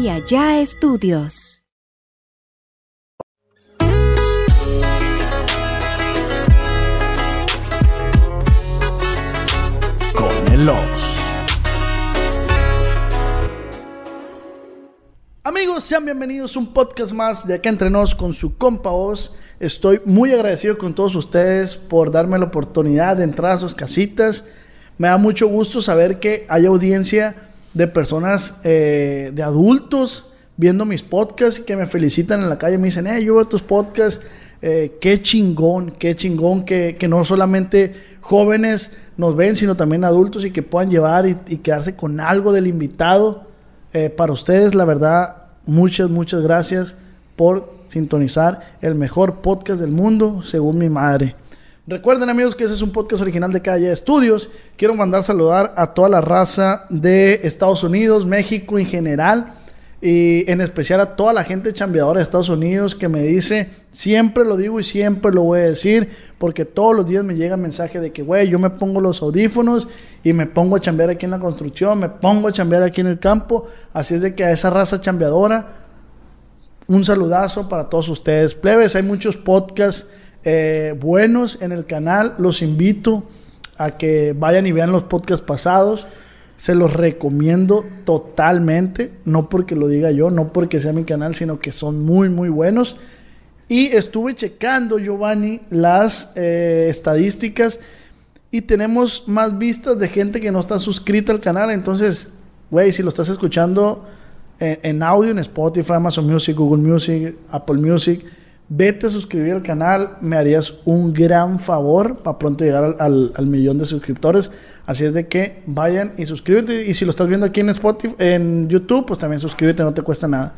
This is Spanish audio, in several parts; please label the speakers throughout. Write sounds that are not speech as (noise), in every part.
Speaker 1: y Allá Estudios.
Speaker 2: Con el Ox. Amigos, sean bienvenidos a un podcast más de Acá Entre Nos con su compa Oz. Estoy muy agradecido con todos ustedes por darme la oportunidad de entrar a sus casitas. Me da mucho gusto saber que hay audiencia de personas, eh, de adultos, viendo mis podcasts que me felicitan en la calle. Me dicen, eh, yo veo tus podcasts. Eh, qué chingón, qué chingón que, que, no solamente jóvenes nos ven, sino también adultos y que puedan llevar y, y quedarse con algo del invitado. Eh, para ustedes, la verdad, muchas, muchas gracias por sintonizar el mejor podcast del mundo, según mi madre. Recuerden amigos que ese es un podcast original de Calle Estudios. Quiero mandar saludar a toda la raza de Estados Unidos, México en general y en especial a toda la gente chambeadora de Estados Unidos que me dice, siempre lo digo y siempre lo voy a decir, porque todos los días me llega mensaje de que, güey, yo me pongo los audífonos y me pongo a chambear aquí en la construcción, me pongo a chambear aquí en el campo, así es de que a esa raza chambeadora, un saludazo para todos ustedes. Plebes, hay muchos podcasts eh, buenos en el canal, los invito a que vayan y vean los podcasts pasados. Se los recomiendo totalmente, no porque lo diga yo, no porque sea mi canal, sino que son muy, muy buenos. Y estuve checando, Giovanni, las eh, estadísticas y tenemos más vistas de gente que no está suscrita al canal. Entonces, güey, si lo estás escuchando en, en, audio, en Spotify, Amazon Music, Google Music, Apple Music, vete a suscribir al canal, me harías un gran favor para pronto llegar al, millón de suscriptores. Así es de que vayan y suscríbete. Y si lo estás viendo aquí en Spotify, en YouTube, pues también suscríbete, no te cuesta nada.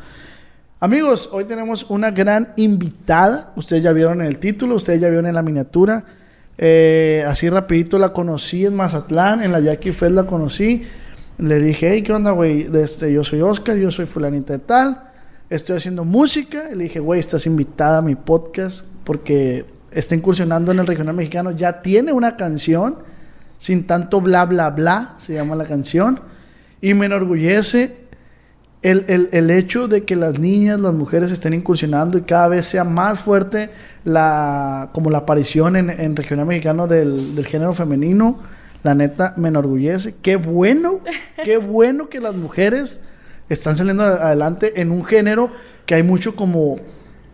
Speaker 2: Amigos, hoy tenemos una gran invitada. Ustedes ya vieron en el título, ustedes ya vieron en la miniatura. Eh, así rapidito la conocí en Mazatlán, en la Jackie Fed la conocí. Le dije, hey, ¿qué onda, güey? Este, yo soy Oscar, yo soy fulanita de tal estoy haciendo música. Y le dije, güey, estás invitada a mi podcast porque está incursionando en el regional mexicano. Ya tiene una canción, sin tanto bla, bla, bla, se llama la canción. Y me enorgullece el, el, el hecho de que las niñas, las mujeres estén incursionando y cada vez sea más fuerte la, como la aparición en, en regional mexicano del, del género femenino. La neta me enorgullece. Qué bueno, qué (laughs) bueno que las mujeres están saliendo adelante en un género que hay mucho como,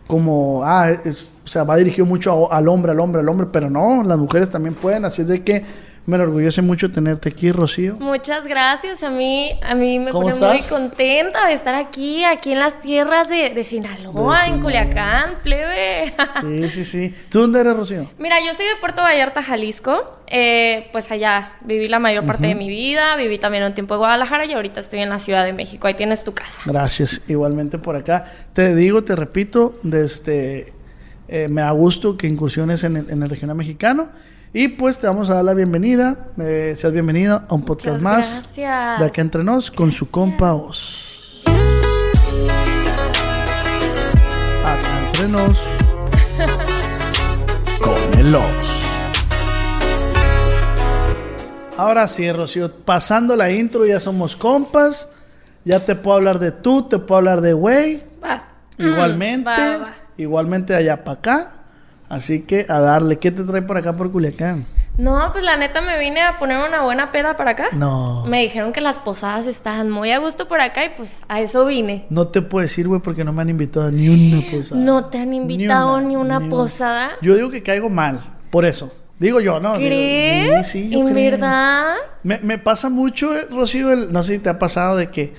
Speaker 2: como, ah, es, o sea, va dirigido mucho al hombre, al hombre, al hombre, pero no, las mujeres también pueden, así es de que me enorgullece mucho tenerte aquí, Rocío.
Speaker 3: Muchas gracias. A mí, a mí me pone estás? muy contenta de estar aquí, aquí en las tierras de, de Sinaloa, de en Culiacán, plebe.
Speaker 2: Sí, (laughs) sí, sí. ¿Tú dónde eres, Rocío?
Speaker 3: Mira, yo soy de Puerto Vallarta, Jalisco. Eh, pues allá viví la mayor parte uh -huh. de mi vida. Viví también un tiempo en Guadalajara y ahorita estoy en la Ciudad de México. Ahí tienes tu casa.
Speaker 2: Gracias. Igualmente por acá. Te digo, te repito, desde, este, eh, me da gusto que incursiones en el, en el regional mexicano. Y pues te vamos a dar la bienvenida. Eh, seas bienvenida a un podcast
Speaker 3: Muchas
Speaker 2: más
Speaker 3: gracias.
Speaker 2: de Acá Entre Nos con su compa Oz. Acá Entre Nos (laughs) con el Oz. Ahora sí, Rocío, pasando la intro, ya somos compas. Ya te puedo hablar de tú, te puedo hablar de güey. Igualmente,
Speaker 3: va, va.
Speaker 2: Igualmente de allá para acá. Así que a darle, ¿qué te trae por acá por Culiacán?
Speaker 3: No, pues la neta me vine a poner una buena peda para acá.
Speaker 2: No.
Speaker 3: Me dijeron que las posadas estaban muy a gusto por acá y pues a eso vine.
Speaker 2: No te puedo decir, güey, porque no me han invitado ni una (gasps) posada.
Speaker 3: ¿No te han invitado ni una, ni una
Speaker 2: ni
Speaker 3: posada?
Speaker 2: Una. Yo digo que caigo mal, por eso. Digo yo, ¿no?
Speaker 3: ¿Crees?
Speaker 2: Digo, sí, sí, yo
Speaker 3: ¿En
Speaker 2: creo.
Speaker 3: verdad?
Speaker 2: Me, me, pasa mucho, eh, Rocío, el, no sé si te ha pasado de que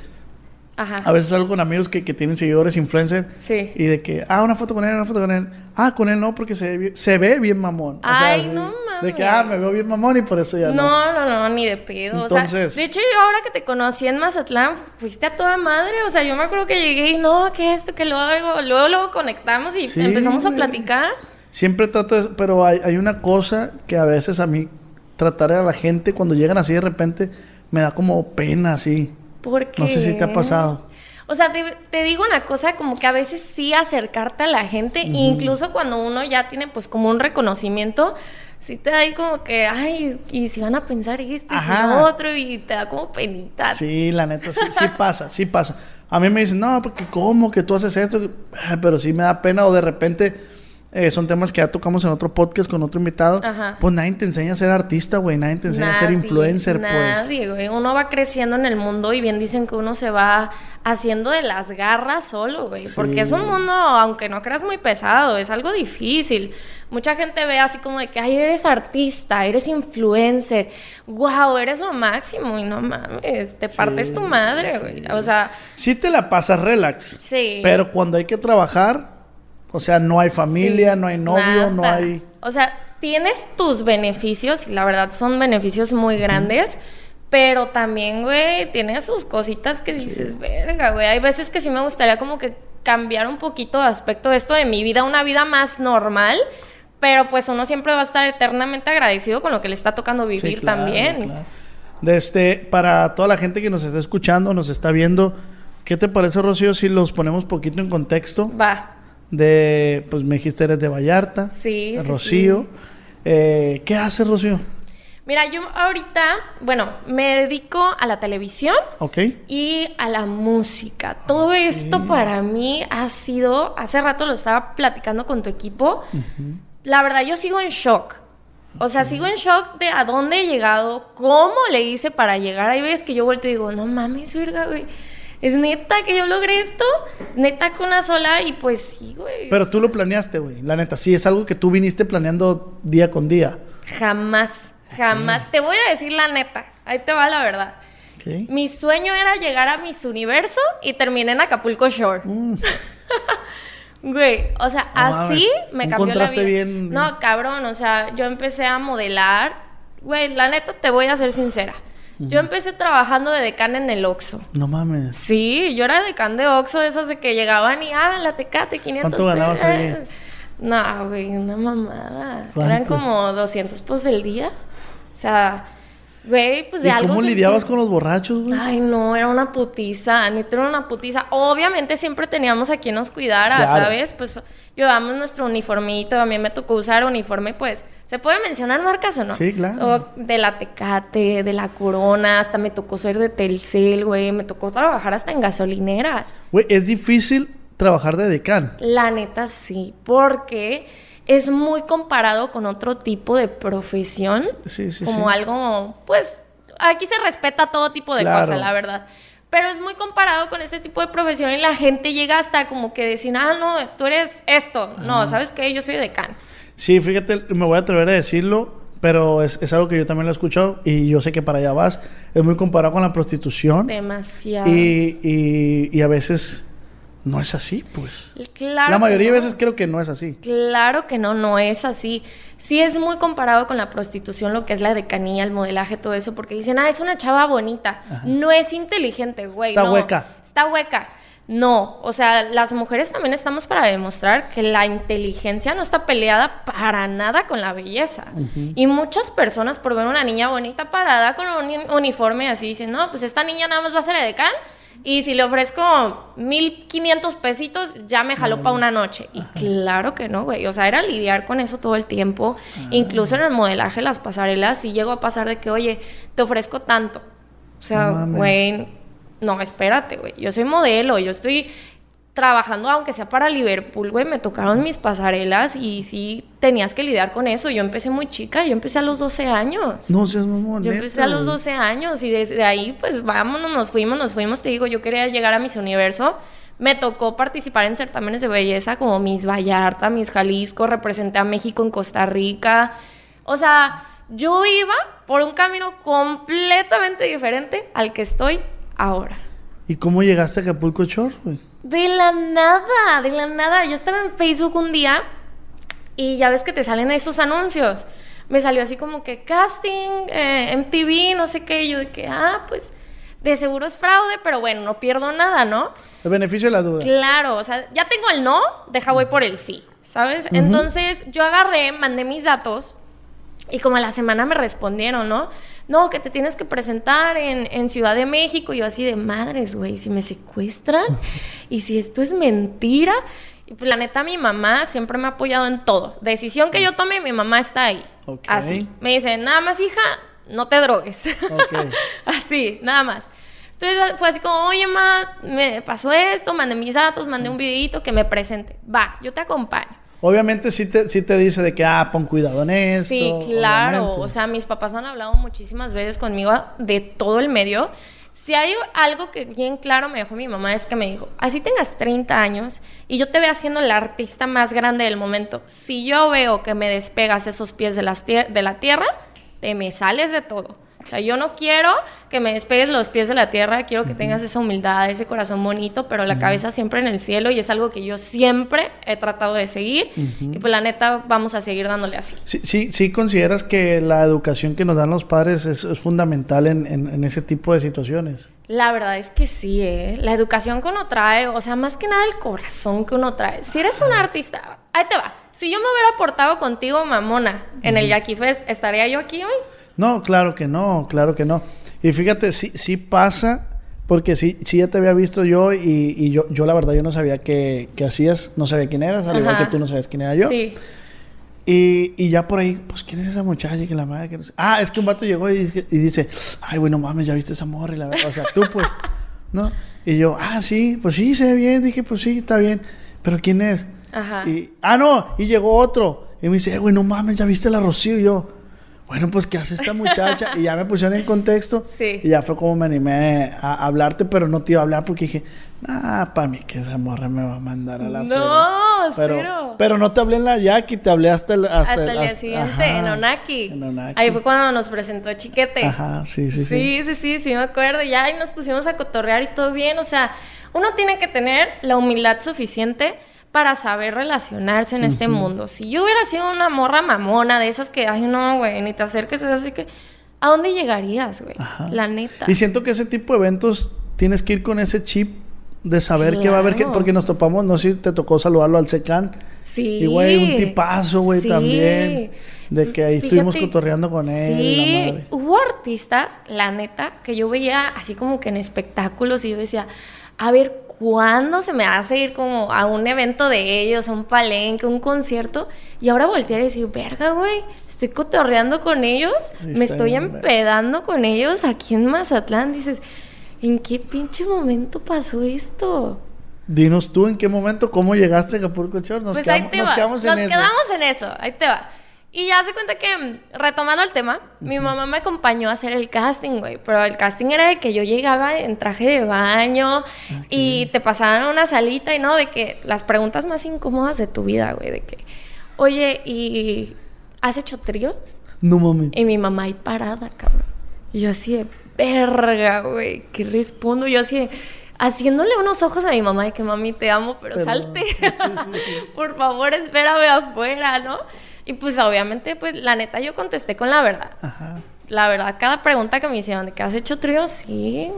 Speaker 3: Ajá.
Speaker 2: a veces salgo con amigos que, que tienen seguidores influencers
Speaker 3: sí.
Speaker 2: y de que, ah, una foto con él, una foto con él. Ah, con él no, porque se ve bien, se ve bien mamón. O
Speaker 3: Ay,
Speaker 2: sea,
Speaker 3: no mames.
Speaker 2: De que, ah, me veo bien mamón y por eso ya no.
Speaker 3: No, no, no, ni de pedo.
Speaker 2: Entonces,
Speaker 3: o sea, de hecho, yo ahora que te conocí en Mazatlán, fuiste a toda madre. O sea, yo me acuerdo que llegué y no, que esto, que luego, luego, luego conectamos y
Speaker 2: Sí,
Speaker 3: empezamos a platicar.
Speaker 2: Siempre trato de, pero hay, hay una cosa que a veces a mí tratar a la gente cuando llegan así de repente me da como pena así.
Speaker 3: ¿Por qué?
Speaker 2: No sé si te ha pasado.
Speaker 3: O sea, te, te digo una cosa, como que a veces sí acercarte a la gente, incluso cuando uno ya tiene pues como un reconocimiento, sí te da ahí como que, ay, y si van a pensar esto y si
Speaker 2: Ajá.
Speaker 3: lo otro, y te da como penita.
Speaker 2: Sí, la neta, sí, sí pasa, sí pasa. A mí me dicen, no, porque ¿cómo que tú haces esto? Pero sí me da pena o de repente eh, son temas que ya tocamos en otro podcast con otro invitado.
Speaker 3: Ajá.
Speaker 2: Pues nadie te enseña a ser artista, güey, nadie te enseña a ser
Speaker 3: Nadie,
Speaker 2: influencer, pues.
Speaker 3: Nadie, güey. Uno va creciendo en el mundo y bien dicen que uno se va haciendo de las garras solo, güey.
Speaker 2: Sí.
Speaker 3: Porque es un mundo, aunque no creas muy pesado, es algo difícil. Mucha gente ve así como de que, ay, eres artista, eres influencer, wow, eres lo máximo y no mames, te partes tu madre, güey. O sea,
Speaker 2: Sí te la pasas relax.
Speaker 3: Sí.
Speaker 2: Pero cuando hay que trabajar, o sea, no hay familia,
Speaker 3: Sí,
Speaker 2: no hay novio, no hay...
Speaker 3: O sea, tienes tus beneficios y la verdad son beneficios muy grandes. Pero también, güey, tiene sus cositas que dices, verga, güey. Hay veces que sí me gustaría como que cambiar un poquito de aspecto de esto de mi vida, una vida más normal. Pero pues uno siempre va a estar eternamente agradecido con lo que le está tocando
Speaker 2: Sí,
Speaker 3: vivir
Speaker 2: claro,
Speaker 3: también.
Speaker 2: claro. De este, para toda la gente que nos está escuchando, nos está viendo, ¿qué te parece, Rocío, si los ponemos poquito en contexto?
Speaker 3: Va.
Speaker 2: De, pues me dijiste eres de Vallarta,
Speaker 3: Sí,
Speaker 2: de
Speaker 3: sí,
Speaker 2: Rocío. Eh, ¿Qué haces, Rocío?
Speaker 3: Mira, yo ahorita, bueno, me dedico a la televisión.
Speaker 2: ¿Ok?
Speaker 3: y a la música. Todo esto para mí ha sido, hace rato lo estaba platicando con tu equipo, la verdad yo sigo en shock. O sea, sigo en shock de a dónde he llegado, cómo le hice para llegar. Hay veces que yo vuelto y digo, no mames, verga, güey. Es neta que yo logré esto, neta con una sola y pues sí, güey.
Speaker 2: Pero tú lo planeaste, güey. La neta, sí, es algo que tú viniste planeando día con día.
Speaker 3: Jamás, jamás. Te voy a decir la neta, ahí te va la verdad. Mi sueño era llegar a Miss Universo y terminé en Acapulco Shore. (laughs) Güey, o sea,
Speaker 2: Mm. No
Speaker 3: así
Speaker 2: mames,
Speaker 3: me cambió la vida.
Speaker 2: bien-
Speaker 3: No, cabrón, o sea, yo empecé a modelar. Güey, la neta te voy a ser sincera. Yo empecé trabajando de decán en el Oxxo.
Speaker 2: No mames.
Speaker 3: Sí, yo era decán de Oxxo, esos de que llegaban y, ah, la tecate, 500
Speaker 2: ¿Cuánto ganabas ahí? (laughs)
Speaker 3: No, güey, una mamada.
Speaker 2: ¿Cuánto?
Speaker 3: Eran como 200 pesos el día. O sea, güey, pues de
Speaker 2: ¿Y
Speaker 3: algo
Speaker 2: cómo lidiabas con los borrachos, güey?
Speaker 3: Ay, no, era una putiza, neta era una putiza. Obviamente siempre teníamos a quien nos cuidara,
Speaker 2: Claro.
Speaker 3: ¿sabes? Pues llevábamos nuestro uniformito, a mí me tocó usar uniforme, pues, ¿se puede mencionar marcas o no?
Speaker 2: Sí, claro.
Speaker 3: O de la Tecate, de la Corona, hasta me tocó ser de Telcel, güey, me tocó trabajar hasta en gasolineras.
Speaker 2: Güey, es difícil trabajar de decán.
Speaker 3: La neta sí, porque es muy comparado con otro tipo de profesión.
Speaker 2: Sí, sí,
Speaker 3: como
Speaker 2: sí.
Speaker 3: algo, pues, aquí se respeta todo tipo de
Speaker 2: Claro.
Speaker 3: cosas, la verdad. Pero es muy comparado con ese tipo de profesión y la gente llega hasta como que decir, ah, no, tú eres esto. No, ¿sabes qué? Yo soy decán.
Speaker 2: Sí, fíjate, me voy a atrever a decirlo, pero es, es algo que yo también lo he escuchado y yo sé que para allá vas. Es muy comparado con la prostitución
Speaker 3: Demasiado.
Speaker 2: y, y, y a veces no es así, pues.
Speaker 3: Claro
Speaker 2: la mayoría de veces creo que no es así.
Speaker 3: Claro que no, no es así. Sí es muy comparado con la prostitución, lo que es la decanía, el modelaje, todo eso, porque dicen, ah, es una chava bonita. No es inteligente, güey.
Speaker 2: Está
Speaker 3: no.
Speaker 2: hueca.
Speaker 3: Está hueca. No, o sea, las mujeres también estamos para demostrar que la inteligencia no está peleada para nada con la belleza. Y muchas personas por ver una niña bonita parada con un uni- uniforme así dicen, no, pues esta niña nada más va a ser edecán y si le ofrezco 1500 pesitos ya me jaló para una noche. Y claro que no, güey. O sea, era lidiar con eso todo el tiempo. Incluso en el modelaje, las pasarelas, sí llegó a pasar de que, oye, te ofrezco tanto. O sea, güey, no, espérate, güey. Yo soy modelo, yo estoy trabajando, aunque sea para Liverpool, güey, me tocaron mis pasarelas y sí tenías que lidiar con eso. Yo empecé muy chica, yo empecé a los 12 años.
Speaker 2: No seas mamón,
Speaker 3: Yo empecé a los
Speaker 2: güey.
Speaker 3: 12 años y desde ahí, pues vámonos, nos fuimos, nos fuimos. Te digo, yo quería llegar a Miss Universo. Me tocó participar en certámenes de belleza como Miss Vallarta, Miss Jalisco, representé a México en Costa Rica. O sea, yo iba por un camino completamente diferente al que estoy ahora.
Speaker 2: ¿Y cómo llegaste a Acapulco Shore, güey?
Speaker 3: De la nada, de la nada. Yo estaba en Facebook un día y ya ves que te salen esos anuncios. Me salió así como que casting, eh, MTV, no sé qué. Y yo de que, ah, pues de seguro es fraude, pero bueno, no pierdo nada, ¿no?
Speaker 2: El beneficio de la duda.
Speaker 3: Claro, o sea, ya tengo el no, deja voy por el sí, ¿sabes? Entonces yo agarré, mandé mis datos y como a la semana me respondieron, ¿no? No, que te tienes que presentar en, en Ciudad de México. Y yo así de madres, güey, si me secuestran y si esto es mentira. Y pues la neta, mi mamá siempre me ha apoyado en todo. Decisión que yo tome, mi mamá está ahí. Así. Me dice, nada más, hija, no te drogues. (laughs) Así, nada más. Entonces fue así como, oye, ma, me pasó esto, mandé mis datos, mandé un videito que me presente. Va, yo te acompaño.
Speaker 2: Obviamente sí te, sí te dice de que, ah, pon cuidado en esto.
Speaker 3: Sí, claro.
Speaker 2: obviamente.
Speaker 3: O sea, mis papás han hablado muchísimas veces conmigo de todo el medio. Si hay algo que bien claro me dejó mi mamá es que me dijo, así tengas 30 años y yo te veo siendo la artista más grande del momento, si yo veo que me despegas esos pies de, las de la tierra, te me sales de todo. O sea, yo no quiero que me despegues los pies de la tierra, quiero que tengas esa humildad, ese corazón bonito, pero la cabeza siempre en el cielo y es algo que yo siempre he tratado de seguir. Y pues la neta, vamos a seguir dándole así.
Speaker 2: Sí, sí, sí consideras que la educación que nos dan los padres es, es fundamental en, en- en ese tipo de situaciones.
Speaker 3: La verdad es que sí, ¿eh? La educación que uno trae, o sea, más que nada el corazón que uno trae. Si eres un artista, ahí te va. Si yo me hubiera portado contigo, mamona, en el Jackie Fest, ¿estaría yo aquí hoy?
Speaker 2: No, claro que no, claro que no. Y fíjate, sí, sí pasa, porque sí, sí ya te había visto yo y, y yo, yo la verdad yo no sabía que, que hacías, no sabía quién eras, al igual que tú no sabías quién era yo.
Speaker 3: Sí.
Speaker 2: Y, y ya por ahí, pues, ¿quién es esa muchacha? Que la madre, que no sé? Ah, es que un vato llegó y, dice- y dice, ay, bueno, mames, ya viste esa morra. Y la verdad, o sea, tú, pues, (laughs) ¿no? Y yo, ah, sí, pues sí, se ve bien. Dije, pues sí, está bien. Pero ¿quién es?
Speaker 3: Ajá.
Speaker 2: Y, ah, no, y llegó otro. Y me dice, eh, güey, no mames, ya viste la Rocío. Y yo, bueno, pues, ¿qué hace esta muchacha? y ya me pusieron en contexto. (laughs)
Speaker 3: Sí.
Speaker 2: Y ya fue como me animé a hablarte, pero no te iba a hablar porque dije, ah, para mí que esa morra me va a mandar a la
Speaker 3: No,
Speaker 2: fregada". pero,
Speaker 3: cero.
Speaker 2: Pero no te hablé en la Jackie, te hablé hasta el, hasta,
Speaker 3: Hasta el día
Speaker 2: hasta-
Speaker 3: siguiente,
Speaker 2: ajá,
Speaker 3: en Onaki.
Speaker 2: En Onaki.
Speaker 3: Ahí fue cuando nos presentó Chiquete.
Speaker 2: Ajá, sí, sí, sí.
Speaker 3: Sí, sí, sí, sí, me acuerdo. Ya ahí nos pusimos a cotorrear y todo bien. O sea, uno tiene que tener la humildad suficiente para saber relacionarse en este mundo. Si yo hubiera sido una morra mamona de esas que, ay, no, güey, ni te acerques, así que, ¿a dónde llegarías, güey? La neta.
Speaker 2: Y siento que ese tipo de eventos tienes que ir con ese chip de saber que va a haber, que,
Speaker 3: Claro.
Speaker 2: porque nos topamos, no sé si te tocó saludarlo al Secan.
Speaker 3: Sí.
Speaker 2: Y güey, un tipazo, güey,
Speaker 3: Sí.
Speaker 2: también. De que ahí estuvimos
Speaker 3: Fíjate,
Speaker 2: cotorreando con él.
Speaker 3: Sí,
Speaker 2: la madre.
Speaker 3: hubo artistas, la neta, que yo veía así como que en espectáculos y yo decía, a ver, ¿cuándo se me hace ir como a un evento de ellos, a un palenque, un concierto? Y ahora voltear y decir, verga, güey, estoy cotorreando con ellos,
Speaker 2: Sí,
Speaker 3: me estoy
Speaker 2: bien,
Speaker 3: empedando con ellos aquí en Mazatlán. Dices, ¿en qué pinche momento pasó esto?
Speaker 2: Dinos tú en qué momento, cómo llegaste a Acapulco Shore. Nos
Speaker 3: pues
Speaker 2: quedamos, nos en
Speaker 3: Nos
Speaker 2: eso.
Speaker 3: quedamos en eso. Ahí te va. Y ya se cuenta que, mm, retomando el tema, mi mamá me acompañó a hacer el casting, güey. Pero el casting era de que yo llegaba en traje de baño y te pasaban a una salita y no, de que las preguntas más incómodas de tu vida, güey. De que, oye, ¿y has hecho tríos?
Speaker 2: No mames.
Speaker 3: Y mi mamá ahí parada, cabrón. Y yo así de verga, güey. ¿Qué respondo? Yo así de, haciéndole unos ojos a mi mamá de que mami te amo, pero salte. (laughs) (laughs) Por favor, espérame afuera, ¿no? Y pues obviamente, pues la neta yo contesté con la verdad.
Speaker 2: Ajá.
Speaker 3: La verdad, cada pregunta que me hicieron de que has hecho tríos, sí.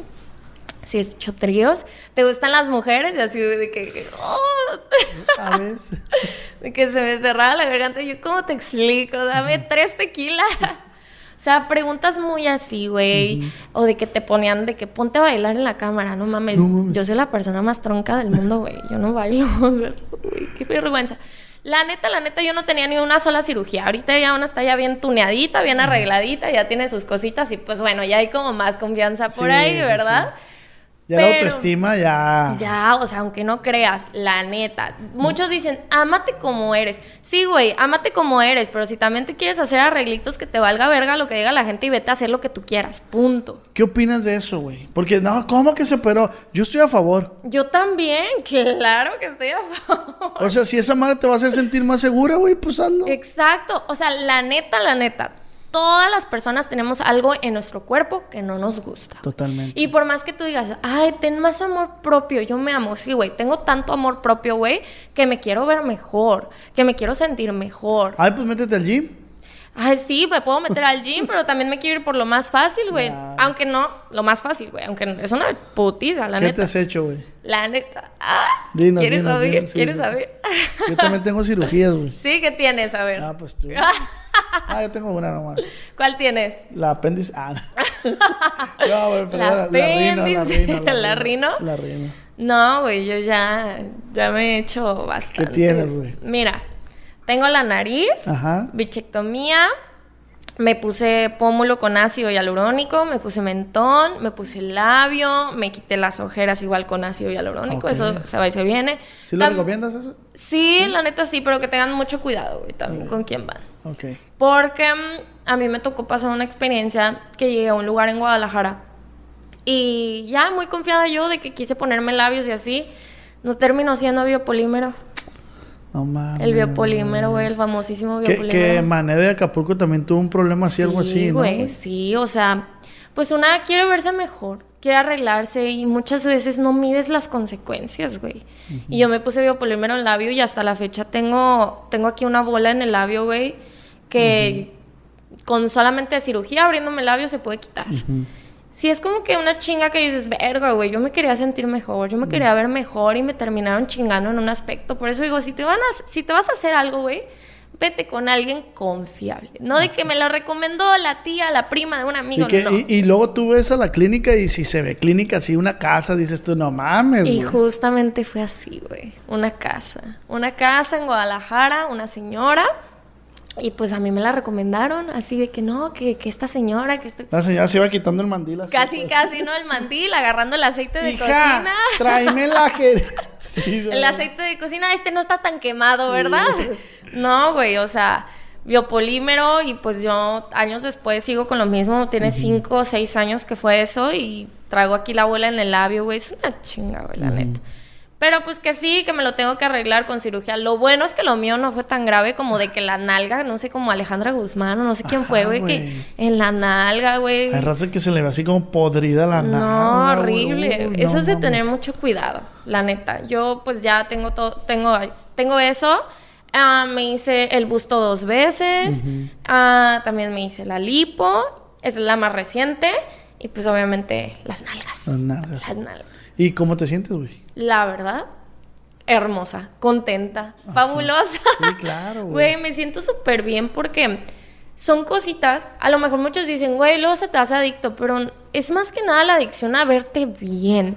Speaker 3: Sí, he hecho tríos. ¿Te gustan las mujeres? Y así de que. oh.
Speaker 2: A veces. (laughs)
Speaker 3: De que se me cerraba la garganta. Yo, ¿cómo te explico? Dame tres tequilas. O sea, preguntas muy así, güey. O de que te ponían de que ponte a bailar en la cámara. No mames.
Speaker 2: No mames.
Speaker 3: Yo soy la persona más tronca del mundo, güey. Yo no bailo. (laughs) O sea, güey, qué vergüenza. La neta, la neta, yo no tenía ni una sola cirugía. Ahorita ya una está ya bien tuneadita, bien arregladita, ya tiene sus cositas y pues bueno, ya hay como más confianza por
Speaker 2: Sí,
Speaker 3: ahí,
Speaker 2: sí, Ya la autoestima ya.
Speaker 3: Ya, o sea, aunque no creas, la neta. Muchos dicen, ámate como eres. Sí, güey, ámate como eres, pero si también te quieres hacer arreglitos que te valga verga lo que diga la gente y vete a hacer lo que tú quieras. Punto.
Speaker 2: ¿Qué opinas de eso, güey? Porque, no, ¿cómo que se operó? Yo estoy a favor.
Speaker 3: Yo también, (laughs) claro que estoy a favor.
Speaker 2: O sea, si esa madre te va a hacer sentir más segura, güey, pues hazlo.
Speaker 3: Exacto. O sea, la neta, la neta. Todas las personas tenemos algo en nuestro cuerpo que no nos gusta.
Speaker 2: Totalmente.
Speaker 3: Y por más que tú digas, ay, ten más amor propio, yo me amo, sí, güey, tengo tanto amor propio, güey, que me quiero ver mejor, que me quiero sentir mejor.
Speaker 2: Ay, pues métete al gym.
Speaker 3: Ay, sí, me puedo meter al gym, (laughs) pero también me quiero ir por lo más fácil, güey. Aunque no, lo más fácil, güey, aunque es una putiza, la
Speaker 2: ¿Qué te
Speaker 3: neta.
Speaker 2: has hecho, güey?
Speaker 3: La neta. Ah,
Speaker 2: Dinos,
Speaker 3: ¿Quieres
Speaker 2: dinos,
Speaker 3: saber?
Speaker 2: dinos,
Speaker 3: ¿Quieres
Speaker 2: sí.
Speaker 3: saber?
Speaker 2: Yo también tengo (laughs) cirugías, güey.
Speaker 3: Sí, ¿qué tienes? A ver.
Speaker 2: Ah, pues tú. (laughs) Ah, yo tengo una nomás.
Speaker 3: ¿Cuál tienes?
Speaker 2: La apéndice. Ah, no, (laughs) güey, pero
Speaker 3: La
Speaker 2: la, la rino, la rino. (laughs)
Speaker 3: ¿La rino?
Speaker 2: La rino.
Speaker 3: No, güey, yo ya, ya me he hecho bastante.
Speaker 2: tienes, güey?
Speaker 3: Mira, tengo la nariz,
Speaker 2: Ajá.
Speaker 3: bichectomía, me puse pómulo con ácido hialurónico, me puse mentón, me puse labio, me quité las ojeras igual con ácido hialurónico, eso se va y se viene.
Speaker 2: ¿Sí lo
Speaker 3: Tam-
Speaker 2: recomiendas eso?
Speaker 3: Sí, la neta sí, pero que tengan mucho cuidado, güey, también con quién van.
Speaker 2: Ok.
Speaker 3: Porque mm, a mí me tocó pasar una experiencia que llegué a un lugar en Guadalajara y ya muy confiada yo de que quise ponerme labios y así, no terminó siendo biopolímero.
Speaker 2: No mames.
Speaker 3: El biopolímero, güey, el famosísimo
Speaker 2: Que,
Speaker 3: biopolímero.
Speaker 2: que Mané de Acapulco también tuvo un problema así, algo así, ¿no?
Speaker 3: güey, sí, o sea, pues una quiere verse mejor, quiere arreglarse y muchas veces no mides las consecuencias, güey. Y yo me puse biopolímero en el labio y hasta la fecha tengo, tengo aquí una bola en el labio, güey, que con solamente cirugía abriéndome el labio se puede quitar. Sí, es como que una chinga que dices, verga, güey, yo me quería sentir mejor, yo me quería ver mejor y me terminaron chingando en un aspecto. Por eso digo, si te, van a, si te vas a hacer algo, güey, vete con alguien confiable. No de que me lo recomendó la tía, la prima de un amigo,
Speaker 2: Y, que-
Speaker 3: no.
Speaker 2: y, y luego tú ves a la clínica y si se ve clínica así, una casa, dices tú, no mames.
Speaker 3: Y
Speaker 2: güey".
Speaker 3: justamente fue así, güey. Una casa. Una casa en Guadalajara, una señora. Y pues a mí me la recomendaron, así de que no, que, que esta señora, que esto...
Speaker 2: La señora se iba quitando el mandil así.
Speaker 3: Casi,
Speaker 2: pues.
Speaker 3: casi, ¿no? El mandil, agarrando el aceite de
Speaker 2: Hija,
Speaker 3: cocina.
Speaker 2: tráeme la (laughs) jer- Sí.
Speaker 3: El aceite de cocina, este no está tan quemado, ¿verdad? No, güey, o sea, biopolímero y pues yo años después sigo con lo mismo. Tiene cinco o seis años que fue eso y traigo aquí la abuela en el labio, güey. Es una chinga, güey, la neta. Pero pues que sí, que me lo tengo que arreglar con cirugía. Lo bueno es que lo mío no fue tan grave como de que la nalga, no sé, como Alejandra Guzmán o no sé quién fue,
Speaker 2: Ajá,
Speaker 3: güey,
Speaker 2: güey.
Speaker 3: que en la nalga, güey.
Speaker 2: Hay raza que se le ve así como podrida la
Speaker 3: No,
Speaker 2: nalga,
Speaker 3: horrible.
Speaker 2: Uy,
Speaker 3: eso es de tener mucho cuidado, la neta. Yo pues ya tengo todo, tengo, tengo eso. Ah, me hice el busto dos veces. Ah, también me hice la lipo. Es la más reciente. Y pues obviamente las nalgas.
Speaker 2: Las nalgas.
Speaker 3: Las nalgas.
Speaker 2: ¿Y cómo te sientes, güey?
Speaker 3: La verdad, hermosa, contenta, fabulosa.
Speaker 2: Sí, claro, (laughs) güey.
Speaker 3: Güey, me siento súper bien porque son cositas. A lo mejor muchos dicen, güey, luego se te hace adicto, pero es más que nada la adicción a verte bien.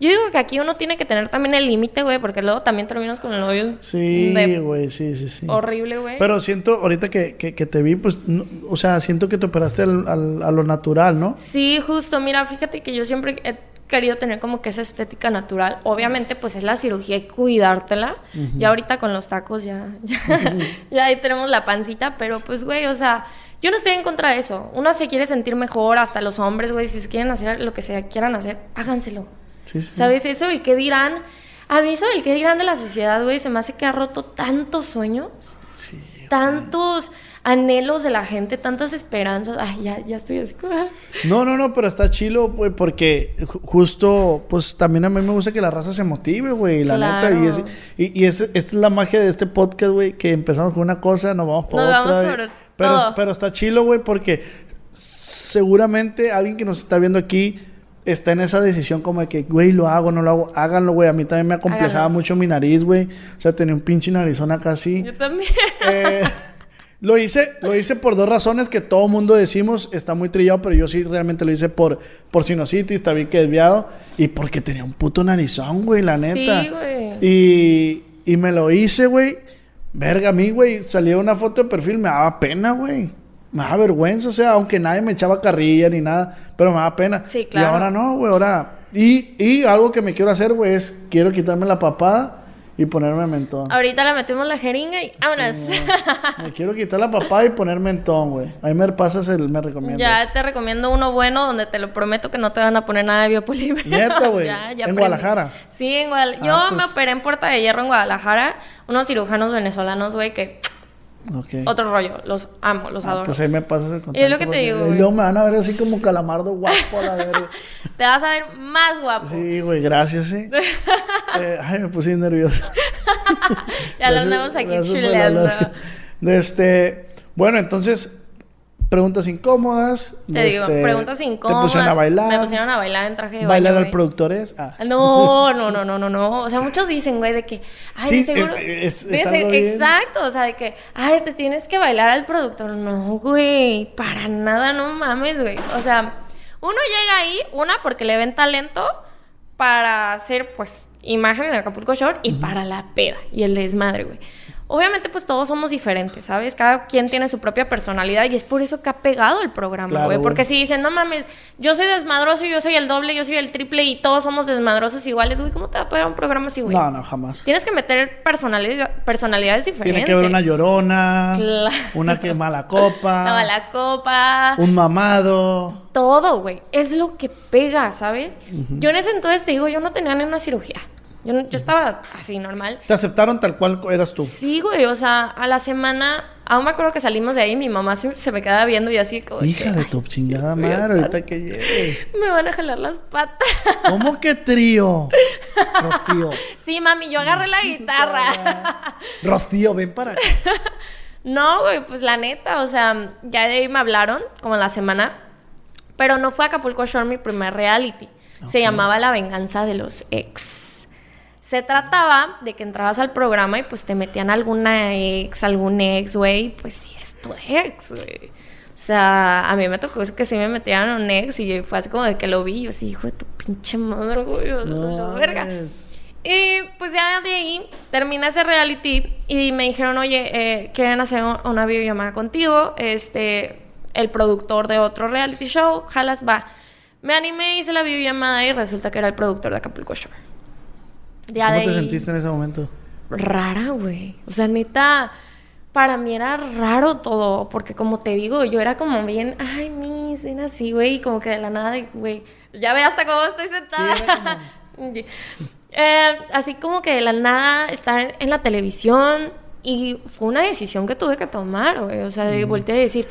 Speaker 3: Yo digo que aquí uno tiene que tener también el límite, güey, porque luego también terminas con el novio.
Speaker 2: Sí, güey, sí, sí, sí.
Speaker 3: Horrible, güey.
Speaker 2: Pero siento, ahorita que, que, que te vi, pues, no- o sea, siento que te operaste al- al- a lo natural, ¿no?
Speaker 3: Sí, justo. Mira, fíjate que yo siempre he querido tener como que esa estética natural. Obviamente, pues es la cirugía y cuidártela. Ya ahorita con los tacos ya, (laughs) ya, ya ahí tenemos la pancita, pero pues, güey, o sea, yo no estoy en contra de eso. Uno se quiere sentir mejor, hasta los hombres, güey, si se quieren hacer lo que se quieran hacer, háganselo.
Speaker 2: Sí, sí.
Speaker 3: ¿Sabes? Eso del que dirán. A mí eso del que dirán de la sociedad, güey, se me hace que ha roto tantos sueños,
Speaker 2: Sí.
Speaker 3: tantos anhelos de la gente, tantas esperanzas. Ay, ya, ya estoy así. (laughs)
Speaker 2: No, no, no, pero está chilo, güey, porque ju- justo, pues también a mí me gusta que la raza se motive, güey, la
Speaker 3: Claro.
Speaker 2: neta. Y, es, y, y es, esta es la magia de este podcast, güey, que empezamos con una cosa, nos vamos por
Speaker 3: Nos
Speaker 2: otra.
Speaker 3: vamos por
Speaker 2: pero,
Speaker 3: todo.
Speaker 2: pero está chilo, güey, porque seguramente alguien que nos está viendo aquí está en esa decisión como de que, güey, lo hago, no lo hago, háganlo, güey. A mí también me acomplejaba
Speaker 3: Háganlo.
Speaker 2: mucho mi nariz, güey. O sea, tenía un pinche narizón acá así.
Speaker 3: Yo también.
Speaker 2: Eh, (laughs) lo hice, lo hice por dos razones que todo mundo decimos, está muy trillado, pero yo sí realmente lo hice por, por sinusitis, también que desviado, y porque tenía un puto narizón, güey, la neta.
Speaker 3: Sí, güey.
Speaker 2: Y, y me lo hice, güey. Verga, a mí, güey, salía una foto de perfil, me daba pena, güey. Me daba vergüenza, o sea, aunque nadie me echaba carrilla ni nada, pero me daba pena.
Speaker 3: Sí, claro.
Speaker 2: Y ahora no, güey, ahora... Y, y algo que me quiero hacer, güey, es quiero quitarme la papada y ponerme mentón.
Speaker 3: Ahorita le metemos la jeringa y vámonos.
Speaker 2: Me quiero quitar la papada y poner mentón, güey. Ahí me pasas el, me recomiendo.
Speaker 3: ya te recomiendo uno bueno donde te lo prometo que no te van a poner nada de biopolímero.
Speaker 2: Neta, güey. (laughs)
Speaker 3: Ya, ya
Speaker 2: ¿En
Speaker 3: aprendí.
Speaker 2: Guadalajara?
Speaker 3: Sí, en Guadalajara.
Speaker 2: Ah,
Speaker 3: Yo
Speaker 2: pues.
Speaker 3: me operé en Puerta de Hierro en Guadalajara. Unos cirujanos venezolanos, güey, que Otro rollo. Los amo, los
Speaker 2: Ah,
Speaker 3: adoro.
Speaker 2: pues ahí me pasas el contacto.
Speaker 3: Y es lo que te digo,
Speaker 2: Y luego me van a ver así como calamardo guapo a la verga. (laughs)
Speaker 3: Te vas a ver más guapo.
Speaker 2: Sí, güey, gracias, sí. (laughs) Eh, ay, me puse nervioso.
Speaker 3: ya lo andamos aquí chuleando.
Speaker 2: este, bueno, entonces, preguntas incómodas.
Speaker 3: Te digo,
Speaker 2: este,
Speaker 3: preguntas incómodas.
Speaker 2: Te pusieron a bailar.
Speaker 3: Me pusieron a bailar en traje de
Speaker 2: Bailar
Speaker 3: baño,
Speaker 2: al productor es. Ah.
Speaker 3: No, no, no, no, no, no. O sea, muchos dicen, güey, de que, ay,
Speaker 2: Sí,
Speaker 3: de seguro.
Speaker 2: es- es-
Speaker 3: de
Speaker 2: es
Speaker 3: se-
Speaker 2: algo bien.
Speaker 3: Exacto, o sea, de que, ay, te tienes que bailar al productor. No, güey, para nada, no mames, güey. O sea, uno llega ahí, una, porque le ven talento para hacer, pues, imagen en Acapulco Shore y para la peda y el desmadre, güey. Obviamente, pues todos somos diferentes, ¿sabes? Cada quien tiene su propia personalidad y es por eso que ha pegado el programa, güey. Porque si dicen, no mames, yo soy desmadroso, yo soy el doble, yo soy el triple y todos somos desmadrosos iguales, güey, ¿cómo te va a pegar un programa así, güey?
Speaker 2: No, no, jamás.
Speaker 3: Tienes que meter personalidad- personalidades diferentes.
Speaker 2: Tiene que haber una llorona,
Speaker 3: Claro.
Speaker 2: una que (laughs) mala copa,
Speaker 3: La mala copa.
Speaker 2: un mamado.
Speaker 3: Todo, güey. Es lo que pega, ¿sabes? Yo en ese entonces te digo, yo no tenía ni una cirugía. Yo, no- yo estaba así, normal.
Speaker 2: Te aceptaron tal cual eras tú.
Speaker 3: Sí, güey, o sea, a la semana, aún me acuerdo que salimos de ahí, mi mamá siempre se me quedaba viendo y así como...
Speaker 2: Hija
Speaker 3: que,
Speaker 2: de
Speaker 3: "Ay,
Speaker 2: tu chingada madre, ahorita que llegue.
Speaker 3: Me van a jalar las patas.
Speaker 2: ¿Cómo que trío? Rocío.
Speaker 3: sí, mami, yo agarré la guitarra.
Speaker 2: Rocío, ven para acá. (laughs)
Speaker 3: no, güey, pues la neta, o sea, ya de ahí me hablaron, como la semana, pero no fue Acapulco Shore mi primer reality. Se llamaba La venganza de los ex. Se trataba de que entrabas al programa y pues te metían alguna ex, algún ex, güey, pues sí es tu ex, güey. O sea, a mí me tocó que sí me metieran un ex y yo fue así como de que lo vi y yo así, hijo de tu pinche madre, güey,
Speaker 2: No,
Speaker 3: verga. Y pues ya de ahí termina ese reality y me dijeron, oye, eh, quieren hacer un- una videollamada contigo, este, el productor de otro reality show, jalas, va. Me animé, hice la videollamada y resulta que era el productor de Acapulco Shore. Ya
Speaker 2: ¿Cómo
Speaker 3: de
Speaker 2: te
Speaker 3: ahí-
Speaker 2: sentiste en ese momento?
Speaker 3: rara, güey. O sea, neta, para mí era raro todo, porque como te digo, yo era como bien, ay, mi, ven así, güey, y como que de la nada, güey, ya ve hasta cómo estoy sentada. (laughs)
Speaker 2: Sí,
Speaker 3: Eh, así como que de la nada estar en la televisión y fue una decisión que tuve que tomar, güey. O sea, de volteé a decir,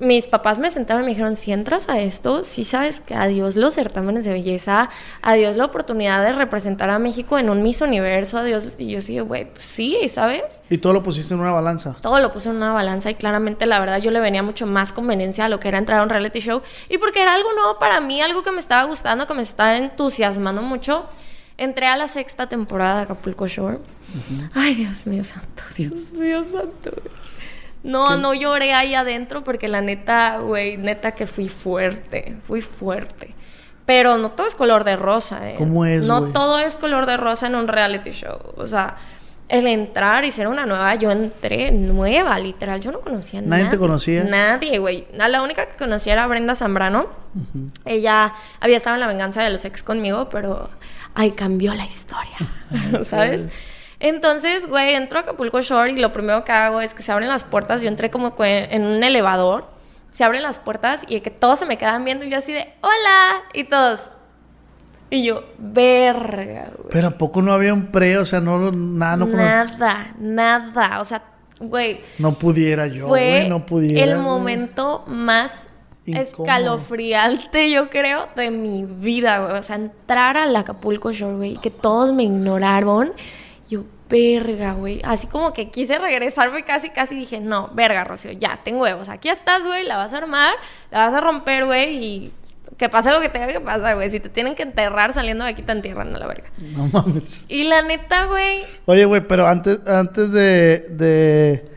Speaker 3: mis papás me sentaron y me dijeron, si entras a esto, sí sabes que adiós los certámenes de belleza, adiós la oportunidad de representar a México en un Miss Universo, adiós. Y yo sí, güey, pues sí, ¿sabes?
Speaker 2: Y todo lo pusiste en una balanza.
Speaker 3: Todo lo puse en una balanza y claramente la verdad yo le venía mucho más conveniencia a lo que era entrar a un reality show y porque era algo nuevo para mí, algo que me estaba gustando, que me estaba entusiasmando mucho. Entré a la sexta temporada de Acapulco Shore. Ay, Dios mío santo, Dios mío santo. No, no lloré ahí adentro porque la neta, güey, neta que fui fuerte, fui fuerte. Pero no todo es color de rosa, ¿eh?
Speaker 2: ¿Cómo es,
Speaker 3: No todo es color de rosa en un reality show. O sea, el entrar y ser una nueva, yo entré nueva, literal. Yo no conocía a
Speaker 2: ¿Nadie
Speaker 3: nadie.
Speaker 2: te conocía?
Speaker 3: Nadie, güey. La única que conocía era Brenda Zambrano. Ella había estado en la venganza de los ex conmigo, pero ahí cambió la historia, (laughs) ¿sabes? Entonces, güey, entro a Acapulco Shore y lo primero que hago es que se abren las puertas. Yo entré como en un elevador. Se abren las puertas y que todos se me quedan viendo y yo así de, hola, y todos. Y yo, verga, güey.
Speaker 2: Pero ¿a poco no había un pre? O sea, no, nada, no
Speaker 3: nada, nada. O sea, güey,
Speaker 2: No pudiera yo,
Speaker 3: fue
Speaker 2: güey, no pudiera.
Speaker 3: el
Speaker 2: güey.
Speaker 3: momento más
Speaker 2: Incómodo.
Speaker 3: escalofriante, yo creo, de mi vida, güey. O sea, entrar al Acapulco Shore, güey, y que todos me ignoraron. Verga, güey. Así como que quise regresarme casi, casi dije, no, verga, Rocío, ya, tengo huevos. Aquí estás, güey, la vas a armar, la vas a romper, güey, y que pase lo que tenga que pasar, güey. Si te tienen que enterrar saliendo de aquí, te entierran a la verga.
Speaker 2: No mames.
Speaker 3: Y la neta, güey,
Speaker 2: Oye, güey, pero antes, antes de, de,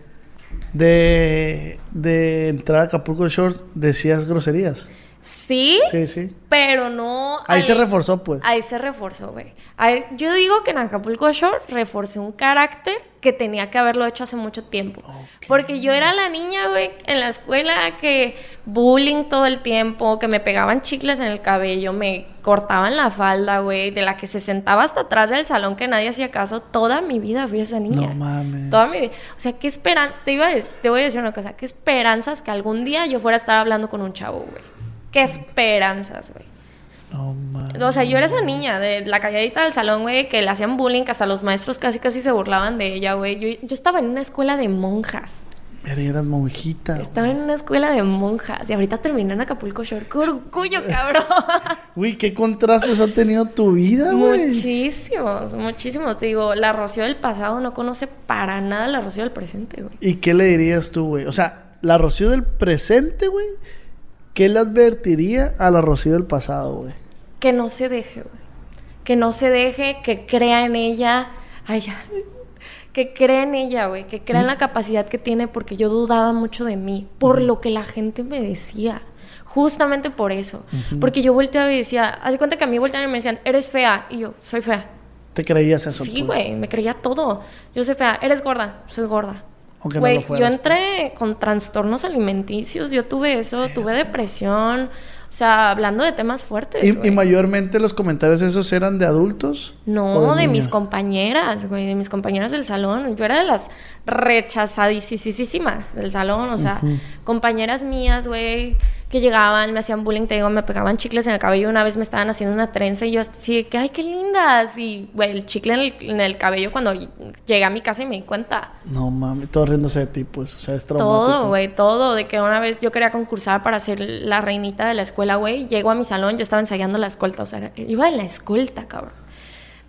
Speaker 2: de, de entrar a Acapulco Shores, decías groserías.
Speaker 3: Sí,
Speaker 2: Sí, sí.
Speaker 3: pero no.
Speaker 2: Ahí se reforzó, pues.
Speaker 3: Ahí se reforzó, güey. A ver, yo digo que en Acapulco Shore reforcé un carácter que tenía que haberlo hecho hace mucho tiempo. Porque yo era la niña, güey, en la escuela que bullying todo el tiempo, que me pegaban chicles en el cabello, me cortaban la falda, güey, de la que se sentaba hasta atrás del salón que nadie hacía caso. Toda mi vida fui esa niña.
Speaker 2: No mames.
Speaker 3: Toda mi vida. O sea, qué esperan... Te, iba a te voy a decir una cosa. Qué esperanzas que algún día yo fuera a estar hablando con un chavo, güey. Qué esperanzas, güey.
Speaker 2: No mames.
Speaker 3: O sea, yo era esa niña de la calladita del salón, güey, que le hacían bullying, que hasta los maestros casi casi se burlaban de ella, güey. Yo, yo estaba en una escuela de monjas.
Speaker 2: Pero eras monjita.
Speaker 3: Estaba en una escuela de monjas y ahorita terminé en Acapulco Shore. ¡Qué orgullo, (laughs) cabrón!
Speaker 2: Güey, qué contrastes ha tenido tu vida, güey.
Speaker 3: muchísimos, muchísimos. Te digo, la Rocío del pasado no conoce para nada la Rocío del presente, güey.
Speaker 2: ¿Y qué le dirías tú, güey? O sea, la Rocío del presente, güey, ¿qué le advertiría a la Rocío del pasado, güey?
Speaker 3: Que no se deje, güey. Que no se deje, que crea en ella. Ay, ya. Que crea en ella, güey. Que crea en la capacidad que tiene porque yo dudaba mucho de mí. Por lo que la gente me decía. Justamente por eso. Porque yo volteaba y decía, haz de cuenta que a mí volteaban y me decían, eres fea. Y yo, soy fea.
Speaker 2: ¿Te creías eso?
Speaker 3: Sí,
Speaker 2: pues?
Speaker 3: güey, me creía todo. Yo soy fea, eres gorda, soy gorda.
Speaker 2: Aunque no
Speaker 3: Güey,
Speaker 2: lo fueras,
Speaker 3: yo entré con trastornos alimenticios, yo tuve eso, tuve depresión, o sea, hablando de temas fuertes.
Speaker 2: ¿Y, mayormente los comentarios esos eran de adultos?
Speaker 3: No, de, mis compañeras, güey, de mis compañeras del salón. Yo era de las rechazadísimas del salón, o sea, compañeras mías, güey, que llegaban, me hacían bullying, te digo, me pegaban chicles en el cabello. Una vez me estaban haciendo una trenza y yo así que, ay, qué lindas. Y, güey, el chicle en el, en el cabello cuando llegué a mi casa y me di cuenta.
Speaker 2: No mami, todo riéndose de ti, pues. O sea, es traumático.
Speaker 3: Todo, güey, todo. De que una vez yo quería concursar para ser la reinita de la escuela, güey. Llego a mi salón, yo estaba ensayando la escolta, o sea, iba en la escolta, cabrón.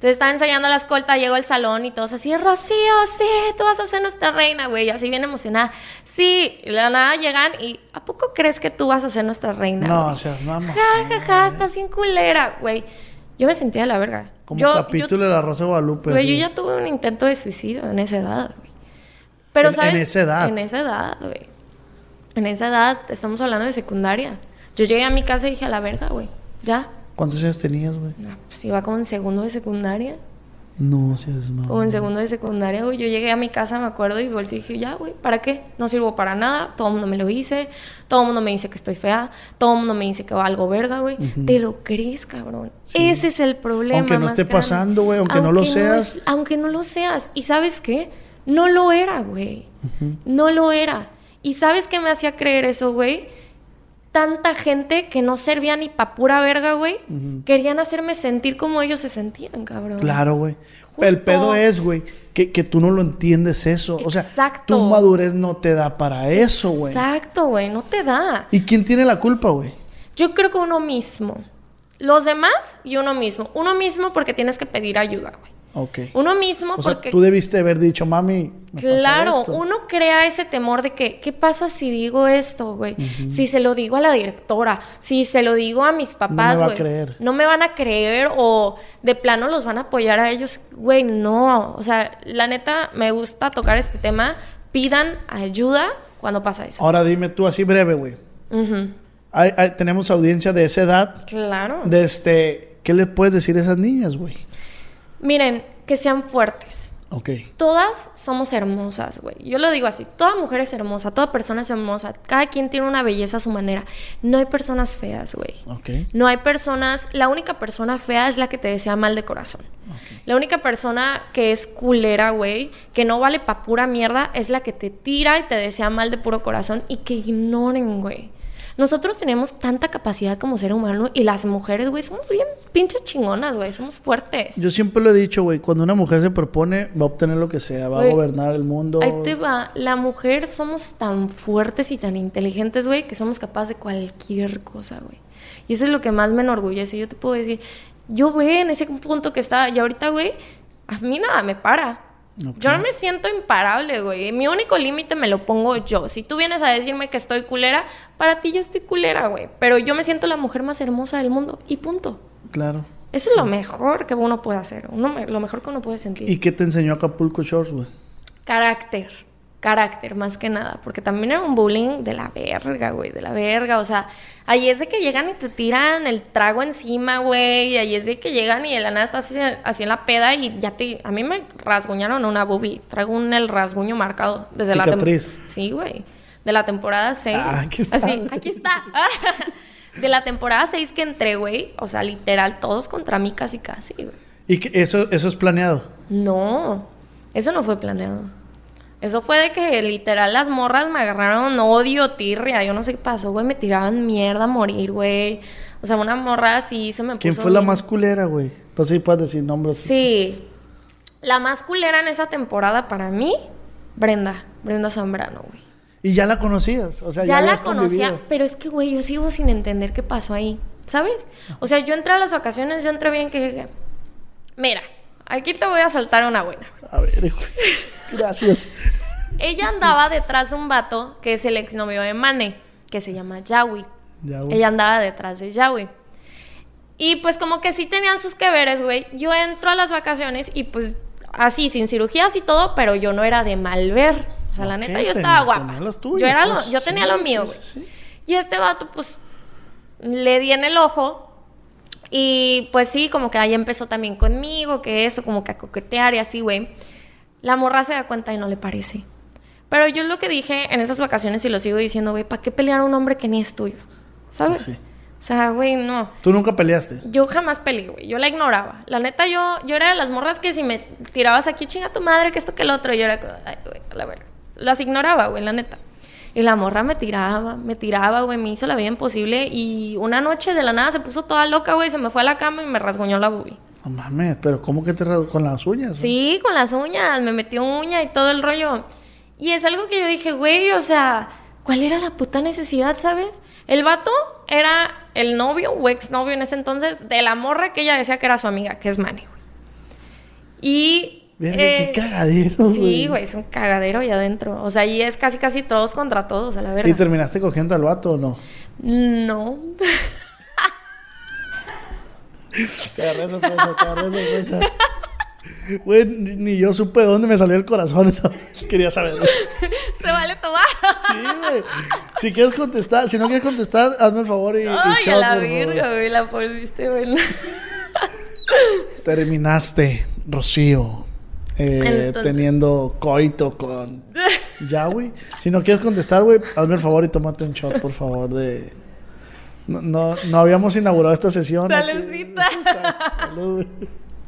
Speaker 3: Entonces estaba ensayando la escolta, llego al salón y todos así, Rocío, sí, tú vas a ser nuestra reina, güey. Y así bien emocionada. Sí, y la nada llegan y, ¿a poco crees que tú vas a ser nuestra reina?
Speaker 2: No, o sea, mamá.
Speaker 3: Ja, ja, ja, estás bien culera, güey. Yo me sentía de la verga.
Speaker 2: Como
Speaker 3: yo,
Speaker 2: capítulo de la Rosa de Guadalupe.
Speaker 3: Güey, yo ya tuve un intento de suicidio en esa edad, güey. Pero,
Speaker 2: En- en
Speaker 3: ¿sabes?
Speaker 2: esa edad.
Speaker 3: En esa edad, güey. En esa edad, estamos hablando de secundaria. Yo llegué a mi casa y dije, a la verga, güey. Ya.
Speaker 2: ¿Cuántos años tenías, güey?
Speaker 3: No, pues iba como en segundo de secundaria.
Speaker 2: No, si es mamá.
Speaker 3: Como en segundo de secundaria, güey. Yo llegué a mi casa, me acuerdo, y volteé y dije, ya, güey, ¿para qué? No sirvo para nada. Todo el mundo me lo dice. Todo el mundo me dice que estoy fea. Todo el mundo me dice que valgo verga, güey. Te lo crees, cabrón. Ese es el problema.
Speaker 2: Aunque no esté
Speaker 3: grande.
Speaker 2: pasando, güey, aunque no lo seas.
Speaker 3: es- aunque no lo seas. ¿Y sabes qué? No lo era, güey. No lo era. ¿Y sabes qué me hacía creer eso, güey? Tanta gente que no servía ni pa' pura verga, güey. Querían hacerme sentir como ellos se sentían, cabrón.
Speaker 2: Claro, güey.
Speaker 3: Justo.
Speaker 2: El pedo es, güey, que, que tú no lo entiendes eso. O sea,
Speaker 3: Exacto.
Speaker 2: tu madurez no te da para eso, güey.
Speaker 3: Exacto, güey. No te da.
Speaker 2: ¿Y quién tiene la culpa, güey?
Speaker 3: Yo creo que uno mismo. Los demás y uno mismo. Uno mismo porque tienes que pedir ayuda, güey.
Speaker 2: Ok.
Speaker 3: Uno mismo
Speaker 2: O sea,
Speaker 3: porque...
Speaker 2: tú debiste haber dicho, mami, me pasa
Speaker 3: Claro,
Speaker 2: esto".
Speaker 3: uno crea ese temor de que, ¿qué pasa si digo esto, güey? Si se lo digo a la directora, si se lo digo a mis papás,
Speaker 2: va a
Speaker 3: güey.
Speaker 2: creer.
Speaker 3: No me van a creer o de plano los van a apoyar a ellos. Güey, no. O sea, la neta, me gusta tocar este tema. Pidan ayuda cuando pasa eso.
Speaker 2: Ahora dime tú así breve, güey. Hay- hay- tenemos audiencia de esa edad.
Speaker 3: Claro.
Speaker 2: De este, ¿Qué le puedes decir a esas niñas, güey?
Speaker 3: Miren, que sean fuertes.
Speaker 2: Ok.
Speaker 3: Todas somos hermosas, güey. Yo lo digo así, toda mujer es hermosa, toda persona es hermosa, cada quien tiene una belleza a su manera. No hay personas feas, güey.
Speaker 2: Ok.
Speaker 3: No hay personas, la única persona fea es la que te desea mal de corazón. La única persona que es culera, güey, que no vale pa' pura mierda, es la que te tira y te desea mal de puro corazón y que ignoren, güey. Nosotros tenemos tanta capacidad como ser humano y las mujeres, güey, somos bien pinches chingonas, güey, somos fuertes.
Speaker 2: Yo siempre lo he dicho, güey, cuando una mujer se propone, va a obtener lo que sea, va a gobernar el mundo.
Speaker 3: Ahí te va. La mujer somos tan fuertes y tan inteligentes, güey, que somos capaces de cualquier cosa, güey. Y eso es lo que más me enorgullece. Yo te puedo decir, yo, güey, en ese punto que estaba, y ahorita, güey, a mí nada me para. Yo no me siento imparable, güey. Mi único límite me lo pongo yo. Si tú vienes a decirme que estoy culera, para ti yo estoy culera, güey. Pero yo me siento la mujer más hermosa del mundo. Y punto.
Speaker 2: Claro.
Speaker 3: Eso es lo mejor que uno puede hacer. Uno lo mejor que uno puede sentir.
Speaker 2: ¿Y qué te enseñó Acapulco Shores, güey?
Speaker 3: Carácter. Carácter, más que nada. Porque también era un bullying de la verga, güey. De la verga. O sea, ahí es de que llegan y te tiran el trago encima, güey. Y ahí es de que llegan y de la nada estás así, así en la peda y ya te. A mí me rasguñaron una boobie. Traigo un el rasguño marcado desde la
Speaker 2: Cicatriz.
Speaker 3: temporada. Sí, güey. De la temporada 6.
Speaker 2: Ah, aquí está.
Speaker 3: Así, aquí está. (laughs) de la temporada 6 que entré, güey. O sea, literal, todos contra mí casi, casi, güey.
Speaker 2: ¿Y que eso, eso es planeado?
Speaker 3: No, eso no fue planeado. Eso fue de que literal las morras me agarraron odio, tirria, yo no sé qué pasó, güey, me tiraban mierda a morir, güey. O sea, una morra así se me
Speaker 2: ¿Quién
Speaker 3: puso
Speaker 2: fue la más culera, güey? No sé si puedes decir nombres.
Speaker 3: Sí. La más culera en esa temporada para mí, Brenda, Brenda Zambrano, güey.
Speaker 2: Y ya la conocías. O sea,
Speaker 3: ya
Speaker 2: ya,
Speaker 3: la conocía,
Speaker 2: convivido.
Speaker 3: pero es que, güey, yo sigo sin entender qué pasó ahí, ¿sabes? O sea, yo entré a las vacaciones, yo entré bien que mira, aquí te voy a soltar una buena.
Speaker 2: A ver, güey. Gracias. (laughs)
Speaker 3: ella andaba detrás de un vato que es el exnovio de Mane, que se llama Yawi. Ella andaba detrás de Yawi. Y pues como que sí tenían sus que veres, güey. Yo entro a las vacaciones y pues así, sin cirugías y todo, pero yo no era de mal ver. O sea, la neta, yo estaba guapa. yo, era lo-
Speaker 2: pues.
Speaker 3: yo tenía lo mío, güey. Y este vato, pues, le di en el ojo. Y pues sí, como que ahí empezó también conmigo, que eso, como que a coquetear y así, güey. La morra se da cuenta y no le parece. Pero yo lo que dije en esas vacaciones y lo sigo diciendo, güey, ¿para qué pelear a un hombre que ni es tuyo? ¿Sabes?
Speaker 2: Sí.
Speaker 3: O sea, güey, no.
Speaker 2: Tú nunca peleaste.
Speaker 3: Yo jamás peleé, güey. Yo la ignoraba. La neta, yo, yo era de las morras que si me tirabas aquí, chinga tu madre, que esto que el otro, yo era, ay, güey, a la verga. Las ignoraba, güey, la neta. Y la morra me tiraba, me tiraba, güey, me hizo la vida imposible. Y una noche de la nada se puso toda loca, güey, se me fue a la cama y me rasguñó la boobie.
Speaker 2: No mames, pero ¿cómo que te con las uñas?
Speaker 3: Sí, con las uñas, me metió uña y todo el rollo. Y es algo que yo dije, güey, o sea, ¿cuál era la puta necesidad, sabes? El vato era el novio o exnovio en ese entonces de la morra que ella decía que era su amiga, que es Manny, güey. Y...
Speaker 2: Verga,
Speaker 3: eh,
Speaker 2: qué cagadero,
Speaker 3: Sí, güey, es un cagadero ahí adentro. O sea, y es casi casi todos contra todos, a la
Speaker 2: ¿Y
Speaker 3: verga.
Speaker 2: terminaste cogiendo al vato o no?
Speaker 3: No. (laughs)
Speaker 2: Te agarré sorpresa, te agarré sorpresa. Güey, ni yo supe de dónde me salió el corazón. Eso (laughs) quería saber. güey.
Speaker 3: Se vale tomar.
Speaker 2: Sí, güey. Si quieres contestar, si no quieres contestar, hazme el favor y, y
Speaker 3: Ay,
Speaker 2: shot,
Speaker 3: a la
Speaker 2: favor.
Speaker 3: güey, la pusiste, güey.
Speaker 2: Terminaste, Rocío, eh,
Speaker 3: Entonces-
Speaker 2: teniendo coito con Yawi. Si no quieres contestar, güey, hazme el favor y tómate un shot, por favor, de... No, no, no habíamos inaugurado esta sesión.
Speaker 3: Saludcita. (laughs)
Speaker 2: Salud,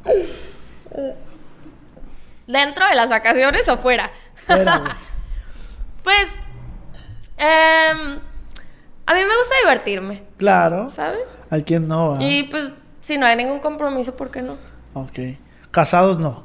Speaker 2: güey.
Speaker 3: ¿Dentro de las vacaciones o fuera? (laughs) Pues, em, a mí me gusta divertirme,
Speaker 2: Claro.
Speaker 3: ¿sabes?
Speaker 2: ¿A quién no?
Speaker 3: Y pues, si no hay ningún compromiso, ¿por qué no?
Speaker 2: Ok. Casados no.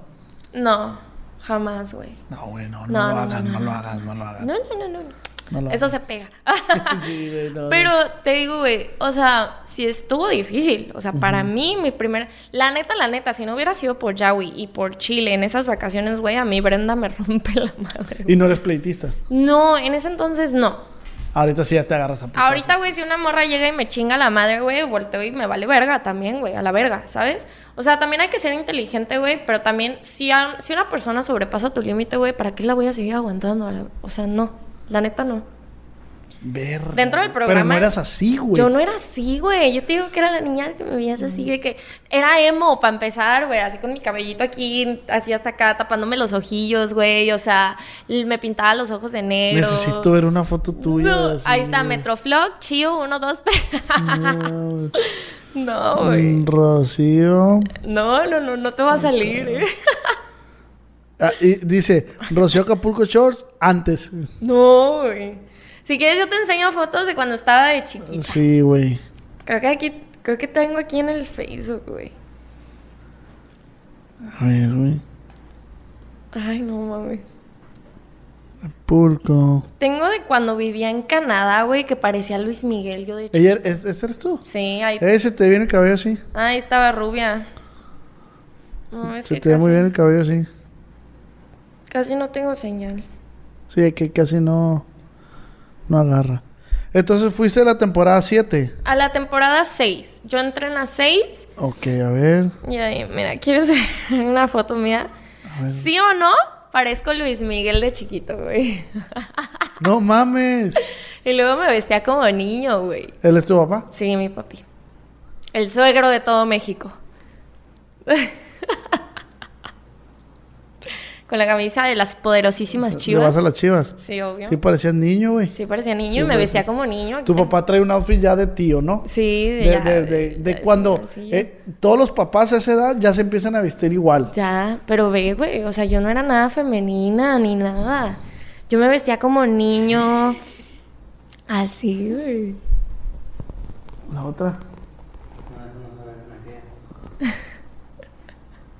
Speaker 3: No, jamás, güey.
Speaker 2: No, güey, no, no,
Speaker 3: No,
Speaker 2: lo
Speaker 3: no,
Speaker 2: hagan,
Speaker 3: no,
Speaker 2: lo hagan, no lo hagan.
Speaker 3: No, no, no, no. Eso
Speaker 2: hagan.
Speaker 3: se pega. (laughs) (laughs)
Speaker 2: Sí, güey, no,
Speaker 3: Pero te digo, güey, o sea, si estuvo difícil. O sea, para mí, mi primera. La neta, la neta, si no hubiera sido por Yawi y por Chile en esas vacaciones, güey, a mí Brenda me (laughs) rompe la madre.
Speaker 2: Y no eres pleitista.
Speaker 3: No, en ese entonces no.
Speaker 2: Ahorita sí ya te agarras a putazos.
Speaker 3: Ahorita, güey, si una morra llega y me chinga la madre, güey, volteo y me vale verga también, güey, a la verga, ¿sabes? O sea, también hay que ser inteligente, güey, pero también si, si una persona sobrepasa tu límite, güey, ¿para qué la voy a seguir aguantando? O sea, no, la neta no.
Speaker 2: Verga.
Speaker 3: Dentro del
Speaker 2: Pero
Speaker 3: programa-
Speaker 2: no eras así, güey.
Speaker 3: Yo no era así, güey. Yo te digo que era la niña que me veías así, de que era emo para empezar, güey, así con mi cabellito aquí, así hasta acá, tapándome los ojillos, güey. O sea, me pintaba los ojos de negro.
Speaker 2: Necesito ver una foto tuya.
Speaker 3: No,
Speaker 2: así,
Speaker 3: ahí está. Metroflog, Chio, 1, 2, 3.
Speaker 2: No,
Speaker 3: no, güey.
Speaker 2: mm, Rocío.
Speaker 3: No, no, no, no te va a salir, eh.
Speaker 2: Ah, y dice, Rocío Acapulco Shorts antes.
Speaker 3: No, güey. Si quieres, yo te enseño fotos de cuando estaba de chiquita.
Speaker 2: Sí, güey.
Speaker 3: Creo que aquí, creo que tengo aquí en el Facebook, güey.
Speaker 2: A ver, güey.
Speaker 3: Ay, no mames.
Speaker 2: Acapulco.
Speaker 3: Tengo de cuando vivía en Canadá, güey, que parecía Luis Miguel, yo de hecho.
Speaker 2: Ella, ¿es, ¿Ese eres tú?
Speaker 3: Sí, ahí,
Speaker 2: Ese te viene el cabello así.
Speaker 3: ahí estaba rubia. No, es
Speaker 2: Se
Speaker 3: que
Speaker 2: te ve
Speaker 3: casi,
Speaker 2: muy bien el cabello así.
Speaker 3: casi no tengo señal.
Speaker 2: Sí, que casi no, no agarra. Entonces fuiste a la temporada 7.
Speaker 3: A la temporada 6. Yo entré en la 6
Speaker 2: Ok, a ver.
Speaker 3: y ahí, mira, ¿quieres ver (laughs) una foto mía? ¿Sí o no? Parezco Luis Miguel de chiquito, güey. (laughs)
Speaker 2: No mames.
Speaker 3: y luego me vestía como niño, güey.
Speaker 2: ¿Él es tu papá?
Speaker 3: Sí, mi papi. El suegro de todo México. (laughs) Con la camisa de las poderosísimas
Speaker 2: Le
Speaker 3: chivas.
Speaker 2: vas a las chivas.
Speaker 3: Sí, obvio.
Speaker 2: Sí, parecías niño, güey.
Speaker 3: Sí, parecía niño
Speaker 2: Sí,
Speaker 3: y me vestía como niño.
Speaker 2: Tu
Speaker 3: tengo-
Speaker 2: papá trae un outfit ya de tío, ¿no?
Speaker 3: Sí,
Speaker 2: De,
Speaker 3: ya,
Speaker 2: de, de- de
Speaker 3: ya,
Speaker 2: cuando
Speaker 3: sí,
Speaker 2: eh, todos los papás a esa edad ya se empiezan a vestir igual.
Speaker 3: Ya, pero ve, güey, o sea, yo no era nada femenina ni nada. Yo me vestía como niño. Así, güey.
Speaker 2: La otra.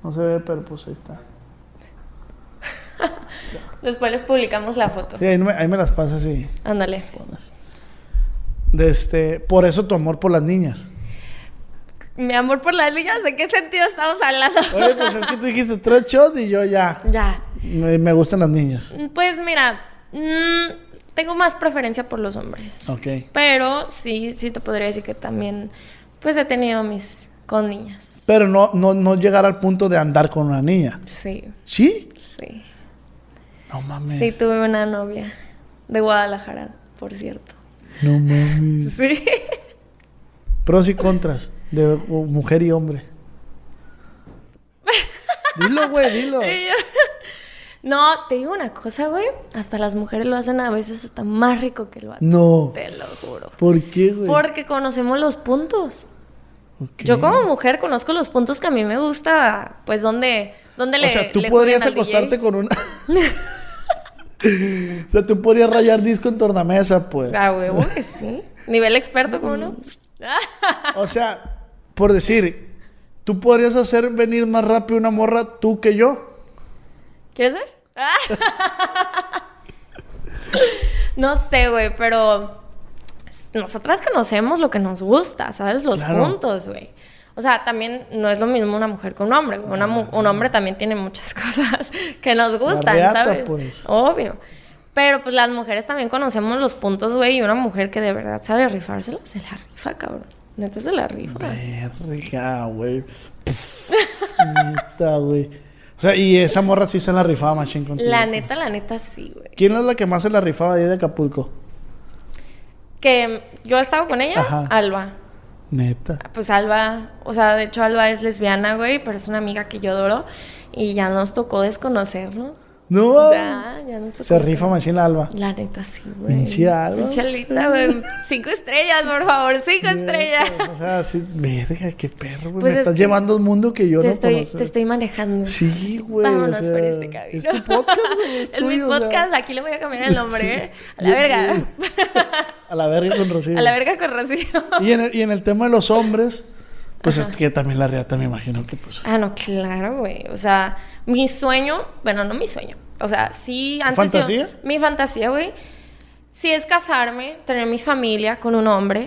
Speaker 2: No (laughs) se ve, pero pues ahí está.
Speaker 3: Después les publicamos la foto.
Speaker 2: Sí, ahí me, ahí me las pasas y
Speaker 3: Ándale.
Speaker 2: De este, por eso tu amor por las niñas.
Speaker 3: Mi amor por las niñas, ¿de qué sentido estamos hablando?
Speaker 2: Oye, pues es que tú dijiste tres shots y yo ya.
Speaker 3: ya.
Speaker 2: Me, me gustan las niñas.
Speaker 3: Pues mira, mm, tengo más preferencia por los hombres.
Speaker 2: Ok.
Speaker 3: Pero sí, sí te podría decir que también, pues he tenido mis con niñas.
Speaker 2: Pero no, no, no llegar al punto de andar con una niña.
Speaker 3: Sí,
Speaker 2: ¿Sí?
Speaker 3: sí.
Speaker 2: No mames.
Speaker 3: Sí, tuve una novia de Guadalajara, por cierto.
Speaker 2: No mames. (laughs)
Speaker 3: Sí.
Speaker 2: Pros y contras de mujer y hombre. Dilo, güey, dilo. (laughs)
Speaker 3: No, te digo una cosa, güey. Hasta las mujeres lo hacen a veces hasta más rico que el vato.
Speaker 2: No.
Speaker 3: Te lo juro.
Speaker 2: ¿Por qué, güey?
Speaker 3: Porque conocemos los puntos.
Speaker 2: Ok.
Speaker 3: Yo como mujer conozco los puntos que a mí me gusta, pues donde, donde le
Speaker 2: O sea, tú
Speaker 3: le
Speaker 2: podrías acostarte
Speaker 3: DJ.
Speaker 2: con una. (laughs) o sea, tú podrías rayar disco en tornamesa, pues.
Speaker 3: Ah, huevo, que sí. Nivel experto, ¿cómo no?
Speaker 2: O sea, por decir, tú podrías hacer venir más rápido una morra tú que yo.
Speaker 3: ¿Quieres ver? no sé, güey, pero nosotras conocemos lo que nos gusta, ¿sabes? Los
Speaker 2: Claro.
Speaker 3: puntos, güey. O sea, también no es lo mismo una mujer que un hombre. Una un hombre también tiene muchas (laughs) cosas que nos gustan,
Speaker 2: reata,
Speaker 3: ¿sabes?
Speaker 2: pues.
Speaker 3: Obvio. Pero pues las mujeres también conocemos los puntos, güey. Y una mujer que de verdad sabe rifársela, se la rifa, cabrón. Neta se la rifa.
Speaker 2: Verga, güey. Neta, güey. O sea, y esa morra sí se la rifaba machín contigo.
Speaker 3: La neta, la neta sí, güey.
Speaker 2: ¿Quién es la que más se la rifaba ahí de Acapulco?
Speaker 3: Que yo he estado con ella,
Speaker 2: Ajá.
Speaker 3: Alba.
Speaker 2: Neta.
Speaker 3: Pues Alba, o sea, de hecho Alba es lesbiana, güey, pero es una amiga que yo adoro. Y ya nos tocó desconocernos.
Speaker 2: No.
Speaker 3: Ya, ya nos tocó.
Speaker 2: Se rifa machín la alba.
Speaker 3: La neta, sí, güey.
Speaker 2: Pinche Alba.
Speaker 3: Chalita, güey. Cinco estrellas, por favor, cinco estrellas.
Speaker 2: O sea, sí, verga, qué perro, güey.
Speaker 3: Pues
Speaker 2: Me
Speaker 3: es
Speaker 2: estás
Speaker 3: que
Speaker 2: llevando a un mundo que yo
Speaker 3: Te
Speaker 2: no
Speaker 3: estoy,
Speaker 2: conozco.
Speaker 3: te estoy manejando.
Speaker 2: Sí, güey. o
Speaker 3: Vámonos
Speaker 2: sea,
Speaker 3: por este camino.
Speaker 2: Es tu podcast, güey. Es, (laughs)
Speaker 3: Es mi
Speaker 2: tuyo, o sea.
Speaker 3: podcast, aquí le voy a cambiar el nombre,
Speaker 2: Sí.
Speaker 3: ¿eh? A la verga.
Speaker 2: A la verga con Rocío. (laughs)
Speaker 3: A la verga con Rocío.
Speaker 2: Y en el, y en el tema de los hombres, pues es que también la riata me imagino que pues...
Speaker 3: Ah, no, claro, güey. O sea, mi sueño, bueno, no mi sueño. O sea, sí antes yo-
Speaker 2: fantasía?
Speaker 3: mi fantasía, güey. Sí es casarme, tener mi familia con un hombre.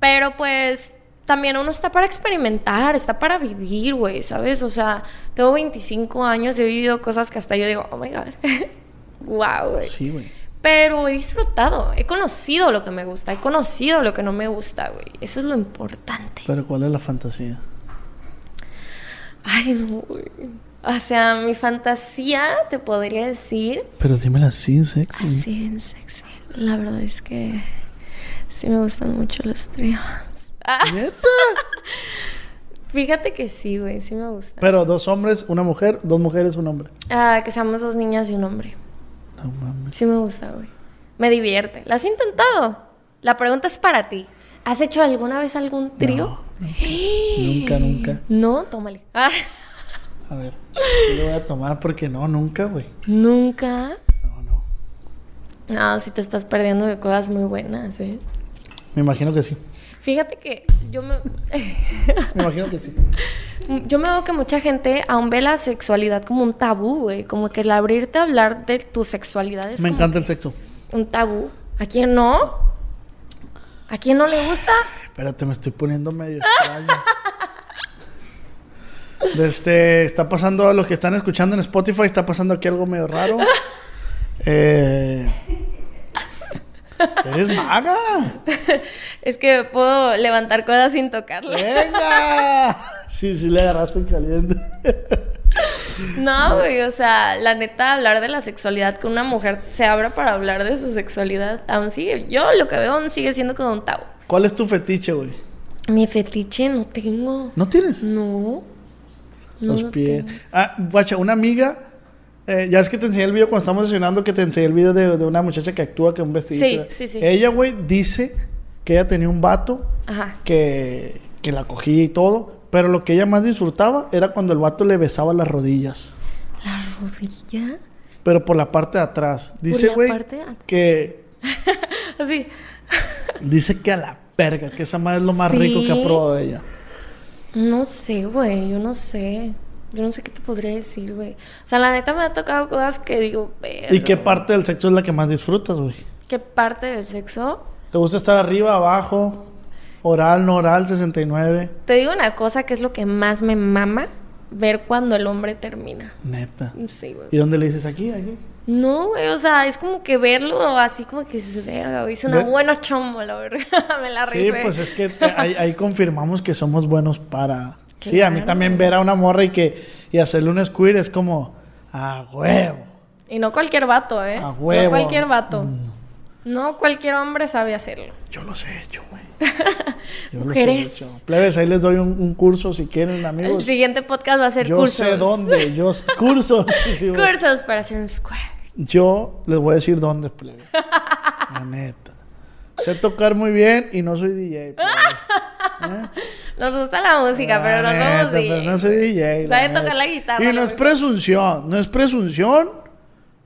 Speaker 3: Pero pues también uno está para experimentar, está para vivir, güey, ¿sabes? O sea, tengo 25 años, he vivido cosas que hasta yo digo, oh my god. (laughs) wow, güey.
Speaker 2: Sí, güey.
Speaker 3: Pero he disfrutado, he conocido lo que me gusta, he conocido lo que no me gusta, güey. Eso es lo importante.
Speaker 2: Pero ¿cuál es la fantasía?
Speaker 3: Ay, no, güey. O sea, mi fantasía, te podría decir,
Speaker 2: Pero dímela así, sexy.
Speaker 3: así en sexy. La verdad es que sí me gustan mucho los tríos. Ah,
Speaker 2: ¿Neta? (laughs)
Speaker 3: fíjate que sí, güey, sí me gusta.
Speaker 2: Pero dos hombres, una mujer, dos mujeres, un hombre.
Speaker 3: Ah, que seamos dos niñas y un hombre.
Speaker 2: No mames.
Speaker 3: Sí me gusta, güey. Me divierte. ¿La has intentado? La pregunta es para ti. ¿Has hecho alguna vez algún trío?
Speaker 2: Nunca, nunca.
Speaker 3: No, tómale. Ah,
Speaker 2: A ver, yo lo voy a tomar porque no, nunca, güey.
Speaker 3: Nunca.
Speaker 2: No, no.
Speaker 3: No, si te estás perdiendo de cosas muy buenas, ¿eh?
Speaker 2: Me imagino que sí.
Speaker 3: Fíjate que yo me...
Speaker 2: Me imagino que sí. (laughs)
Speaker 3: Yo me veo que mucha gente aún ve la sexualidad como un tabú, güey. Como que el abrirte a hablar de tu sexualidad es
Speaker 2: Me
Speaker 3: como
Speaker 2: encanta el sexo.
Speaker 3: un tabú. ¿A quién no? ¿A quién no le gusta?
Speaker 2: Espérate, me estoy poniendo medio extraño. (laughs) Este, está pasando, a los que están escuchando en Spotify, está pasando aquí algo medio raro. Eh, eres maga. (laughs)
Speaker 3: Es que puedo levantar cosas sin tocarla.
Speaker 2: Venga. (laughs) Sí, sí, le agarraste en caliente. (laughs)
Speaker 3: No, güey, o sea, la neta, hablar de la sexualidad con una mujer se abra para hablar de su sexualidad. Aún sigue, yo lo que veo aún sigue siendo como un tabú.
Speaker 2: ¿Cuál es tu fetiche, güey?
Speaker 3: Mi fetiche no tengo.
Speaker 2: ¿No tienes?
Speaker 3: No. no
Speaker 2: Los
Speaker 3: lo
Speaker 2: pies.
Speaker 3: tengo.
Speaker 2: Ah, guacha, una amiga. eh, ya es que te enseñé el video cuando estamos desayunando, que te enseñé el video de, de una muchacha que actúa con un vestidito.
Speaker 3: Sí, sí, sí.
Speaker 2: Ella, güey, dice que ella tenía un vato
Speaker 3: Ajá.
Speaker 2: que, que la cogía y todo. Pero lo que ella más disfrutaba era cuando el vato le besaba las rodillas.
Speaker 3: La rodilla.
Speaker 2: Pero por la parte de atrás. Dice,
Speaker 3: la
Speaker 2: güey, que... (laughs)
Speaker 3: Así.
Speaker 2: Dice que a la verga, que esa madre es lo más rico que ha probado ella.
Speaker 3: No sé, güey, yo no sé. Yo no sé qué te podría decir, güey. O sea, la neta me ha tocado cosas que digo, pero...
Speaker 2: ¿Y qué parte del sexo es la que más disfrutas, güey?
Speaker 3: ¿Qué parte del sexo?
Speaker 2: ¿Te gusta estar arriba, abajo? Oral, no oral, 69.
Speaker 3: Te digo una cosa que es lo que más me mama ver cuando el hombre termina.
Speaker 2: Neta.
Speaker 3: Sí, güey.
Speaker 2: ¿Y dónde le dices aquí? Aquí.
Speaker 3: No, güey, o sea, es como que verlo así como que es verga, güey. Hice una
Speaker 2: Ve-
Speaker 3: buena chombo, la verga. (laughs) me la
Speaker 2: Sí,
Speaker 3: rifé.
Speaker 2: pues es que te- ahí, ahí confirmamos que somos buenos para... Sí, a mí también ver a una morra y que y hacerle un squirt es como... A huevo.
Speaker 3: Y no cualquier vato, ¿eh?
Speaker 2: A huevo. Mm.
Speaker 3: No cualquier vato. No cualquier hombre sabe hacerlo.
Speaker 2: Yo los he hecho, güey. (laughs) Yo
Speaker 3: Mujeres.
Speaker 2: Plebes, ahí les doy un, un curso si quieren, amigos.
Speaker 3: El siguiente podcast va a ser
Speaker 2: Yo
Speaker 3: cursos.
Speaker 2: sé dónde. Yo (laughs) cursos. sí.
Speaker 3: Cursos para hacer un square.
Speaker 2: Yo les voy a decir dónde, plebes. La (laughs) neta. Sé tocar muy bien y no soy DJ. ¿Eh?
Speaker 3: Nos gusta la música, pero no
Speaker 2: neta,
Speaker 3: somos
Speaker 2: pero no soy DJ.
Speaker 3: Sabe tocar la guitarra.
Speaker 2: Y no es presunción, no es presunción,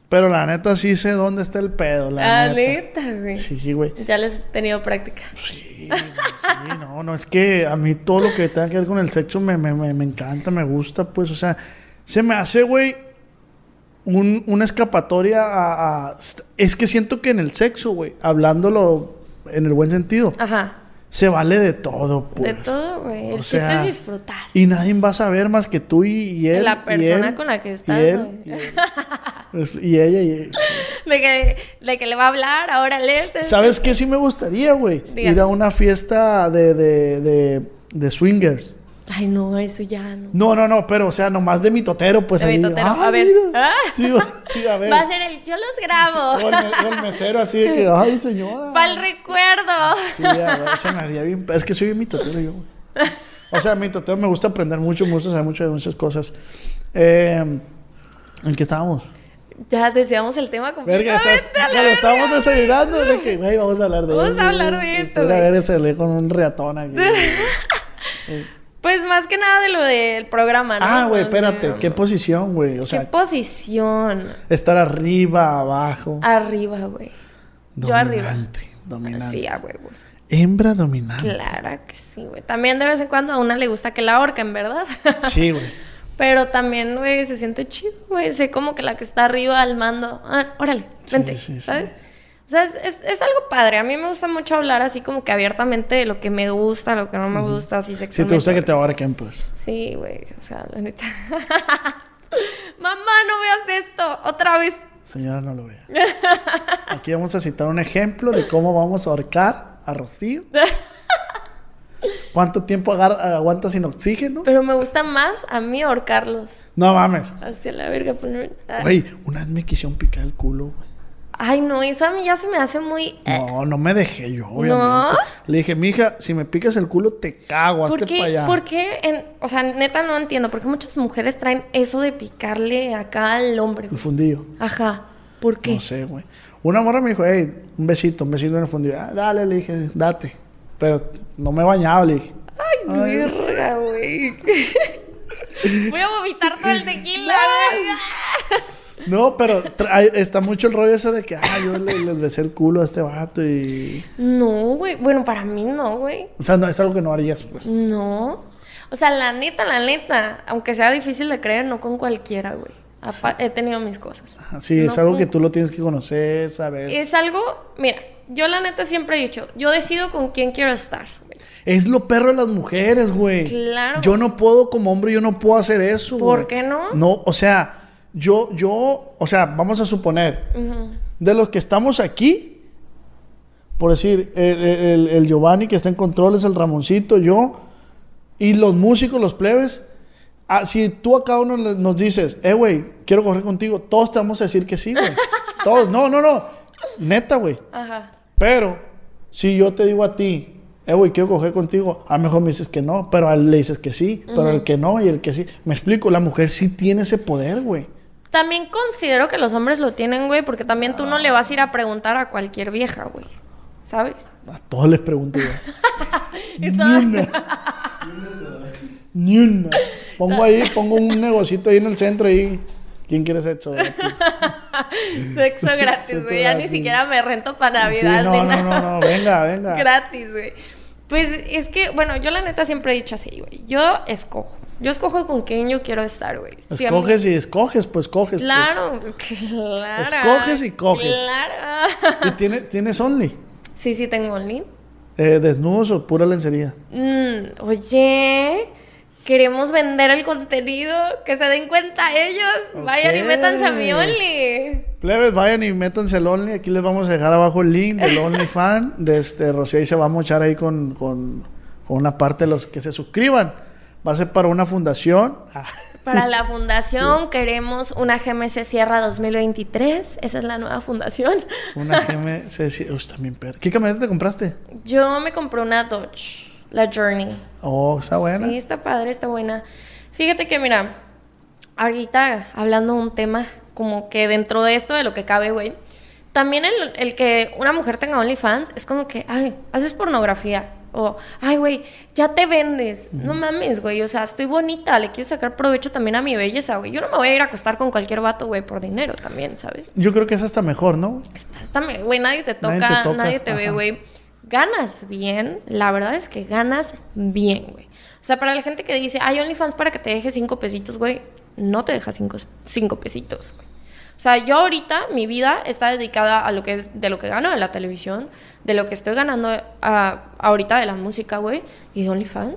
Speaker 2: pero la neta sí sé dónde está el pedo, la
Speaker 3: Ah,
Speaker 2: neta.
Speaker 3: neta, güey.
Speaker 2: Sí, sí, güey.
Speaker 3: Ya les he tenido práctica.
Speaker 2: Sí, sí, no, no, es que a mí todo lo que tenga que ver con el sexo me, me, me, me encanta, me gusta, pues, o sea, se me hace, güey, un- una escapatoria a, a- Es que siento que en el sexo, güey, hablándolo en el buen sentido,
Speaker 3: Ajá.
Speaker 2: Se vale de todo, pues.
Speaker 3: de todo, güey. El
Speaker 2: O
Speaker 3: chiste
Speaker 2: sea,
Speaker 3: es disfrutar.
Speaker 2: Y nadie va a saber más que tú y, y él.
Speaker 3: La
Speaker 2: y
Speaker 3: persona
Speaker 2: él,
Speaker 3: con la que
Speaker 2: y
Speaker 3: estás,
Speaker 2: él, y, él. Es- y ella y él. (laughs)
Speaker 3: De que, de que le va a hablar, ahora le este.
Speaker 2: ¿Sabes qué? Sí me gustaría, güey. Ir a una fiesta de, de, de, de swingers.
Speaker 3: Ay, no, eso ya no.
Speaker 2: No, no, no, pero o sea, nomás de mi totero, pues
Speaker 3: De mi
Speaker 2: ahí.
Speaker 3: totero,
Speaker 2: ah,
Speaker 3: a ver. Ah.
Speaker 2: Sí, sí, a ver.
Speaker 3: Va a ser el. Yo los grabo.
Speaker 2: O el, me- el mesero así de que, (laughs) ay, señora.
Speaker 3: Para el recuerdo.
Speaker 2: Sí, a ver, se me haría bien. Es que soy bien mitotero yo, güey. O sea, mi totero me gusta aprender mucho, me gusta saber mucho de muchas cosas. Eh, ¿En qué estábamos?
Speaker 3: Ya decíamos el tema
Speaker 2: Verga,
Speaker 3: completamente. verga.
Speaker 2: estábamos desayunando, de que, güey, vamos a hablar de
Speaker 3: Vamos
Speaker 2: eso,
Speaker 3: a hablar de esto,
Speaker 2: Mira, a ver, se lee con un reatón aquí. (laughs)
Speaker 3: Pues más que nada de lo del programa, ¿no?
Speaker 2: ah, güey, espérate.
Speaker 3: de-
Speaker 2: ¿Qué posición, güey? O
Speaker 3: ¿Qué
Speaker 2: sea,
Speaker 3: posición?
Speaker 2: estar arriba, abajo.
Speaker 3: Arriba, güey. Yo arriba.
Speaker 2: Dominante, dominante.
Speaker 3: Sí, a huevos.
Speaker 2: Hembra dominante.
Speaker 3: Claro que sí, güey. También de vez en cuando a una le gusta que la ahorquen, ¿verdad? (laughs)
Speaker 2: Sí, güey.
Speaker 3: Pero también, güey, se siente chido, güey. Sé como que la que está arriba al mando. Ah, órale,
Speaker 2: Sí,
Speaker 3: vente,
Speaker 2: sí, sí.
Speaker 3: ¿sabes? O sea, es, es- es algo padre. A mí me gusta mucho hablar así como que abiertamente de lo que me gusta, lo que no me gusta, así
Speaker 2: Si
Speaker 3: sexualmente.
Speaker 2: te gusta que te
Speaker 3: güey.
Speaker 2: ahorquen, pues.
Speaker 3: Sí, güey. O sea, la neta. (laughs) Mamá, no veas esto. Otra vez.
Speaker 2: Señora, no lo vea. Aquí vamos a citar un ejemplo de cómo vamos a ahorcar a Rocío. (laughs) ¿Cuánto tiempo aguanta sin oxígeno?
Speaker 3: Pero me gusta más a mí ahorcarlos.
Speaker 2: No mames.
Speaker 3: Hacia la verga. poner- Ay.
Speaker 2: Güey, una vez me quisieron picar el culo, güey.
Speaker 3: Ay, no, eso a mí ya se me hace muy. eh,
Speaker 2: No, no me dejé yo, obviamente. Le dije, mija, si me picas el culo, te cago, hazte
Speaker 3: ¿Por
Speaker 2: para allá.
Speaker 3: ¿Por qué? En- o sea, neta no entiendo. ¿Por qué muchas mujeres traen eso de picarle acá al hombre?
Speaker 2: El fundillo.
Speaker 3: Ajá. ¿Por qué?
Speaker 2: No sé, güey. Una morra me dijo, hey, un besito, un besito en el fundillo. Ah, dale, le dije, date. Pero no me bañaba, le dije.
Speaker 3: Ay,
Speaker 2: Ay.
Speaker 3: verga, güey. (laughs) Voy a vomitar todo el tequila, güey.
Speaker 2: No, pero hay- está mucho el rollo ese de que, ah, yo le- les besé el culo a este vato y...
Speaker 3: No, güey. Bueno, para mí no, güey.
Speaker 2: O sea, no, es algo que no harías, pues.
Speaker 3: No. O sea, la neta, la neta, aunque sea difícil de creer, no con cualquiera, güey. He tenido mis cosas.
Speaker 2: Sí, es algo
Speaker 3: con-
Speaker 2: que tú lo tienes que conocer, saber. Es,
Speaker 3: Es algo, mira, yo la neta siempre he dicho, yo decido con quién quiero estar. güey.
Speaker 2: lo perro de las mujeres, güey.
Speaker 3: Claro.
Speaker 2: Yo no puedo, como hombre, yo no puedo hacer eso,
Speaker 3: ¿Por
Speaker 2: güey.
Speaker 3: qué no?
Speaker 2: No, o sea, yo, yo, o sea, vamos a suponer, de los que estamos aquí, por decir, el, el- el Giovanni que está en controles, el Ramoncito, yo, y los músicos, los plebes, ah, si tú a cada uno nos dices, eh, güey, quiero correr contigo, todos te vamos a decir que sí, güey. (laughs) todos, no, no, no, neta, güey.
Speaker 3: Ajá.
Speaker 2: Pero, si yo te digo a ti, eh, güey, quiero coger contigo, a lo mejor me dices que no, pero a él le dices que sí, pero el que no y el que sí. Me explico, la mujer sí tiene ese poder, güey.
Speaker 3: También considero que los hombres lo tienen, güey, porque también tú no le vas a ir a preguntar a cualquier vieja, güey. ¿Sabes?
Speaker 2: A todos les pregunto yo. (laughs)
Speaker 3: Y
Speaker 2: Ni una. Ni una. Pongo ahí, pongo un negocito ahí en el centro ahí. ¿Quién quiere (laughs) sexo? gratis?
Speaker 3: Sexo gratis, güey. Ya ni siquiera me rento para
Speaker 2: Sí,
Speaker 3: Navidad.
Speaker 2: no,
Speaker 3: ni
Speaker 2: no,
Speaker 3: nada.
Speaker 2: no, no, venga, venga. (laughs)
Speaker 3: Gratis, güey. Pues es que, bueno, yo la neta siempre he dicho así, güey. Yo escojo. Yo escojo con quién yo quiero estar, güey.
Speaker 2: Escoges y escoges, pues coges. pues.
Speaker 3: Claro, (laughs) claro.
Speaker 2: Escoges y coges.
Speaker 3: Claro.
Speaker 2: ¿Y tiene, tienes Only?
Speaker 3: Sí, sí, tengo Only.
Speaker 2: Eh, ¿Desnudos o pura lencería?
Speaker 3: Mm, oye, queremos vender el contenido, que se den cuenta ellos. Vayan y métanse a mi Only.
Speaker 2: Plebes, vayan y métanse al Only. Aquí les vamos a dejar abajo el link del OnlyFan. De este, Rocío ahí se va a mochar ahí con, con, con una parte de los que se suscriban. Va a ser para una fundación. Ah,
Speaker 3: Para la (laughs) fundación queremos una GMC Sierra 2023. Esa es la nueva fundación.
Speaker 2: una (laughs) GMC. Uy, también perra. ¿Qué camioneta te compraste?
Speaker 3: Yo me compré una Dodge, la Journey.
Speaker 2: Oh, está buena.
Speaker 3: Sí, está padre, está buena. Fíjate que, mira, ahorita hablando de un tema como que dentro de esto de lo que cabe, güey, también el, el que una mujer tenga OnlyFans es como que, ay, haces pornografía. O, ay, güey, ya te vendes. No mames, güey. O sea, estoy bonita, le quiero sacar provecho también a mi belleza, güey. Yo no me voy a ir a acostar con cualquier vato, güey, por dinero también, ¿sabes?
Speaker 2: Yo creo que es hasta mejor, ¿no?
Speaker 3: Está, está güey, nadie te toca,
Speaker 2: Nadie
Speaker 3: nadie
Speaker 2: te
Speaker 3: ve, güey. Ganas bien, la verdad es que ganas bien, güey. O sea, para la gente que dice, hay OnlyFans para que te deje cinco pesitos, güey, no te deja cinco, cinco pesitos, güey. O sea, yo ahorita, mi vida está dedicada a lo que es, de lo que gano de la televisión, de lo que estoy ganando ah, ahorita de la música, güey, y de OnlyFans.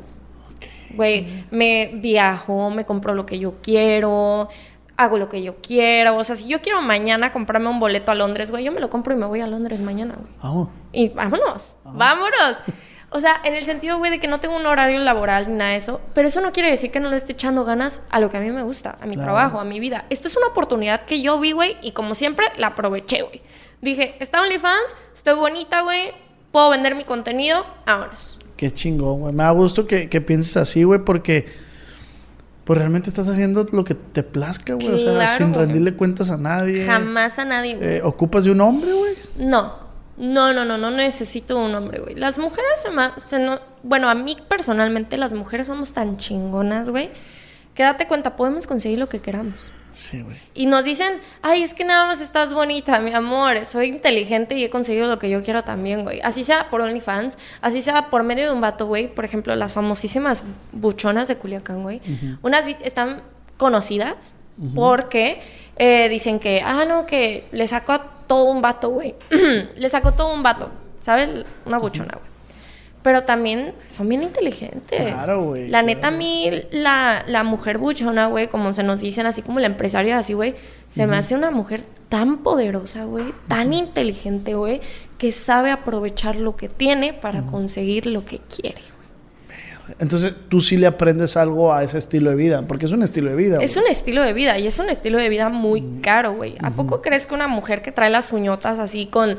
Speaker 3: Güey, me viajo, me compro lo que yo quiero, hago lo que yo quiero. O sea, si yo quiero mañana comprarme un boleto a Londres, güey, yo me lo compro y me voy a Londres mañana, güey.
Speaker 2: Vamos.
Speaker 3: Y vámonos, vámonos. (laughs) O sea, en el sentido, güey, de que no tengo un horario laboral ni nada de eso, pero eso no quiere decir que no le esté echando ganas a lo que a mí me gusta, a mi
Speaker 2: Claro.
Speaker 3: trabajo, a mi vida. Esto es una oportunidad que yo vi, güey, y como siempre, la aproveché, güey. Dije, está OnlyFans, estoy bonita, güey, puedo vender mi contenido, vámonos.
Speaker 2: Qué chingón, güey. Me da gusto que, que pienses así, güey, porque pues realmente estás haciendo lo que te plazca, güey. o sea, sin
Speaker 3: güey.
Speaker 2: rendirle cuentas a nadie.
Speaker 3: Jamás a nadie, güey.
Speaker 2: Eh, ¿Ocupas de un hombre, güey?
Speaker 3: No, no, no, no, no necesito un hombre, güey. Las mujeres se, se no- bueno, a mí personalmente las mujeres somos tan chingonas, güey, que date cuenta, podemos conseguir lo que queramos.
Speaker 2: Sí, güey.
Speaker 3: Y nos dicen, ay, es que nada más estás bonita, mi amor, soy inteligente y he conseguido lo que yo quiero también, güey. Así sea por OnlyFans, así sea por medio de un vato, güey. Por ejemplo, las famosísimas buchonas de Culiacán, güey. Unas están conocidas porque eh, dicen que, ah, no, que le sacó a todo un vato, güey. (clears throat) le sacó todo un vato, ¿sabes? Una buchona, güey. Pero también son bien inteligentes.
Speaker 2: Claro, güey,
Speaker 3: La
Speaker 2: claro.
Speaker 3: neta, a mí, la, la mujer buchona, güey, como se nos dicen, así como la empresaria, así, güey, se me hace una mujer tan poderosa, güey, tan inteligente, güey, que sabe aprovechar lo que tiene para conseguir lo que quiere, güey.
Speaker 2: Entonces tú sí le aprendes algo a ese estilo de vida, porque es un estilo de vida.
Speaker 3: Es un estilo de vida y es un estilo de vida muy caro, güey. ¿A poco crees que una mujer que trae las uñotas así con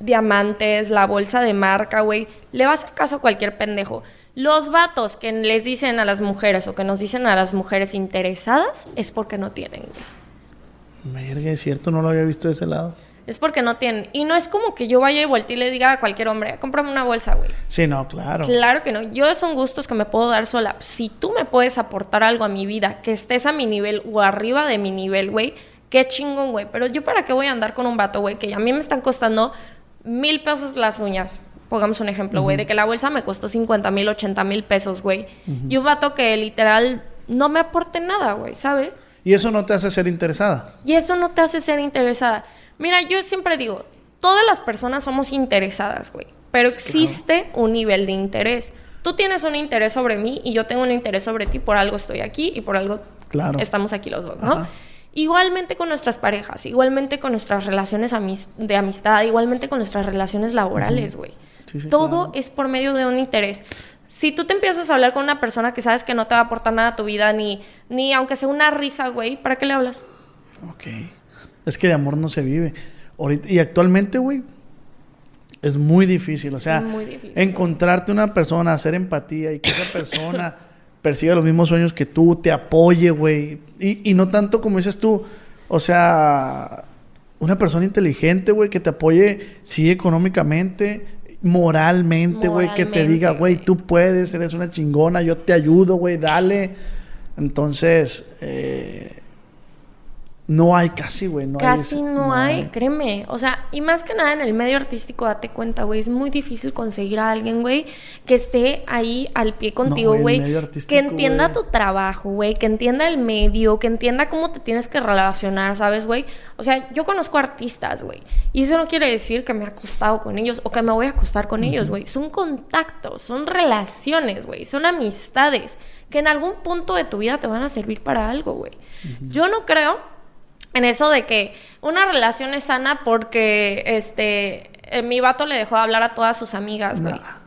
Speaker 3: diamantes, la bolsa de marca, güey, le va a hacer caso a cualquier pendejo? Los vatos que les dicen a las mujeres o que nos dicen a las mujeres interesadas es porque no tienen, güey.
Speaker 2: Es cierto, no lo había visto de ese lado.
Speaker 3: Es porque no tienen. Y no es como que yo vaya y voltee y le diga a cualquier hombre, cómprame una bolsa, güey.
Speaker 2: Sí, no, claro.
Speaker 3: Claro que no. Yo son gustos que me puedo dar sola. Si tú me puedes aportar algo a mi vida, que estés a mi nivel o arriba de mi nivel, güey, qué chingón, güey. Pero yo para qué voy a andar con un vato, güey, que a mí me están costando mil pesos las uñas. Pongamos un ejemplo, güey, de que la bolsa me costó 50 mil, 80 mil pesos, güey. Y un vato que literal no me aporte nada, güey, ¿sabes?
Speaker 2: Y eso no te hace ser interesada.
Speaker 3: Y eso no te hace ser interesada. Mira, yo siempre digo, todas las personas somos interesadas, güey. Pero existe un nivel de interés. Tú tienes un interés sobre mí y yo tengo un interés sobre ti. Por algo estoy aquí y por algo
Speaker 2: Claro.
Speaker 3: estamos aquí los dos, ¿no?
Speaker 2: Ajá.
Speaker 3: Igualmente con nuestras parejas, igualmente con nuestras relaciones amis- de amistad, igualmente con nuestras relaciones laborales, güey.
Speaker 2: Sí, sí,
Speaker 3: Todo
Speaker 2: claro.
Speaker 3: es por medio de un interés. Si tú te empiezas a hablar con una persona que sabes que no te va a aportar nada a tu vida, ni, ni aunque sea una risa, güey, ¿para qué le hablas?
Speaker 2: Ok. Es que de amor no se vive. Ahorita, y actualmente, güey, es muy difícil. O sea,
Speaker 3: difícil.
Speaker 2: encontrarte una persona, hacer empatía y que esa persona (laughs) persiga los mismos sueños que tú, te apoye, güey. Y, y no tanto como dices tú, o sea, una persona inteligente, güey, que te apoye, sí, económicamente, moralmente, güey, que te diga, güey,
Speaker 3: güey.
Speaker 2: tú puedes, eres una chingona, yo te ayudo, güey, dale. Entonces, eh, No hay casi, güey. No
Speaker 3: Casi
Speaker 2: hay,
Speaker 3: no, hay, créeme. O sea, y más que nada en el medio artístico, date cuenta, güey. Es muy difícil conseguir a alguien, güey, que esté ahí al pie contigo, güey.
Speaker 2: medio
Speaker 3: que entienda tu trabajo, güey. Que entienda el medio, que entienda cómo te tienes que relacionar, ¿sabes, güey? O sea, yo conozco artistas, güey. Y eso no quiere decir que me he acostado con ellos o que me voy a acostar con ellos, güey. Son contactos, son relaciones, güey. Son amistades que en algún punto de tu vida te van a servir para algo, güey. Yo no creo en eso de que una relación es sana porque este eh, mi vato le dejó de hablar a todas sus amigas, güey.
Speaker 2: Nah.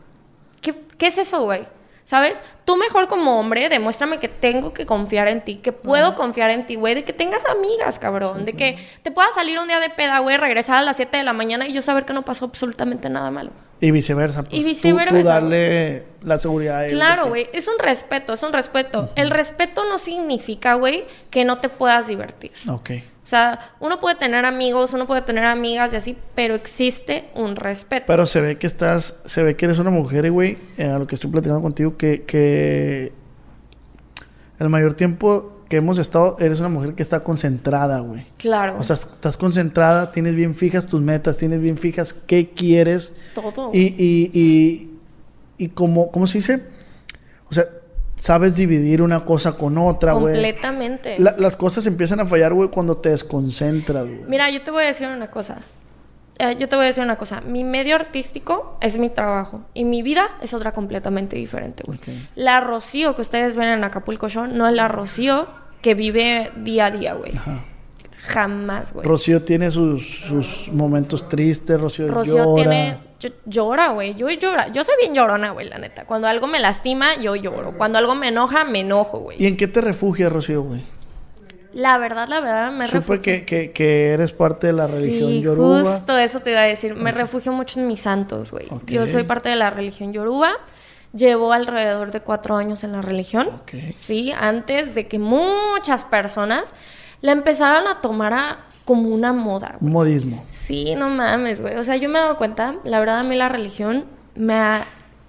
Speaker 3: ¿Qué, qué es eso, güey? ¿Sabes? Tú mejor como hombre, demuéstrame que tengo que confiar en ti, que puedo confiar en ti, güey, de que tengas amigas, cabrón, de que te puedas salir un día de peda, güey, regresar a las 7 de la mañana y yo saber que no pasó absolutamente nada malo.
Speaker 2: Y viceversa. Pues,
Speaker 3: Y viceversa.
Speaker 2: Tú, darle la seguridad a él.
Speaker 3: Claro,
Speaker 2: que-
Speaker 3: güey, es un respeto, es un respeto. El respeto no significa, güey, que no te puedas divertir.
Speaker 2: Ok.
Speaker 3: O sea, uno puede tener amigos, uno puede tener amigas y así, pero existe un respeto.
Speaker 2: Pero se ve que estás, se ve que eres una mujer, güey, eh, a lo que estoy platicando contigo, que, que el mayor tiempo que hemos estado, eres una mujer que está concentrada, güey.
Speaker 3: claro.
Speaker 2: O sea, estás concentrada, tienes bien fijas tus metas, tienes bien fijas qué quieres.
Speaker 3: todo.
Speaker 2: Y, y, y, y como, ¿cómo se dice? O sea, sabes dividir una cosa con otra, güey.
Speaker 3: completamente.
Speaker 2: La- las cosas empiezan a fallar, güey, cuando te desconcentras, güey.
Speaker 3: Mira, yo te voy a decir una cosa. Eh, yo te voy a decir una cosa. Mi medio artístico es mi trabajo y mi vida es otra completamente diferente, güey. La Rocío que ustedes ven en Acapulco Show no es la Rocío que vive día a día, güey.
Speaker 2: Ajá.
Speaker 3: Jamás, güey.
Speaker 2: Rocío tiene sus, sus momentos tristes, Rocío,
Speaker 3: Rocío
Speaker 2: llora.
Speaker 3: tiene. Yo- llora, güey. Yo llora. Yo soy bien llorona, güey, la neta. Cuando algo me lastima, yo lloro. Cuando algo me enoja, me enojo, güey.
Speaker 2: ¿Y en qué te refugias, Rocío, güey?
Speaker 3: La verdad, la verdad, me
Speaker 2: Supe
Speaker 3: refugio.
Speaker 2: que, que, que eres parte de la religión
Speaker 3: sí,
Speaker 2: yoruba.
Speaker 3: justo eso te iba a decir. Me refugio mucho en mis santos, güey. Yo soy parte de la religión yoruba. Llevo alrededor de cuatro años en la religión.
Speaker 2: Ok.
Speaker 3: Sí, antes de que muchas personas la empezaran a tomar a- como una moda.
Speaker 2: Un modismo.
Speaker 3: Sí, no mames, güey. O sea, yo me he dado cuenta, la verdad, a mí la religión me, ha-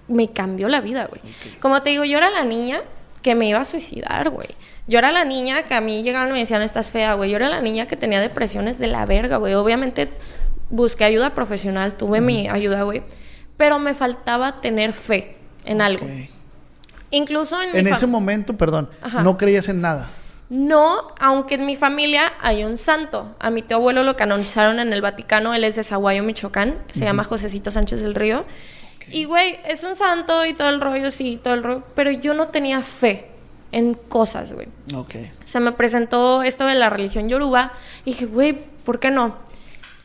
Speaker 3: me cambió la vida, güey. Como te digo, yo era la niña que me iba a suicidar, güey. Yo era la niña que a mí llegaban y me decían, estás fea, güey. Yo era la niña que tenía depresiones de la verga, güey. Obviamente busqué ayuda profesional, tuve mi ayuda, güey. Pero me faltaba tener fe en algo. Incluso en,
Speaker 2: En ese momento, perdón,
Speaker 3: Ajá.
Speaker 2: no creías en nada.
Speaker 3: No, aunque en mi familia hay un santo. A mi tío abuelo lo canonizaron en el Vaticano, él es de Zaguayo, Michoacán, se llama Josecito Sánchez del Río. Y güey, es un santo y todo el rollo, sí, todo el rollo, pero yo no tenía fe en cosas, güey.
Speaker 2: Ok.
Speaker 3: Se me presentó esto de la religión yoruba y dije, güey, ¿por qué no?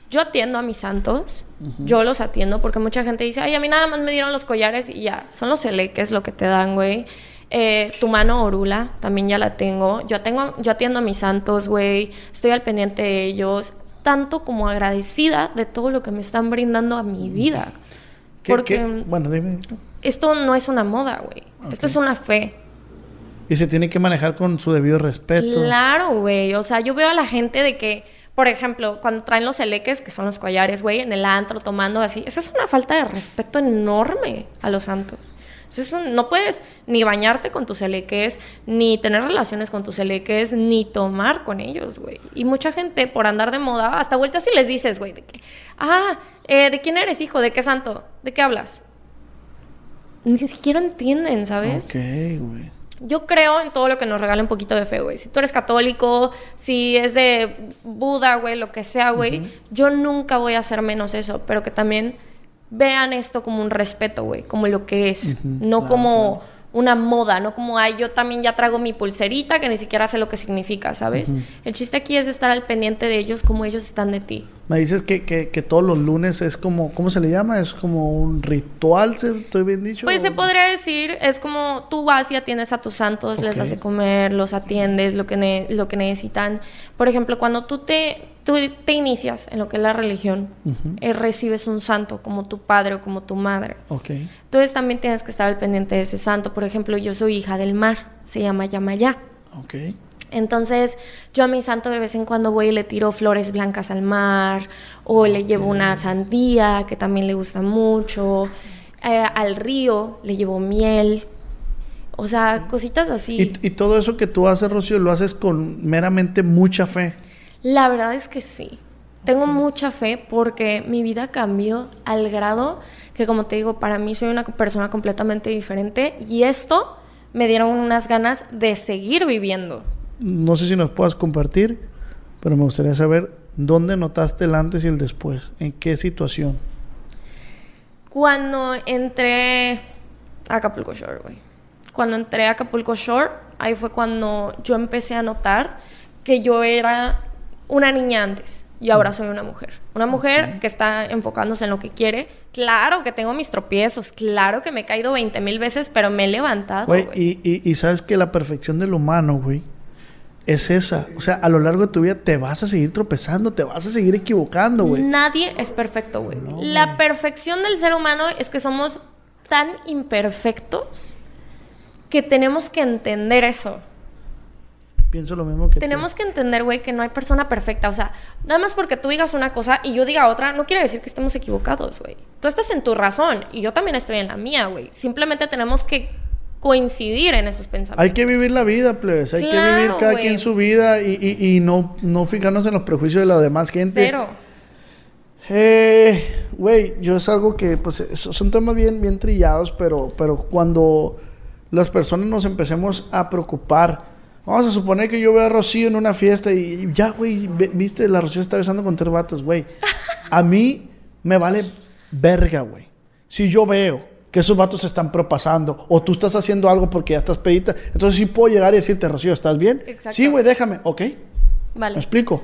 Speaker 3: Yo atiendo a mis santos, yo los atiendo porque mucha gente dice, ay, a mí nada más me dieron los collares y ya, son los eleques lo que te dan, güey. Eh, tu mano orula, también ya la tengo. Yo, tengo. yo atiendo a mis santos, güey. Estoy al pendiente de ellos. Tanto como agradecida de todo lo que me están brindando a mi vida.
Speaker 2: ¿Qué-
Speaker 3: Porque
Speaker 2: qué? Bueno, dime.
Speaker 3: esto no es una moda, güey. Esto es una fe.
Speaker 2: Y se tiene que manejar con su debido respeto.
Speaker 3: Claro, güey. O sea, yo veo a la gente de que, por ejemplo, cuando traen los eleques, que son los collares, güey, en el antro tomando así, eso es una falta de respeto enorme a los santos. Eso es un- no puedes ni bañarte con tus eleques, ni tener relaciones con tus eleques, ni tomar con ellos, güey. Y mucha gente, por andar de moda, hasta vueltas y les dices, güey, de que, ah, eh, ¿de quién eres hijo? ¿De qué santo? ¿De qué hablas? Ni siquiera entienden, ¿sabes?
Speaker 2: Ok, güey.
Speaker 3: Yo creo en todo lo que nos regala un poquito de fe, güey. Si tú eres católico, si es de Buda, güey, lo que sea, güey, yo nunca voy a hacer menos eso, pero que también vean esto como un respeto, güey, como lo que es, no
Speaker 2: claro,
Speaker 3: como una moda, no como, ay, yo también ya traigo mi pulserita que ni siquiera sé lo que significa, ¿sabes? El chiste aquí es estar al pendiente de ellos como ellos están de ti.
Speaker 2: Me dices que, que, que todos los lunes es como, ¿cómo se le llama? Es como un ritual, ¿se- ¿estoy bien dicho?
Speaker 3: Pues se podría decir, es como tú vas y atiendes a tus santos, les haces comer, los atiendes, lo que, ne- lo que necesitan. Por ejemplo, cuando tú te, tú te inicias en lo que es la religión, eh, recibes un santo como tu padre o como tu madre.
Speaker 2: Ok.
Speaker 3: Entonces también tienes que estar al pendiente de ese santo. Por ejemplo, yo soy hija del mar, se llama Yamayá.
Speaker 2: Ok.
Speaker 3: Entonces, yo a mi santo de vez en cuando voy y le tiro flores blancas al mar, o le llevo una sandía que también le gusta mucho, eh, al río le llevo miel, o sea, cositas así.
Speaker 2: Y, y todo eso que tú haces, Rocío, lo haces con meramente mucha fe.
Speaker 3: La verdad es que sí. Tengo mucha fe porque mi vida cambió al grado que, como te digo, para mí soy una persona completamente diferente y esto me dieron unas ganas de seguir viviendo.
Speaker 2: No sé si nos puedas compartir, pero me gustaría saber dónde notaste el antes y el después, en qué situación.
Speaker 3: Cuando entré a Acapulco Shore, güey. Cuando entré a Acapulco Shore, ahí fue cuando yo empecé a notar que yo era una niña antes y ahora soy una mujer. Una mujer que está enfocándose en lo que quiere. Claro que tengo mis tropiezos, claro que me he caído 20 mil veces, pero me he levantado.
Speaker 2: Güey, y, y, y sabes que la perfección del humano, güey, es esa. O sea, a lo largo de tu vida te vas a seguir tropezando, te vas a seguir equivocando, güey.
Speaker 3: Nadie es perfecto, güey. la perfección del ser humano es que somos tan imperfectos que tenemos que entender eso.
Speaker 2: Pienso lo mismo que
Speaker 3: Tenemos que entender, güey, que no hay persona perfecta. O sea, nada más porque tú digas una cosa y yo diga otra, no quiere decir que estemos equivocados, güey. Tú estás en tu razón y yo también estoy en la mía, güey. Simplemente tenemos que coincidir en esos pensamientos.
Speaker 2: Hay que vivir la vida, plebes. Hay que vivir cada quien su vida y, y, y, no, no fijarnos en los prejuicios de la demás gente.
Speaker 3: Cero.
Speaker 2: Eh, güey, yo es algo que, pues, son temas bien, bien trillados, pero, pero cuando las personas nos empecemos a preocupar Vamos a suponer que yo veo a Rocío en una fiesta y ya, güey, viste, la Rocío está besando con tres vatos, güey. A mí me vale verga, güey. Si yo veo que esos vatos se están propasando o tú estás haciendo algo porque ya estás pedita, entonces sí puedo llegar y decirte, Rocío, ¿estás bien? Exacto. Sí, güey, déjame, ok.
Speaker 3: Vale.
Speaker 2: ¿Me explico?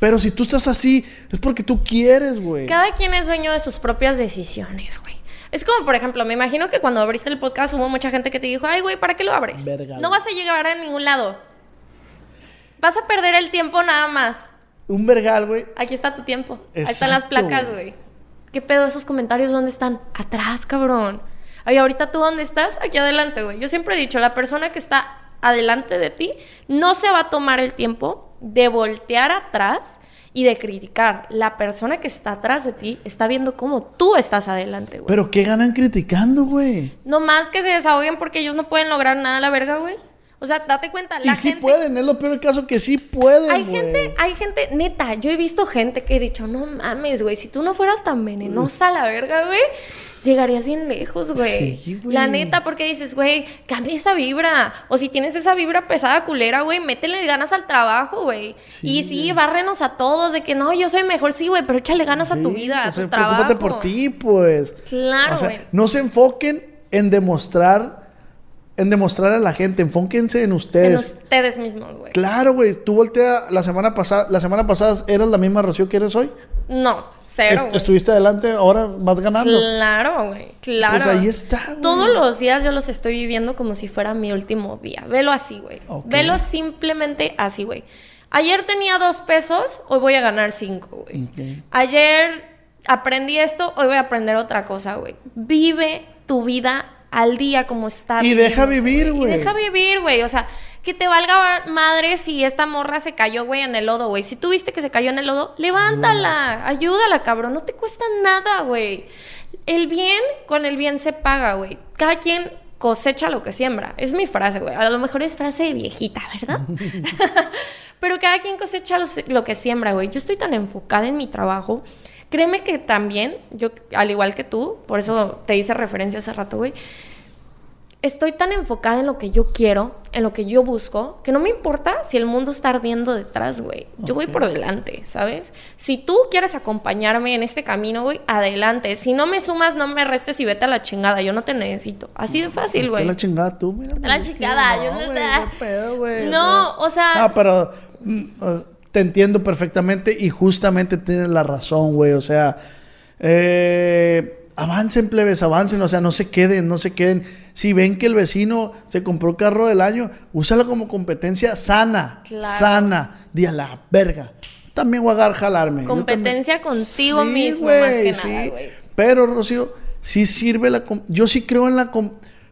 Speaker 2: Pero si tú estás así, es porque tú quieres, güey.
Speaker 3: Cada quien es dueño de sus propias decisiones, güey. Es como, por ejemplo, me imagino que cuando abriste el podcast hubo mucha gente que te dijo, ay, güey, ¿para qué lo abres? no vas a llegar a ningún lado. Vas a perder el tiempo nada más.
Speaker 2: Un vergal, güey.
Speaker 3: Aquí está tu tiempo. Ahí están las placas, güey. ¿Qué pedo esos comentarios? ¿Dónde están? Atrás, cabrón. Ay, ahorita tú dónde estás? Aquí adelante, güey. Yo siempre he dicho, la persona que está adelante de ti no se va a tomar el tiempo de voltear atrás y de criticar. La persona que está atrás de ti está viendo cómo tú estás adelante, güey.
Speaker 2: Pero ¿qué ganan criticando, güey?
Speaker 3: No más que se desahoguen porque ellos no pueden lograr nada la verga, güey. O sea, date cuenta,
Speaker 2: la y sí pueden, es lo peor caso que sí pueden,
Speaker 3: Hay gente, hay gente, neta, yo he visto gente que he dicho, no mames, güey, si tú no fueras tan venenosa la verga, güey, llegarías bien lejos, güey. la neta, porque dices, güey, cambia esa vibra. O si tienes esa vibra pesada, culera, güey, métele ganas al trabajo, güey. y sí, bárrenos a todos de que no, yo soy mejor, sí, güey, pero échale ganas a tu vida, a tu trabajo.
Speaker 2: por ti, pues.
Speaker 3: Claro, güey.
Speaker 2: no se enfoquen en demostrar en demostrar a la gente, enfóquense en ustedes.
Speaker 3: En ustedes mismos, güey.
Speaker 2: Claro, güey. Tú voltea la semana pasada, la semana pasada eras la misma Rocío que eres hoy.
Speaker 3: No, cero.
Speaker 2: estuviste adelante, ahora vas ganando.
Speaker 3: Claro, güey. Claro.
Speaker 2: Pues ahí está, güey.
Speaker 3: Todos los días yo los estoy viviendo como si fuera mi último día. Velo así, güey. Velo simplemente así, güey. Ayer tenía dos pesos, hoy voy a ganar cinco, güey. Ayer aprendí esto, hoy voy a aprender otra cosa, güey. Vive tu vida al día como está.
Speaker 2: Y deja vivir, güey.
Speaker 3: Y deja vivir, güey. O sea, que te valga madre si esta morra se cayó, güey, en el lodo, güey. Si tú viste que se cayó en el lodo, levántala, ayúdala, cabrón. No te cuesta nada, güey. El bien con el bien se paga, güey. Cada quien cosecha lo que siembra. Es mi frase, güey. A lo mejor es frase viejita, ¿verdad? (laughs) (laughs) Pero cada quien cosecha lo que siembra, güey. Yo estoy tan enfocada en mi trabajo Créeme que también, yo, al igual que tú, por eso te hice referencia hace rato, güey, estoy tan enfocada en lo que yo quiero, en lo que yo busco, que no me importa si el mundo está ardiendo detrás, güey. Yo voy por delante, ¿sabes? Si tú quieres acompañarme en este camino, güey, adelante. Si no me sumas, no me restes y vete a la chingada. Yo no te necesito. Así de fácil, güey.
Speaker 2: la chingada tú, mira.
Speaker 3: la chingada, yo no No, o sea.
Speaker 2: No, pero. Mm, te entiendo perfectamente y justamente tienes la razón, güey. O sea, eh, avancen, plebes, avancen. O sea, no se queden, no se queden. Si ven que el vecino se compró carro del año, úsala como competencia sana, sana. Di a la verga. También voy a agarrar jalarme.
Speaker 3: Competencia contigo mismo, más que nada, güey.
Speaker 2: Pero, Rocío, sí sirve la... Yo sí creo en la...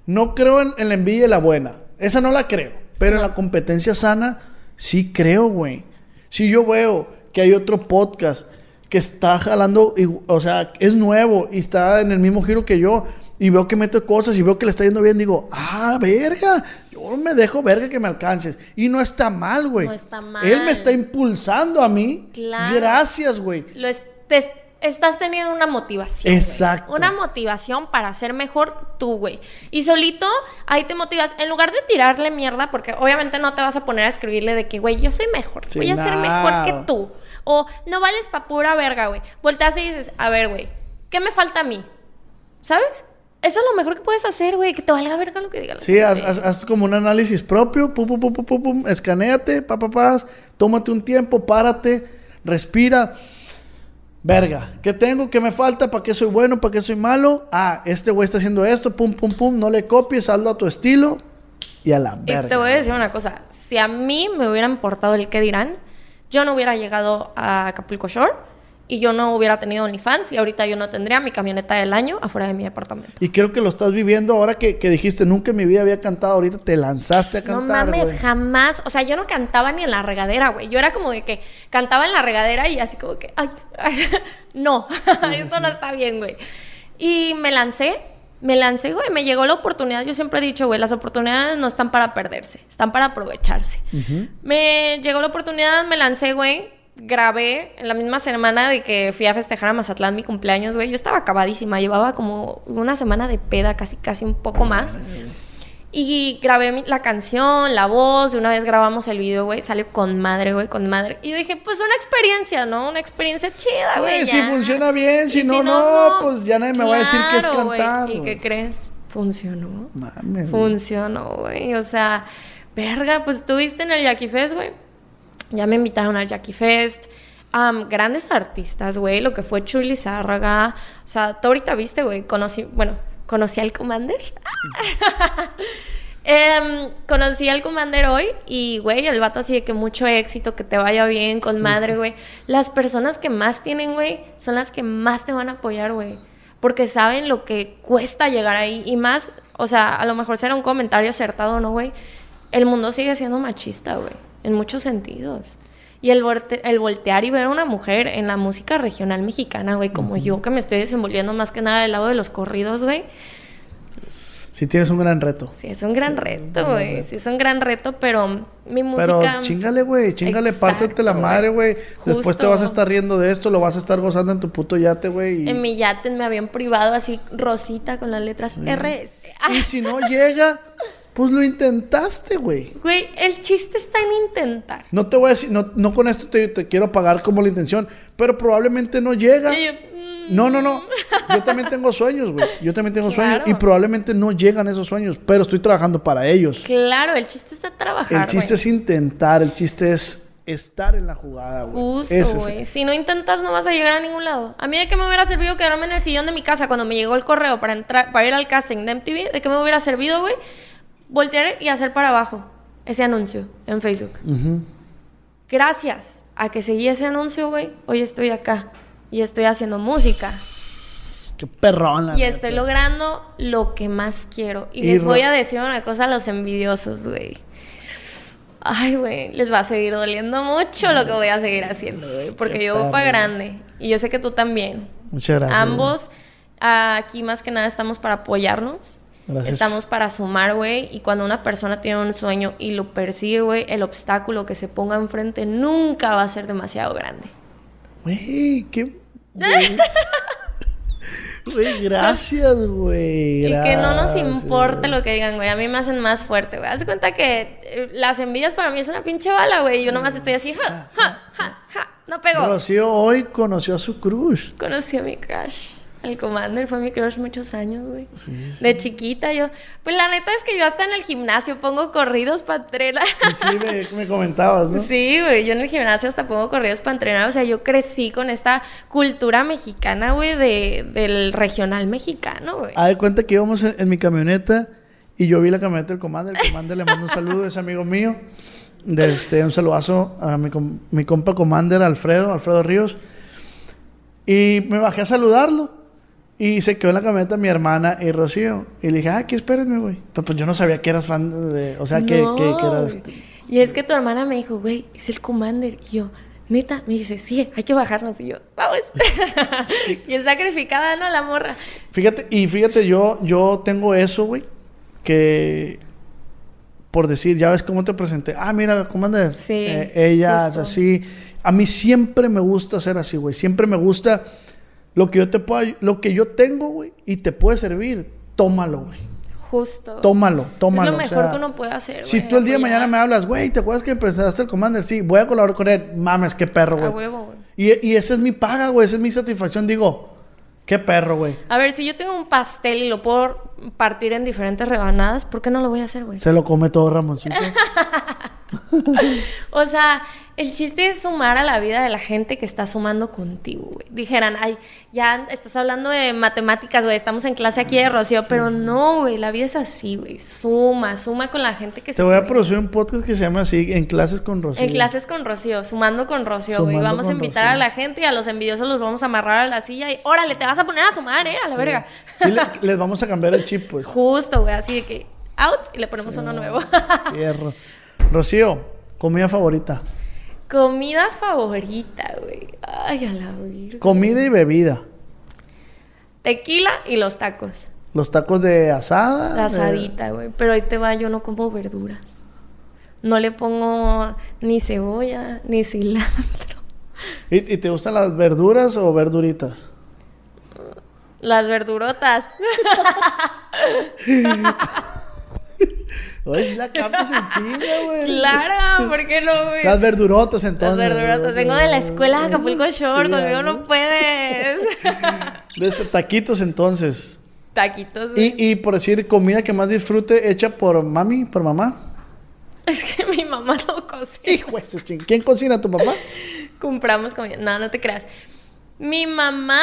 Speaker 2: No creo en, la envidia y la buena. Esa no la creo. Pero en la competencia sana, sí creo, güey. Si yo veo que hay otro podcast que está jalando, o sea, es nuevo y está en el mismo giro que yo, y veo que mete cosas y veo que le está yendo bien, digo, ah, verga, yo me dejo verga que me alcances. Y no está mal, güey.
Speaker 3: No está mal.
Speaker 2: Él me está impulsando a mí.
Speaker 3: Claro.
Speaker 2: Gracias, güey.
Speaker 3: Lo te- estás teniendo una motivación.
Speaker 2: Exacto.
Speaker 3: Una motivación para ser mejor tú, güey. Y solito ahí te motivas. En lugar de tirarle mierda, porque obviamente no te vas a poner a escribirle de que, güey, yo soy mejor.
Speaker 2: Sí,
Speaker 3: voy a ser mejor que tú. O no vales pa' pura verga, güey. Volteas y dices, a ver, güey, ¿qué me falta a mí? ¿Sabes? Eso es lo mejor que puedes hacer, güey. Que te valga verga lo que diga la
Speaker 2: Sí, haz,
Speaker 3: gente.
Speaker 2: haz- haz como un análisis propio, pum, pum, pum, pum, pum, pum, escanéate, pa, pa, pa, tómate un tiempo, párate, respira. Verga, ¿qué tengo? ¿Qué me falta? ¿Para qué soy bueno? ¿Para qué soy malo? Ah, este güey está haciendo esto, pum, pum, pum, no le copies, hazlo a tu estilo y a la
Speaker 3: Y
Speaker 2: verga.
Speaker 3: te voy a decir una cosa. Si a mí me hubiera importado el qué dirán, yo no hubiera llegado a Acapulco Shore y yo no hubiera tenido OnlyFans y ahorita yo no tendría mi camioneta del año afuera de mi departamento.
Speaker 2: Y creo que lo estás viviendo ahora que, que dijiste, nunca en mi vida había cantado, ahorita te lanzaste a
Speaker 3: No
Speaker 2: cantar,
Speaker 3: mames,
Speaker 2: güey.
Speaker 3: jamás. O sea, yo no cantaba ni en la regadera, güey. Yo era como de que cantaba en la regadera y así como que, ay, (laughs) no, (laughs) esto no está bien, güey. Y me lancé, me lancé, güey. Me llegó la oportunidad. Yo siempre he dicho, güey, las oportunidades no están para perderse, están para aprovecharse. Me llegó la oportunidad, me lancé, güey. Grabé en la misma semana de que fui a festejar a Mazatlán mi cumpleaños, güey. Yo estaba acabadísima, llevaba como una semana de peda, casi, casi un poco más. Y grabé la canción, la voz, de una vez grabamos el video, güey, salió con madre, güey, con madre. Y yo dije, pues una experiencia, ¿no? Una experiencia chida, güey.
Speaker 2: Güey, si funciona bien, si no, no, pues ya nadie me va a decir que es cantar,
Speaker 3: ¿Y qué crees? Funcionó.
Speaker 2: Mames.
Speaker 3: Funcionó, güey. O sea, verga, pues estuviste en el Jackie Fest, güey. Ya me invitaron al Jackie Fest. Am, grandes artistas, güey. Lo que fue Chuy Lizárraga. O sea, tú ahorita viste, güey. Conocí, bueno, conocí al Commander. (laughs) Em, conocí al Commander hoy y, güey, el vato así de que mucho éxito, que te vaya bien, con madre, güey. Las personas que más tienen, güey, son las que más te van a apoyar, güey. Porque saben lo que cuesta llegar ahí. Y más, o sea, a lo mejor será un comentario acertado, ¿no, güey? El mundo sigue siendo machista, güey. En muchos sentidos. Y el, volte- el voltear y ver a una mujer en la música regional mexicana, güey, como yo, que me estoy desenvolviendo más que nada del lado de los corridos, güey.
Speaker 2: Si tienes un gran reto.
Speaker 3: Sí, es un gran reto,
Speaker 2: gran
Speaker 3: güey.
Speaker 2: reto.
Speaker 3: Sí, es un gran reto, pero mi música.
Speaker 2: Pero chingale, güey, chingale,
Speaker 3: Exacto,
Speaker 2: pártete la madre, güey. Después te vas a estar riendo de esto, lo vas a estar gozando en tu puto yate, güey. Y,
Speaker 3: En mi yate me habían privado así rosita con las letras RS. Ah,
Speaker 2: y si no llega, (laughs) pues lo intentaste, güey.
Speaker 3: güey, el chiste está en intentar.
Speaker 2: No te voy a decir, no, no con esto te, te quiero pagar como la intención, pero probablemente no llega.
Speaker 3: Yo, mm,
Speaker 2: No, no, no. Yo también tengo sueños, güey. Yo también tengo sueños
Speaker 3: Claro.
Speaker 2: y probablemente no llegan esos sueños, pero estoy trabajando para ellos.
Speaker 3: Claro, el chiste está trabajar.
Speaker 2: El chiste
Speaker 3: güey.
Speaker 2: es intentar, el chiste es estar en la jugada, güey.
Speaker 3: Justo,
Speaker 2: Ese es-
Speaker 3: güey. Si no intentas, no vas a llegar a ningún lado. A mí de qué me hubiera servido quedarme en el sillón de mi casa cuando me llegó el correo para entrar, para ir al casting de MTV, de qué me hubiera servido, güey, voltear y hacer para abajo ese anuncio en Facebook. Gracias a que seguí ese anuncio, güey, hoy estoy acá y estoy haciendo música.
Speaker 2: Qué perrón, la
Speaker 3: Y
Speaker 2: neta.
Speaker 3: estoy logrando lo que más quiero. Y,
Speaker 2: Y
Speaker 3: les voy a decir una cosa a los envidiosos, güey. Ay, güey, les va a seguir doliendo mucho lo que voy a seguir haciendo, güey. Porque
Speaker 2: Qué
Speaker 3: yo voy para grande. Y yo sé que tú también.
Speaker 2: Muchas gracias.
Speaker 3: Ambos, aquí más que nada estamos para apoyarnos.
Speaker 2: Gracias.
Speaker 3: Estamos para sumar, güey. Y cuando una persona tiene un sueño y lo persigue, güey, el obstáculo que se ponga enfrente nunca va a ser demasiado grande.
Speaker 2: Güey, qué. (laughs) Güey, gracias, güey.
Speaker 3: Y que no nos importe lo que digan, güey. A mí me hacen más fuerte, güey. Haz cuenta que eh, las envidias para mí es una pinche bala, güey. Yo nomás estoy así, ja, ja, ja, ja. No pego.
Speaker 2: Rocío hoy conoció a su crush.
Speaker 3: Conocí a mi crush. El Commander fue mi crush muchos años, güey. De chiquita yo. Pues la neta es que yo hasta en el gimnasio pongo corridos para entrenar.
Speaker 2: Sí, me, (laughs) me comentabas, ¿no?
Speaker 3: Sí, güey, yo en el gimnasio hasta pongo corridos para entrenar. O sea, yo crecí con esta cultura mexicana, güey, de, del regional mexicano, güey.
Speaker 2: Haz de cuenta que íbamos en, en mi camioneta y yo vi la camioneta del comandante. El comandante le mando un saludo, es amigo mío. De este, un saludazo a mi compa Commander Alfredo, Alfredo Ríos. Y me bajé a saludarlo. Y se quedó en la camioneta mi hermana y Rocío. Y le dije, ah, aquí espérenme, güey. Pero pues yo no sabía que eras fan de. O sea, que,
Speaker 3: No,
Speaker 2: que, que eras.
Speaker 3: Y es que tu hermana me dijo, güey, es el Commander. Y yo, neta, me dice, sí, hay que bajarnos. Y yo, vamos. (laughs) y es sacrificada, ¿no? La morra.
Speaker 2: Fíjate, y fíjate, yo, yo tengo eso, güey. Que por decir, ya ves cómo te presenté. Ah, mira, Commander.
Speaker 3: Sí,
Speaker 2: Eh, ella es
Speaker 3: justo.
Speaker 2: así. A mí siempre me gusta ser así, güey. Siempre me gusta lo que yo te puedo, lo que yo tengo, güey, y te puede servir. Tómalo, güey.
Speaker 3: Justo.
Speaker 2: Tómalo, tómalo.
Speaker 3: Es lo
Speaker 2: o
Speaker 3: mejor
Speaker 2: sea,
Speaker 3: que uno puede hacer,
Speaker 2: Si
Speaker 3: güey,
Speaker 2: tú el día de mañana me hablas, güey, ¿te acuerdas que presentaste el Commander? Sí, voy a colaborar con él. Mames, qué perro,
Speaker 3: A
Speaker 2: güey.
Speaker 3: huevo, güey.
Speaker 2: Y, y esa es mi paga, güey. Esa es mi satisfacción. Digo, qué perro, güey.
Speaker 3: A ver, si yo tengo un pastel y lo puedo partir en diferentes rebanadas, ¿por qué no lo voy a hacer, güey?
Speaker 2: Se lo come todo Ramoncito. (laughs) (laughs)
Speaker 3: O sea, el chiste es sumar a la vida de la gente que está sumando contigo, güey. Dijeran, ay, ya estás hablando de matemáticas, güey, estamos en clase aquí de Rocío, pero no, güey, la vida es así, güey. Suma, suma con la gente que
Speaker 2: Te
Speaker 3: se
Speaker 2: voy a producir un podcast que se llama así, En Clases con Rocío.
Speaker 3: En clases con Rocío, sumando con Rocío, güey. Vamos a invitar
Speaker 2: Rocío.
Speaker 3: a la gente y a los envidiosos los vamos a amarrar a la silla y órale, te vas a poner a sumar, ¿eh? A la verga.
Speaker 2: Sí, le- (laughs) les vamos a cambiar el chip, pues.
Speaker 3: Justo, güey, así de que out y le ponemos uno nuevo.
Speaker 2: Fierro. (laughs) Rocío, comida favorita.
Speaker 3: Comida favorita, güey. Ay, a la virgen.
Speaker 2: Comida y bebida.
Speaker 3: Tequila y los tacos.
Speaker 2: Los tacos de asada.
Speaker 3: La asadita, güey. Pero ahí te va, yo no como verduras. No le pongo ni cebolla, ni cilantro.
Speaker 2: ¿Y, y te gustan las verduras o verduritas?
Speaker 3: Las verdurotas. (laughs)
Speaker 2: Oye, si la captas en chinga, güey.
Speaker 3: claro, ¿por qué no, güey?
Speaker 2: Las verdurotas,
Speaker 3: Las
Speaker 2: entonces.
Speaker 3: verdurotas. Vengo de la escuela de Acapulco Shore,
Speaker 2: Sí,
Speaker 3: conmigo
Speaker 2: ¿no?
Speaker 3: no puedes.
Speaker 2: De este, taquitos, entonces.
Speaker 3: Taquitos. güey.
Speaker 2: Y, y por decir, comida que más disfrute hecha por mami, por mamá.
Speaker 3: Es que mi mamá no cocina.
Speaker 2: Hijo de su ching. ¿Quién cocina tu papá?
Speaker 3: Compramos comida. No, no te creas. Mi mamá,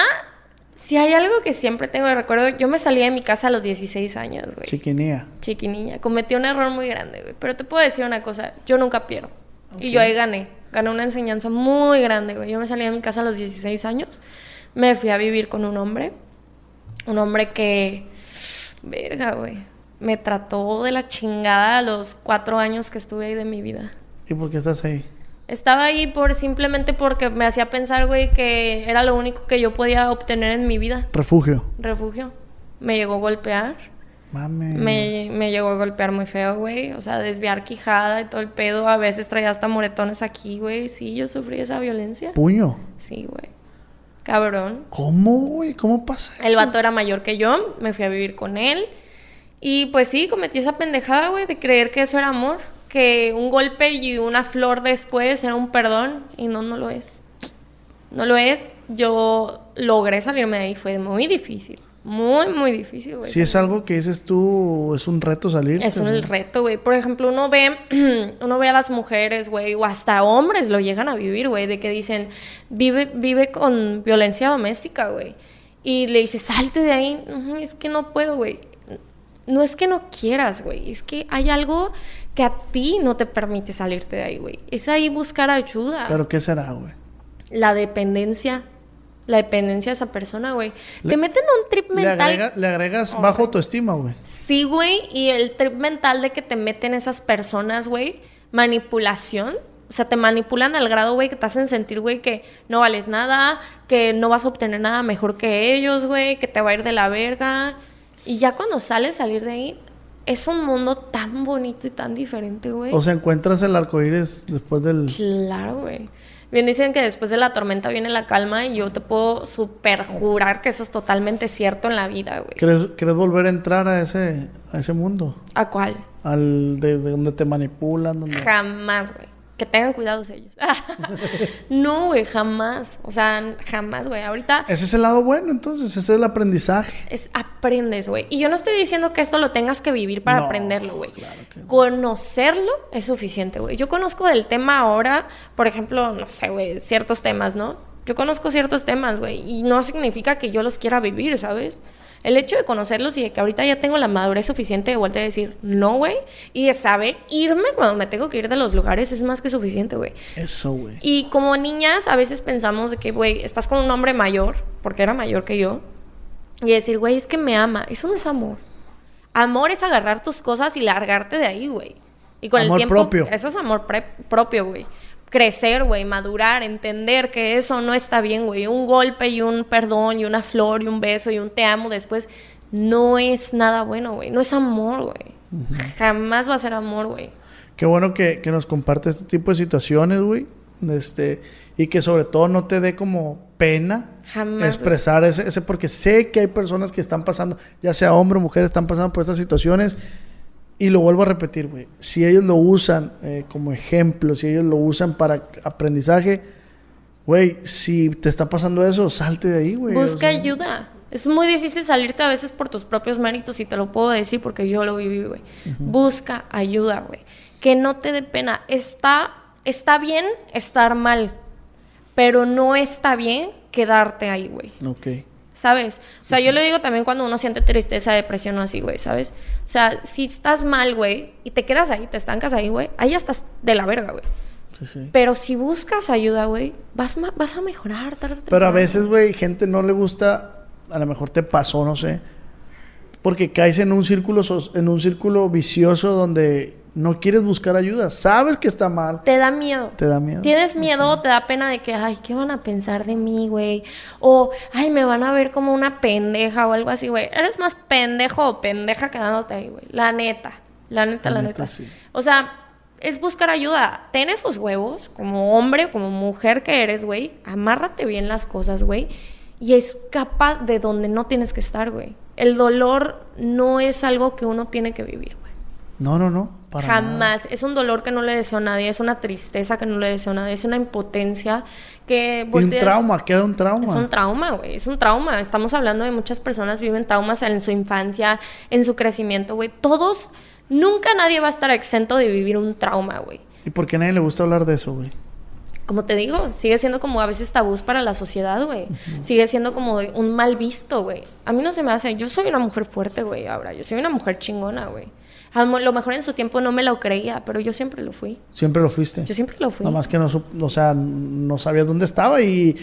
Speaker 3: si hay algo que siempre tengo de recuerdo, yo me salí de mi casa a los 16 años, güey.
Speaker 2: Chiquinía.
Speaker 3: Chiquiniña. Cometí un error muy grande, güey. Pero te puedo decir una cosa, yo nunca pierdo. Y yo ahí gané. Gané una enseñanza muy grande, güey. Yo me salí de mi casa a los 16 años. Me fui a vivir con un hombre. Un hombre que... Verga, güey. Me trató de la chingada a los cuatro años que estuve ahí de mi vida.
Speaker 2: ¿Y por qué estás ahí?
Speaker 3: Estaba ahí por simplemente porque me hacía pensar, güey, que era lo único que yo podía obtener en mi vida.
Speaker 2: Refugio.
Speaker 3: Refugio. Me llegó a golpear.
Speaker 2: Mame.
Speaker 3: Me, me llegó a golpear muy feo, güey. O sea, desviar quijada y todo el pedo. A veces traía hasta moretones aquí, güey. Sí, yo sufrí esa violencia.
Speaker 2: Puño.
Speaker 3: Sí, güey. Cabrón.
Speaker 2: ¿Cómo, güey? ¿Cómo pasa eso?
Speaker 3: El vato era mayor que yo. Me fui a vivir con él. Y pues sí, cometí esa pendejada, güey, de creer que eso era amor. Que un golpe y una flor después era un perdón. Y no, no lo es. No lo es. Yo logré salirme de ahí. Fue muy difícil. Muy, muy difícil, güey.
Speaker 2: Si es algo que dices tú, es un reto salir.
Speaker 3: Es un reto, güey. Por ejemplo, uno ve, (clears throat) uno ve a las mujeres, güey, o hasta hombres lo llegan a vivir, güey, de que dicen, vive, vive con violencia doméstica, güey. Y le dices, salte de ahí. "Ujú, Es que no puedo, güey. No es que no quieras, güey. Es que hay algo que a ti no te permite salirte de ahí, güey. Es ahí buscar ayuda.
Speaker 2: ¿Pero qué será, güey?
Speaker 3: La dependencia. La dependencia de esa persona, güey.
Speaker 2: Le-
Speaker 3: Te meten un trip
Speaker 2: Le,
Speaker 3: mental
Speaker 2: agrega- le agregas bajo autoestima, güey.
Speaker 3: Sí, güey, y el trip mental de que te meten esas personas, güey, manipulación. O sea, te manipulan al grado, güey, que te hacen sentir, güey, que no vales nada, que no vas a obtener nada mejor que ellos, güey, que te va a ir de la verga. Y ya cuando sales salir de ahí, es un mundo tan bonito y tan diferente, güey.
Speaker 2: O sea, encuentras el arcoíris después del.
Speaker 3: Claro, güey. Bien dicen que después de la tormenta viene la calma y yo te puedo super jurar que eso es totalmente cierto en la vida, güey.
Speaker 2: ¿Quieres, quieres volver a entrar a ese, a ese mundo?
Speaker 3: ¿A cuál?
Speaker 2: Al de, de donde te manipulan, donde.
Speaker 3: Jamás, güey. Que tengan cuidados ellos. (laughs) no, güey, jamás. O sea, jamás, güey. Ahorita
Speaker 2: Ese es el lado bueno, entonces, ese es el aprendizaje.
Speaker 3: es aprendes, güey. Y yo no estoy diciendo que esto lo tengas que vivir para
Speaker 2: No,
Speaker 3: aprenderlo, güey.
Speaker 2: claro no.
Speaker 3: Conocerlo es suficiente, güey. Yo conozco del tema ahora, por ejemplo, no sé, güey, ciertos temas, ¿no? Yo conozco ciertos temas, güey. Y no significa que yo los quiera vivir, ¿sabes? El hecho de conocerlos y de que ahorita ya tengo la madurez suficiente de vuelta a decir no, güey, y de saber irme cuando me tengo que ir de los lugares es más que suficiente, güey.
Speaker 2: Eso, güey.
Speaker 3: Y como niñas a veces pensamos de que, güey, estás con un hombre mayor, porque era mayor que yo, y decir, güey, es que me ama. Eso no es amor. Amor es agarrar tus cosas y largarte de ahí, güey. Y con
Speaker 2: Amor
Speaker 3: el tiempo,
Speaker 2: propio.
Speaker 3: Eso es amor propio, güey. Crecer, güey, madurar, entender que eso no está bien, güey. Un golpe y un perdón y una flor y un beso y un te amo después no es nada bueno, güey. No es amor, güey. Jamás va a ser amor, güey.
Speaker 2: Qué bueno que, que nos comparte este tipo de situaciones, güey. Este, y que sobre todo no te dé como pena
Speaker 3: Jamás,
Speaker 2: expresar ese, ese, porque sé que hay personas que están pasando, ya sea hombre o mujer, están pasando por estas situaciones. Y lo vuelvo a repetir, güey. Si ellos lo usan eh, como ejemplo, si ellos lo usan para aprendizaje, güey, si te está pasando eso, salte de ahí, güey.
Speaker 3: Busca
Speaker 2: O sea,
Speaker 3: ayuda. Es muy difícil salirte a veces por tus propios méritos y te lo puedo decir porque yo lo viví, güey. Busca ayuda, güey. Que no te dé pena. Está, está bien estar mal, pero no está bien quedarte ahí, güey.
Speaker 2: Ok.
Speaker 3: ¿Sabes? O sea, yo le digo también cuando uno siente tristeza, depresión o así, güey, ¿sabes? O sea, si estás mal, güey, y te quedas ahí, te estancas ahí, güey, ahí ya estás de la verga, güey.
Speaker 2: Sí, sí.
Speaker 3: Pero si buscas ayuda, güey, vas, vas a mejorar tarde o
Speaker 2: Pero a veces, güey, gente no le gusta, a lo mejor te pasó, no sé, porque caes en un círculo, en un círculo vicioso donde no quieres buscar ayuda, sabes que está mal,
Speaker 3: Te da miedo.
Speaker 2: te da miedo.
Speaker 3: Tienes miedo o te da pena de que, ay, ¿qué van a pensar de mí, güey? O, ay, me van a ver como una pendeja o algo así, güey. Eres más pendejo o pendeja quedándote ahí, güey. La neta. La neta,
Speaker 2: La
Speaker 3: la,
Speaker 2: neta,
Speaker 3: neta.
Speaker 2: sí.
Speaker 3: O sea, es buscar ayuda. Ten esos huevos, como hombre o como mujer que eres, güey. Amárrate bien las cosas, güey. Y escapa de donde no tienes que estar, güey. El dolor no es algo que uno tiene que vivir, güey.
Speaker 2: No, no, no, para
Speaker 3: Jamás.
Speaker 2: nada.
Speaker 3: Es un dolor que no le deseo a nadie, es una tristeza que no le deseo a nadie, es una impotencia que...
Speaker 2: Un trauma, queda un trauma.
Speaker 3: Es un trauma, güey, es un trauma. Estamos hablando de muchas personas viven traumas en su infancia, en su crecimiento, güey. Todos, nunca nadie va a estar exento de vivir un trauma, güey.
Speaker 2: ¿Y por qué a nadie le gusta hablar de eso, güey?
Speaker 3: Como te digo, sigue siendo como a veces tabús para la sociedad, güey. Sigue siendo como un mal visto, güey. A mí no se me hace. Yo soy una mujer fuerte, güey, ahora. Yo soy una mujer chingona, güey. A lo mejor en su tiempo no me lo creía, pero yo siempre lo fui.
Speaker 2: Siempre lo fuiste.
Speaker 3: Yo siempre lo fui.
Speaker 2: Nada más que no, o sea, no sabías dónde estaba y,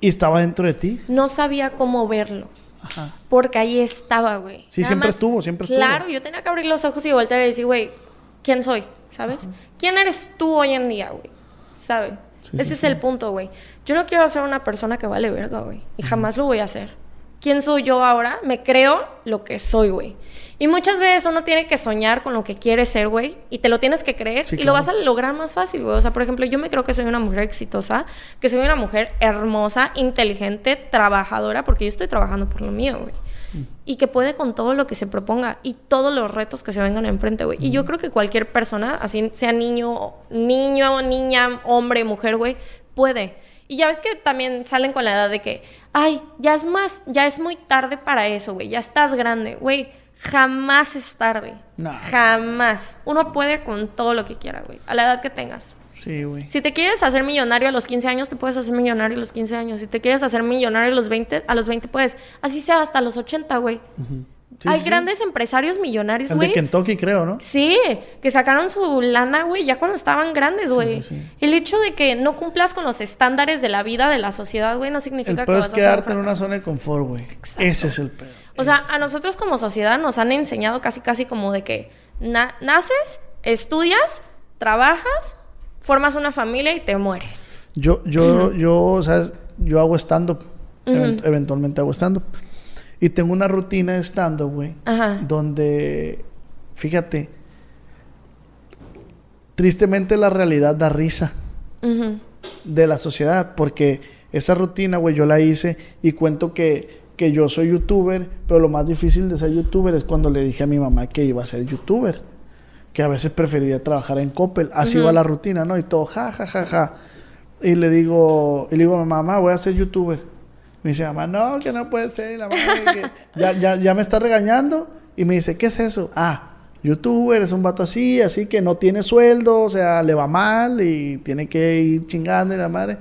Speaker 2: y estaba dentro de ti.
Speaker 3: No sabía cómo verlo.
Speaker 2: Ajá.
Speaker 3: Porque ahí estaba, güey.
Speaker 2: Sí,
Speaker 3: Nada
Speaker 2: siempre
Speaker 3: más-
Speaker 2: estuvo, siempre estuvo.
Speaker 3: Claro, yo tenía que abrir los ojos y voltear y decir, güey, ¿quién soy? ¿Sabes? ¿Quién eres tú hoy en día, güey? ¿Sabes?
Speaker 2: Sí,
Speaker 3: Ese
Speaker 2: sí,
Speaker 3: es
Speaker 2: sí.
Speaker 3: el punto, güey. Yo no quiero ser una persona que vale verga, güey. Y jamás lo voy a hacer. ¿Quién soy yo ahora? Me creo lo que soy, güey. Y muchas veces uno tiene que soñar con lo que quiere ser, güey. Y te lo tienes que creer. Y lo vas a lograr más fácil, güey. O sea, por ejemplo, yo me creo que soy una mujer exitosa, que soy una mujer hermosa, inteligente, trabajadora, porque yo estoy trabajando por lo mío, güey. Y que puede con todo lo que se proponga y todos los retos que se vengan enfrente, güey. Y yo creo que cualquier persona, así sea niño, niño, niña, hombre, mujer, güey, puede. Y ya ves que también salen con la edad de que, ay, ya es más, ya es muy tarde para eso, güey. Ya estás grande, güey. Jamás es tarde.
Speaker 2: No.
Speaker 3: Jamás. Uno puede con todo lo que quiera, güey. A la edad que tengas.
Speaker 2: Sí, güey.
Speaker 3: Si te quieres hacer millonario a los 15 años, te puedes hacer millonario a los 15 años. Si te quieres hacer millonario a los 20, a los 20 puedes. Así sea hasta los 80, güey.
Speaker 2: Sí,
Speaker 3: Hay
Speaker 2: sí, sí.
Speaker 3: grandes empresarios millonarios,
Speaker 2: El de
Speaker 3: güey.
Speaker 2: Kentucky, creo, ¿no?
Speaker 3: Sí, que sacaron su lana, güey, ya cuando estaban grandes, güey. El hecho de que no cumplas con los estándares de la vida, de la sociedad, güey, no
Speaker 2: El
Speaker 3: significa que vas
Speaker 2: es
Speaker 3: a
Speaker 2: quedarte en una zona de confort, güey. Ese es el pedo.
Speaker 3: O sea, a nosotros como sociedad nos han enseñado casi, casi como de que na- naces, estudias, trabajas, formas una familia y te mueres.
Speaker 2: Yo, yo, yo, ¿sabes? Yo hago stand-up. Event- eventualmente hago stand-up. Y tengo una rutina de stand-up, güey.
Speaker 3: Ajá.
Speaker 2: Donde, fíjate, tristemente la realidad da risa de la sociedad. Porque esa rutina, güey, yo la hice y cuento que, que yo soy youtuber. Pero lo más difícil de ser youtuber es cuando le dije a mi mamá que iba a ser youtuber. Que a veces preferiría trabajar en Coppel. Así
Speaker 3: Ujú.
Speaker 2: va la rutina, ¿no? Y todo, ja, ja, ja, ja. Y le digo, y le digo a mi mamá, voy a ser youtuber. Me dice, mamá, no, que no puede ser. Y la que (laughs) ya, ya, ya me está regañando. Y me dice, ¿qué es eso? Ah, youtuber, es un vato así, así que no tiene sueldo, o sea, le va mal y tiene que ir chingando y la madre.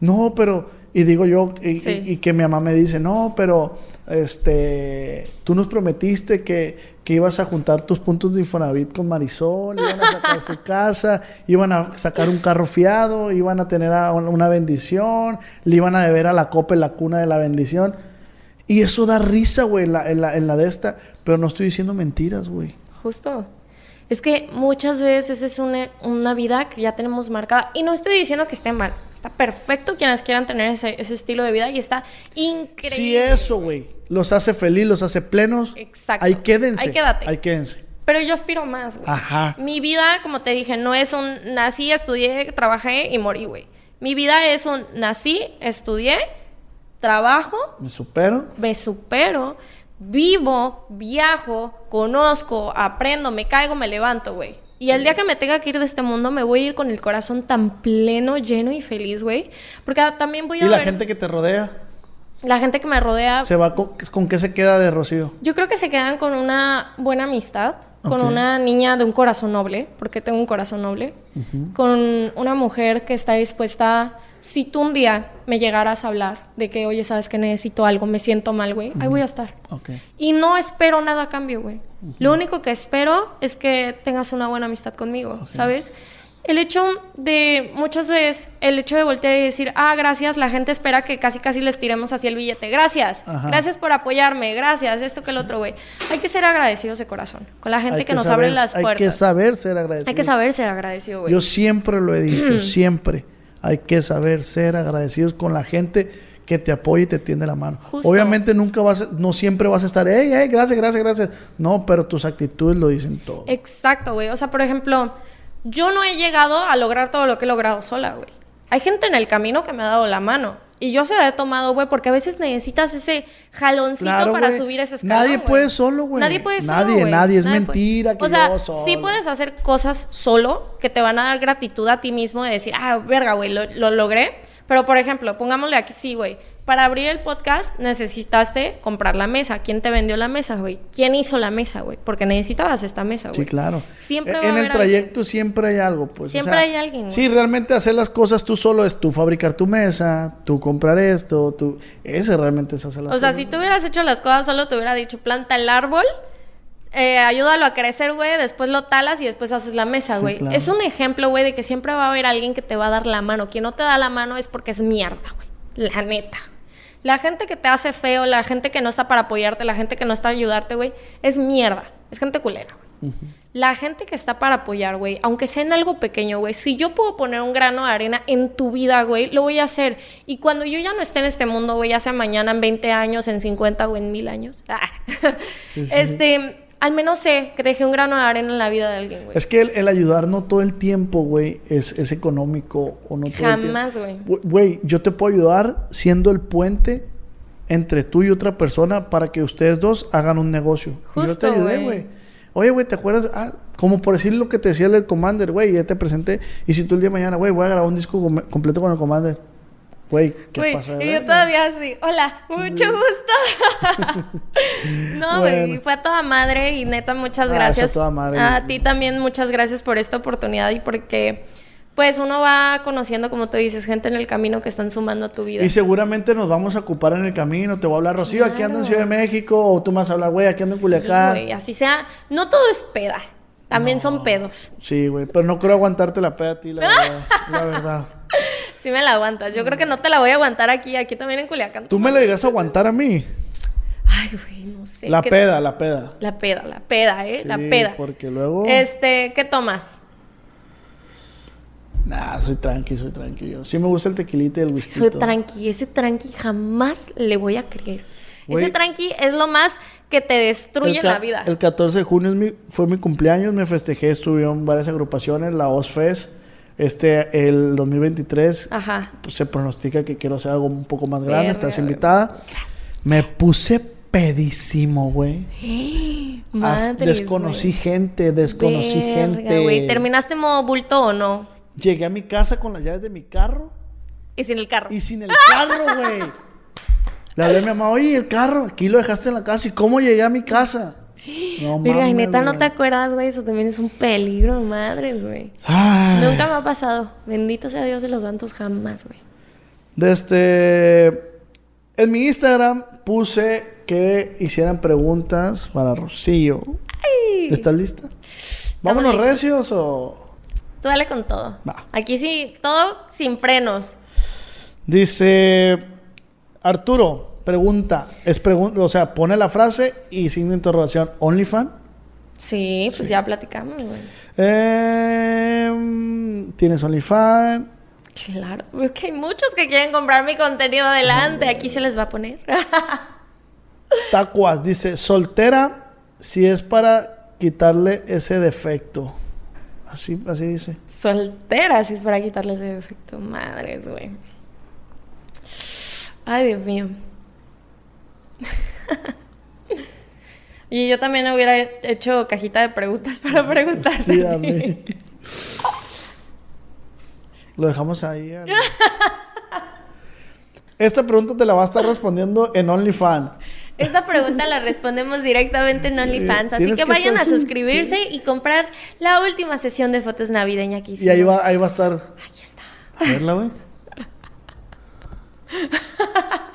Speaker 2: No, pero, y digo yo, y,
Speaker 3: Sí.
Speaker 2: y- y que mi mamá me dice, no, pero, este, tú nos prometiste que, que ibas a juntar tus puntos de Infonavit con Marisol, iban a sacar su (laughs) casa, iban a sacar un carro fiado, iban a tener a- una bendición, le iban a deber a la copa en la cuna de la bendición. Y eso da risa, güey, en la, en, la, en la de esta, pero no estoy diciendo mentiras, güey.
Speaker 3: Justo. Es que muchas veces es una, una vida que ya tenemos marcada. Y no estoy diciendo que esté mal. Está perfecto quienes quieran tener ese, ese estilo de vida y está increíble.
Speaker 2: Si eso, güey, los hace feliz, los hace plenos,
Speaker 3: Exacto.
Speaker 2: ahí quédense.
Speaker 3: Ahí quédate.
Speaker 2: Ahí quédense.
Speaker 3: Pero yo aspiro más, güey.
Speaker 2: Ajá.
Speaker 3: Mi vida, como te dije, no es un nací, estudié, trabajé y morí, güey. Mi vida es un nací, estudié, trabajo,
Speaker 2: Me supero.
Speaker 3: me supero, vivo, viajo, conozco, aprendo, me caigo, me levanto, güey. Y el día que me tenga que ir de este mundo, me voy a ir con el corazón tan pleno, lleno y feliz, güey. Porque también voy a
Speaker 2: Y la
Speaker 3: ver
Speaker 2: gente que te rodea,
Speaker 3: la gente que me rodea.
Speaker 2: se va con, con qué se queda de Rocío.
Speaker 3: Yo creo que se quedan con una buena amistad, con una niña de un corazón noble, porque tengo un corazón noble, con una mujer que está dispuesta, si tú un día me llegaras a hablar de que, oye, sabes que necesito algo, me siento mal, güey, ahí voy a estar. Y no espero nada a cambio, güey. Lo único que espero es que tengas una buena amistad conmigo, ¿sabes? El hecho de, muchas veces, el hecho de voltear y decir, ah, gracias, la gente espera que casi casi les tiremos así el billete. Gracias,
Speaker 2: Ajá.
Speaker 3: gracias por apoyarme, gracias, esto que el otro, güey. Hay que ser agradecidos de corazón con la gente
Speaker 2: Hay
Speaker 3: que, nos
Speaker 2: saber-
Speaker 3: abre las
Speaker 2: Hay
Speaker 3: puertas.
Speaker 2: que saber ser agradecido.
Speaker 3: Hay que saber ser agradecido, güey.
Speaker 2: Yo siempre lo he dicho, (clears throat) siempre. Hay que saber ser agradecidos con la gente que te apoya y te tiende la mano.
Speaker 3: Justo.
Speaker 2: Obviamente nunca vas, no siempre vas a estar, hey, hey, gracias, gracias, gracias. No, pero tus actitudes lo dicen todo.
Speaker 3: Exacto, güey. O sea, por ejemplo, yo no he llegado a lograr todo lo que he logrado sola, güey. Hay gente en el camino que me ha dado la mano. Y yo se la he tomado, güey, porque a veces necesitas ese jaloncito
Speaker 2: Claro,
Speaker 3: para subir ese escalón.
Speaker 2: Nadie puede solo, güey.
Speaker 3: Nadie puede solo.
Speaker 2: Nadie, nadie. Es mentira que
Speaker 3: O sea,
Speaker 2: solo.
Speaker 3: sí puedes hacer cosas solo que te van a dar gratitud a ti mismo de decir, ah, verga, güey, lo, lo logré. Pero, por ejemplo, pongámosle aquí, sí, güey. Para abrir el podcast necesitaste comprar la mesa. ¿Quién te vendió la mesa, güey? ¿Quién hizo la mesa, güey? Porque necesitabas esta mesa, güey.
Speaker 2: Sí, claro.
Speaker 3: Siempre
Speaker 2: E-
Speaker 3: va a
Speaker 2: en el trayecto siempre hay algo, pues. o
Speaker 3: Siempre
Speaker 2: sea,
Speaker 3: hay alguien, güey.
Speaker 2: Sí, realmente hacer las cosas tú solo es tú fabricar tu mesa, tú comprar esto, tú. Ese realmente es hacer las
Speaker 3: O sea, si tú hubieras hecho las cosas solo, te hubiera dicho planta el árbol, eh, ayúdalo a crecer, güey, después lo talas y después haces la mesa,
Speaker 2: Sí,
Speaker 3: güey.
Speaker 2: claro.
Speaker 3: Es un ejemplo, güey, de que siempre va a haber alguien que te va a dar la mano. Quien no te da la mano es porque es mierda, güey. La neta. La gente que te hace feo, la gente que no está para apoyarte, la gente que no está para ayudarte, güey, es mierda. Es gente culera, güey. La gente que está para apoyar, güey, aunque sea en algo pequeño, güey, si yo puedo poner un grano de arena en tu vida, güey, lo voy a hacer. Y cuando yo ya no esté en este mundo, güey, ya sea mañana, en 20 años, en 50 o en 1000 años, (laughs) ah,
Speaker 2: Sí, sí.
Speaker 3: este, al menos sé que dejé un grano de arena en la vida de alguien, güey.
Speaker 2: Es que el, el ayudar no todo el tiempo, güey, es, es económico o no todo el
Speaker 3: Jamás,
Speaker 2: tiempo.
Speaker 3: güey.
Speaker 2: Güey, yo te puedo ayudar siendo el puente entre tú y otra persona para que ustedes dos hagan un negocio. y yo te
Speaker 3: Justo,
Speaker 2: ayudé,
Speaker 3: güey.
Speaker 2: güey. Oye, güey, ¿te acuerdas? Ah, como por decir lo que te decía el Commander, güey, ya te presenté. Y si tú el día de mañana, güey, voy a grabar un disco com- completo con el Commander. Güey, ¿qué pasa? de
Speaker 3: y yo todavía así, hola, mucho gusto. (laughs) no, güey,
Speaker 2: Bueno.
Speaker 3: fue a toda madre y neta, muchas
Speaker 2: Ah,
Speaker 3: gracias.
Speaker 2: a toda madre.
Speaker 3: A ti también, muchas gracias por esta oportunidad y porque, pues, uno va conociendo, como tú dices, gente en el camino que están sumando a tu vida.
Speaker 2: Y seguramente nos vamos a ocupar en el camino. Te voy a hablar, Rocío, aquí ando en. Ciudad de México. O tú me vas a hablar, güey, aquí ando en
Speaker 3: Sí,
Speaker 2: Culiacán.
Speaker 3: güey, así sea, no todo es peda, también son pedos.
Speaker 2: Sí, güey, pero no creo aguantarte la peda a ti, la verdad. (laughs) la verdad.
Speaker 3: Sí me la aguantas, yo creo que no te la voy a aguantar aquí, aquí también en Culiacán.
Speaker 2: ¿Tú me la a aguantar a mí?
Speaker 3: Ay, güey, no sé.
Speaker 2: La
Speaker 3: ¿qué-
Speaker 2: peda, la peda.
Speaker 3: La peda, la peda, ¿eh? la peda.
Speaker 2: porque luego-
Speaker 3: Este, ¿qué tomas?
Speaker 2: Nah, soy tranqui, soy tranquilo. Sí me gusta el tequilita y el whisky.
Speaker 3: Soy tranqui, ese tranqui jamás le voy a creer. Ese tranqui es lo más que te destruye
Speaker 2: el,
Speaker 3: la vida.
Speaker 2: el 14 de junio es mi- fue mi cumpleaños, me festejé, estuvieron varias agrupaciones, la OSFES. Este, el 2023,
Speaker 3: Ajá.
Speaker 2: pues, se pronostica que quiero hacer algo un poco más grande, estás invitada. Me puse pedísimo, (gasps) güey. Desconocí gente, desconocí
Speaker 3: Verga,
Speaker 2: gente.
Speaker 3: güey. ¿Terminaste modo bulto o no?
Speaker 2: Llegué a mi casa con las llaves de mi carro
Speaker 3: Y sin el carro.
Speaker 2: y sin el (laughs) carro, güey. Le hablé a mi mamá, oye, el carro, aquí lo dejaste en la casa. ¿Y cómo llegué a mi casa? No
Speaker 3: y
Speaker 2: mames,
Speaker 3: neta, no te acuerdas, güey. Eso también es un peligro, madres, güey.
Speaker 2: Ay.
Speaker 3: Nunca me ha pasado. Bendito sea Dios de los santos, jamás, güey.
Speaker 2: De este. En mi Instagram puse que hicieran preguntas para Rocío. ¿Estás lista? ¿Vámonos
Speaker 3: listos.
Speaker 2: recios o.?
Speaker 3: Tú dale con todo.
Speaker 2: Va.
Speaker 3: Aquí sí, todo sin frenos.
Speaker 2: Dice. Arturo, pregunta. Es pregunta, o sea, pone la frase y signo de interrogación. ¿OnlyFan?
Speaker 3: Sí, pues ya platicamos, güey.
Speaker 2: Em, ¿Tienes OnlyFan?
Speaker 3: Claro, es que hay muchos que quieren comprar mi contenido adelante. Aquí se les va a poner. (laughs)
Speaker 2: Tacuas dice, soltera, si es para quitarle ese defecto. Así, así dice.
Speaker 3: Soltera, si es para quitarle ese defecto. Madres, güey. Ay, Dios mío. (laughs) y yo también hubiera hecho cajita de preguntas para preguntar.
Speaker 2: Sí, a mí. Lo dejamos ahí. al- Esta pregunta te la va a estar respondiendo en OnlyFans.
Speaker 3: Esta pregunta la respondemos directamente en (laughs) OnlyFans, así que
Speaker 2: que
Speaker 3: vayan a suscribirse y comprar la última sesión de fotos navideña que
Speaker 2: Y
Speaker 3: hicimos.
Speaker 2: ahí va, ahí va a estar.
Speaker 3: Aquí está.
Speaker 2: A verla, güey.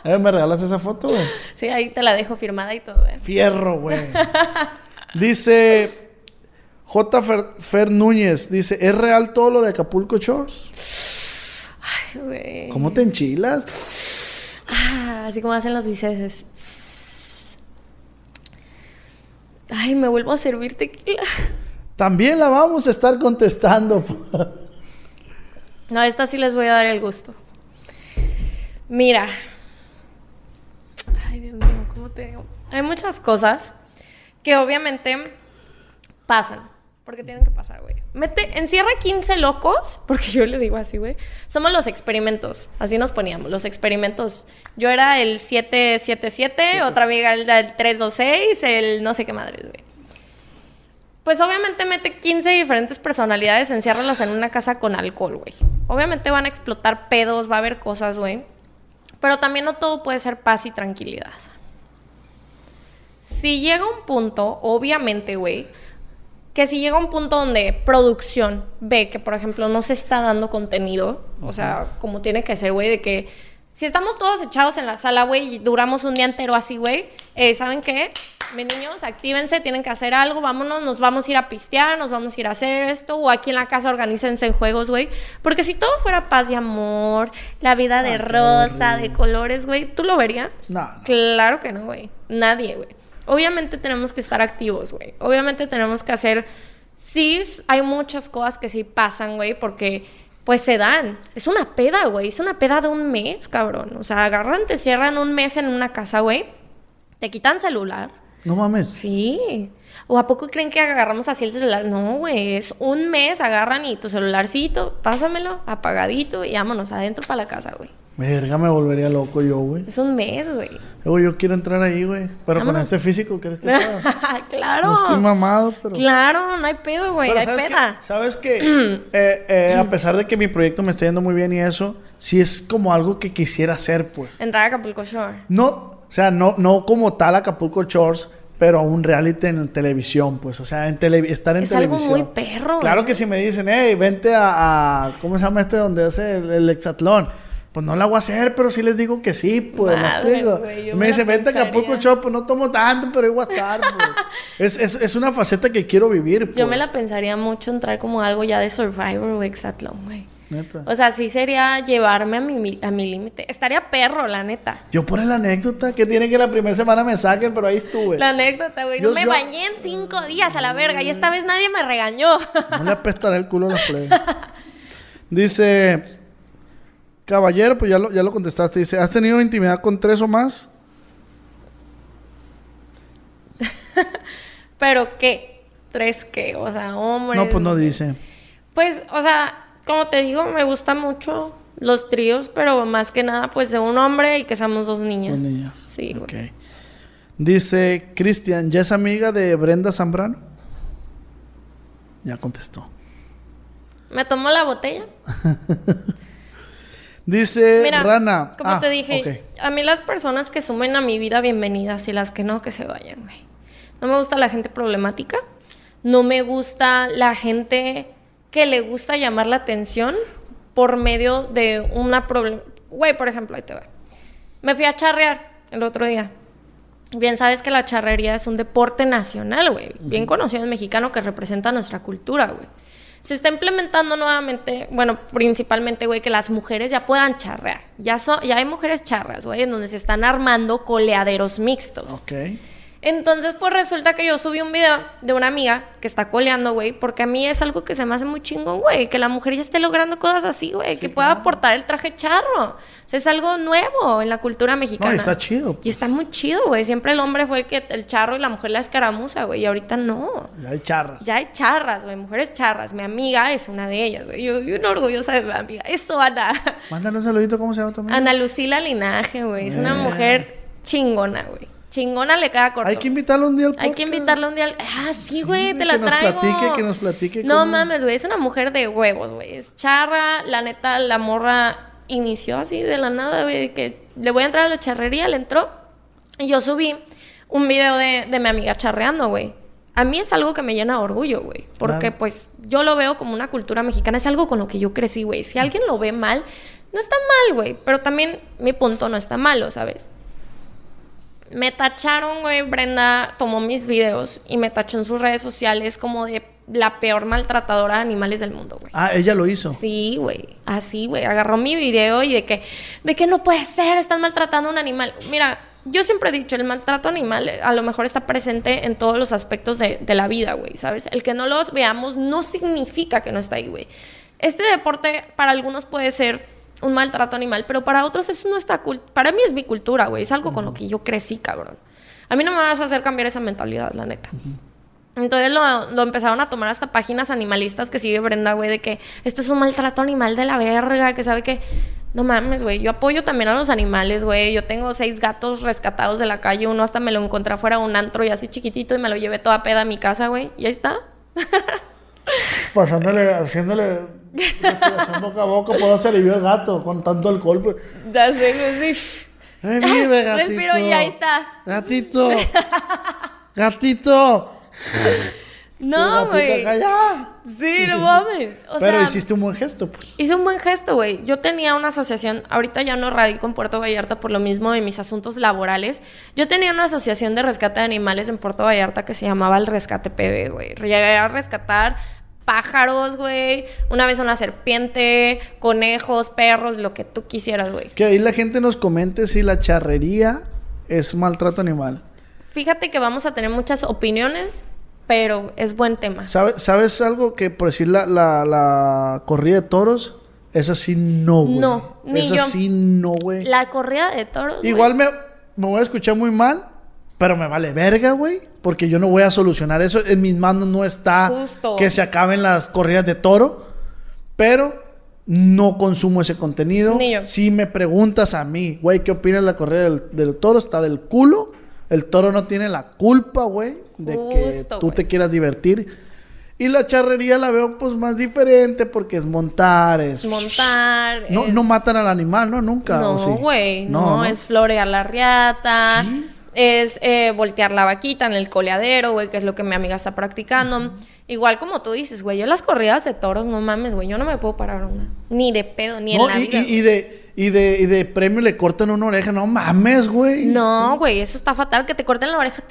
Speaker 2: Eh, ¿Me regalas esa foto, güey?
Speaker 3: Sí, ahí te la dejo firmada y todo, ¿eh?
Speaker 2: Fierro, güey. (laughs) Dice J. Fer, Fer Núñez, dice, ¿es real todo lo de Acapulco Shores?
Speaker 3: Ay, güey.
Speaker 2: ¿Cómo te enchilas?
Speaker 3: Ah, así como hacen los biceses. Ay, me vuelvo a servir tequila.
Speaker 2: También la vamos a estar contestando.
Speaker 3: No, esta sí les voy a dar el gusto. Mira. Ay, Dios mío, ¿cómo te digo? Hay muchas cosas que obviamente pasan. Porque tienen que pasar, güey. Mete, encierra 15 locos, (laughs) porque yo le digo así, güey. Somos los experimentos. Así nos poníamos, los experimentos. Yo era el 777, otra amiga era el 326, el no sé qué madres, güey. Pues obviamente mete 15 diferentes personalidades, enciérralas en una casa con alcohol, güey. Obviamente van a explotar pedos, va a haber cosas, güey. Pero también no todo puede ser paz y tranquilidad. Si llega un punto, obviamente, güey, que si llega un punto donde producción ve que, por ejemplo, no se está dando contenido, o sea, como tiene que ser, güey, de que si estamos todos echados en la sala, güey, y duramos un día entero así, güey, eh, ¿saben qué? Mis niños, actívense, tienen que hacer algo, vámonos, nos vamos a ir a pistear, nos vamos a ir a hacer esto, o aquí en la casa organícense en juegos, güey. Porque si todo fuera paz y amor, la vida de rosa, de colores, güey, ¿tú lo verías?
Speaker 2: No, no.
Speaker 3: Claro que no, güey. Nadie, güey. Obviamente tenemos que estar activos, güey. Obviamente tenemos que hacer... Sí, hay muchas cosas que sí pasan, güey, porque pues se dan. Es una peda, güey. Es una peda de un mes, cabrón. O sea, agarran, te cierran un mes en una casa, güey. Te quitan celular.
Speaker 2: No mames.
Speaker 3: Sí. ¿O a poco creen que agarramos así el celular? No, güey. Es un mes, agarran y tu celularcito, pásamelo, apagadito y vámonos adentro para la casa, güey.
Speaker 2: Verga, me volvería loco yo, güey.
Speaker 3: Es un mes, güey.
Speaker 2: Luego yo quiero entrar ahí, güey. Pero con este físico, ¿crees que pueda? (laughs)
Speaker 3: claro.
Speaker 2: No estoy mamado, pero...
Speaker 3: Claro, no hay pedo, güey. Hay
Speaker 2: ¿sabes
Speaker 3: peda.
Speaker 2: qué? ¿Sabes que (clears throat) eh, eh, a pesar de que mi proyecto me está yendo muy bien y eso, sí es como algo que quisiera hacer, pues.
Speaker 3: Entrar a Acapulco Shore.
Speaker 2: No, o sea, no, no como tal Acapulco Shores, pero un reality en televisión, pues. O sea, en tele- estar en
Speaker 3: Es algo
Speaker 2: televisión.
Speaker 3: muy perro,
Speaker 2: Claro que si me dicen, hey, vente a, a- ¿cómo se llama este donde hace el, el hexatlón? Pues no la voy a hacer, pero sí les digo que sí, pues.
Speaker 3: güey, yo
Speaker 2: me
Speaker 3: la
Speaker 2: vente a Acapulco. Shores, pues no tomo tanto, pero voy a estar, pues. (laughs) es, es, es una faceta que quiero vivir, pues.
Speaker 3: Yo me la pensaría mucho entrar como algo ya de Survivor o Exatlón, güey.
Speaker 2: Neta.
Speaker 3: O sea, sí sería llevarme a mi, a mi límite. Estaría perro, la neta.
Speaker 2: Yo por la anécdota, que tiene que la primera semana me saquen, pero ahí estuve.
Speaker 3: La anécdota, güey. No me
Speaker 2: yo-
Speaker 3: bañé en cinco días a la verga y esta vez nadie me regañó.
Speaker 2: No le apestará el culo a la plebe. (laughs) Dice, caballero, pues ya lo, ya lo contestaste. Dice, ¿has tenido intimidad con tres o más? (laughs)
Speaker 3: ¿Pero qué? ¿Tres qué? O sea, hombres.
Speaker 2: No, pues no dice.
Speaker 3: Pues, o sea, como te digo, me gustan mucho los tríos, pero más que nada, pues de un hombre y que seamos dos niñas.
Speaker 2: Dos niñas.
Speaker 3: Sí, güey.
Speaker 2: Ok. Dice, Cristian, ¿ya es amiga de Brenda Zambrano? Ya contestó.
Speaker 3: ¿Me tomo la botella? (laughs)
Speaker 2: Dice
Speaker 3: Mira,
Speaker 2: Rana.
Speaker 3: como
Speaker 2: Ah,
Speaker 3: te dije, a mí las personas que sumen a mi vida bienvenidas y las que no, que se vayan, güey. No me gusta la gente problemática. No me gusta la gente que le gusta llamar la atención por medio de una problema. Güey, por ejemplo, ahí te va. Me fui a charrear el otro día. Bien sabes que la charrería es un deporte nacional, güey. Bien conocido en mexicano que representa nuestra cultura, güey. Se está implementando nuevamente, bueno, principalmente, güey, que las mujeres ya puedan charrear. Ya, son, ya hay mujeres charras, güey, en donde se están armando coleaderos mixtos.
Speaker 2: Ok.
Speaker 3: Entonces, pues resulta que yo subí un video de una amiga que está coleando, güey, porque a mí es algo que se me hace muy chingón, güey, que la mujer ya esté logrando cosas así, güey, que pueda aportar el traje charro. O sea, es algo nuevo en la cultura mexicana.
Speaker 2: No, está chido.
Speaker 3: Y
Speaker 2: pues.
Speaker 3: está muy chido, güey. Siempre el hombre fue el que el charro y la mujer la escaramuza, güey, y ahorita no.
Speaker 2: Ya hay charras.
Speaker 3: Ya hay charras, güey, mujeres charras. Mi amiga es una de ellas, güey. Yo, yo una orgullosa de mi amiga. Eso, Ana.
Speaker 2: Mándale un saludito, ¿cómo se llama también?
Speaker 3: Ana Lucila Linaje, güey. Es una
Speaker 2: Eh.
Speaker 3: mujer chingona, güey. Chingona le queda corto.
Speaker 2: Hay que invitarlo un día al
Speaker 3: Hay que
Speaker 2: podcast.
Speaker 3: invitarla un día. al- Ah, sí, güey,
Speaker 2: Sí,
Speaker 3: te la
Speaker 2: que nos
Speaker 3: traigo.
Speaker 2: platique, que nos platique
Speaker 3: No
Speaker 2: cómo-
Speaker 3: mames, güey, es una mujer de huevos, güey. Es charra, la neta, la morra inició así de la nada, güey, que le voy a entrar a la charrería, le entró. Y yo subí un video de, de mi amiga charreando, güey. A mí es algo que me llena de orgullo, güey. Porque,
Speaker 2: Claro.
Speaker 3: pues, yo lo veo como una cultura mexicana. Es algo con lo que yo crecí, güey. Si alguien lo ve mal, no está mal, güey. Pero también mi punto no está malo, ¿sabes? Me tacharon, güey, Brenda tomó mis videos y me tachó en sus redes sociales como de la peor maltratadora de animales del mundo, güey.
Speaker 2: Ah, ella lo hizo.
Speaker 3: Sí, güey. Así, güey. Agarró mi video y de que, de que no puede ser, están maltratando a un animal. Mira, yo siempre he dicho, el maltrato animal a lo mejor está presente en todos los aspectos de, de la vida, güey, ¿sabes? El que no los veamos no significa que no está ahí, güey. Este deporte para algunos puede ser un maltrato animal, pero para otros es nuestra cultura. Para mí es mi cultura, güey. Es algo con lo que yo crecí, cabrón. A mí no me vas a hacer cambiar esa mentalidad, la neta. Entonces lo, lo empezaron a tomar hasta páginas animalistas que sigue Brenda, güey, de que esto es un maltrato animal de la verga, que sabe que... No mames, güey. Yo apoyo también a los animales, güey. Yo tengo seis gatos rescatados de la calle. Uno hasta me lo encontré afuera de un antro y así chiquitito y me lo llevé toda peda a mi casa, güey. Y ahí está. (laughs)
Speaker 2: Pasándole, haciéndole respiración boca a boca, por eso se alivió el gato con tanto alcohol. Pues.
Speaker 3: Ya sé, sí.
Speaker 2: ¡Ay, vive, gatito! (laughs)
Speaker 3: Respiro y ahí está.
Speaker 2: ¡Gatito! (laughs) ¡Gatito!
Speaker 3: No, güey. Sí, no mames. O
Speaker 2: Pero
Speaker 3: sea,
Speaker 2: hiciste un buen gesto, pues.
Speaker 3: Hice un buen gesto, güey. Yo tenía una asociación, ahorita ya no radico en Puerto Vallarta por lo mismo de mis asuntos laborales. Yo tenía una asociación de rescate de animales en Puerto Vallarta que se llamaba el Rescate PB, güey. Llegué a rescatar pájaros, güey. Una vez una serpiente, conejos, perros, lo que tú quisieras, güey.
Speaker 2: Que ahí la gente nos comente si la charrería es maltrato animal.
Speaker 3: Fíjate que vamos a tener muchas opiniones, pero es buen tema.
Speaker 2: ¿Sabe- ¿Sabes algo que por decir la, la, la corrida de toros? Esa sí no, güey.
Speaker 3: No, ni
Speaker 2: Esa
Speaker 3: yo.
Speaker 2: sí no, güey.
Speaker 3: La corrida de toros.
Speaker 2: Igual me, me voy a escuchar muy mal, pero me vale verga, güey. Porque yo no voy a solucionar eso. En mis manos no está
Speaker 3: Justo.
Speaker 2: que se acaben las corridas de toro. Pero no consumo ese contenido. Si me preguntas a mí, güey, ¿qué opinas de la corrida del, del toro? Está del culo. El toro no tiene la culpa, güey, de que tú te quieras divertir. Y la charrería la veo pues más diferente porque es montar, es...
Speaker 3: Montar.
Speaker 2: No,
Speaker 3: es-
Speaker 2: no matan al animal, ¿no? Nunca. ¿o
Speaker 3: No,
Speaker 2: sí?
Speaker 3: güey, no, es florear la riata,
Speaker 2: Sí.
Speaker 3: Es eh, voltear la vaquita en el coleadero, güey, que es lo que mi amiga está practicando. Igual como tú dices, güey, yo las corridas de toros, no mames, güey, yo no me puedo parar una. Ni de pedo, ni
Speaker 2: No,
Speaker 3: en la
Speaker 2: y,
Speaker 3: vida.
Speaker 2: y- y de, y, de, y de premio le cortan una oreja. No mames, güey.
Speaker 3: No, güey, eso está fatal, que te corten la oreja.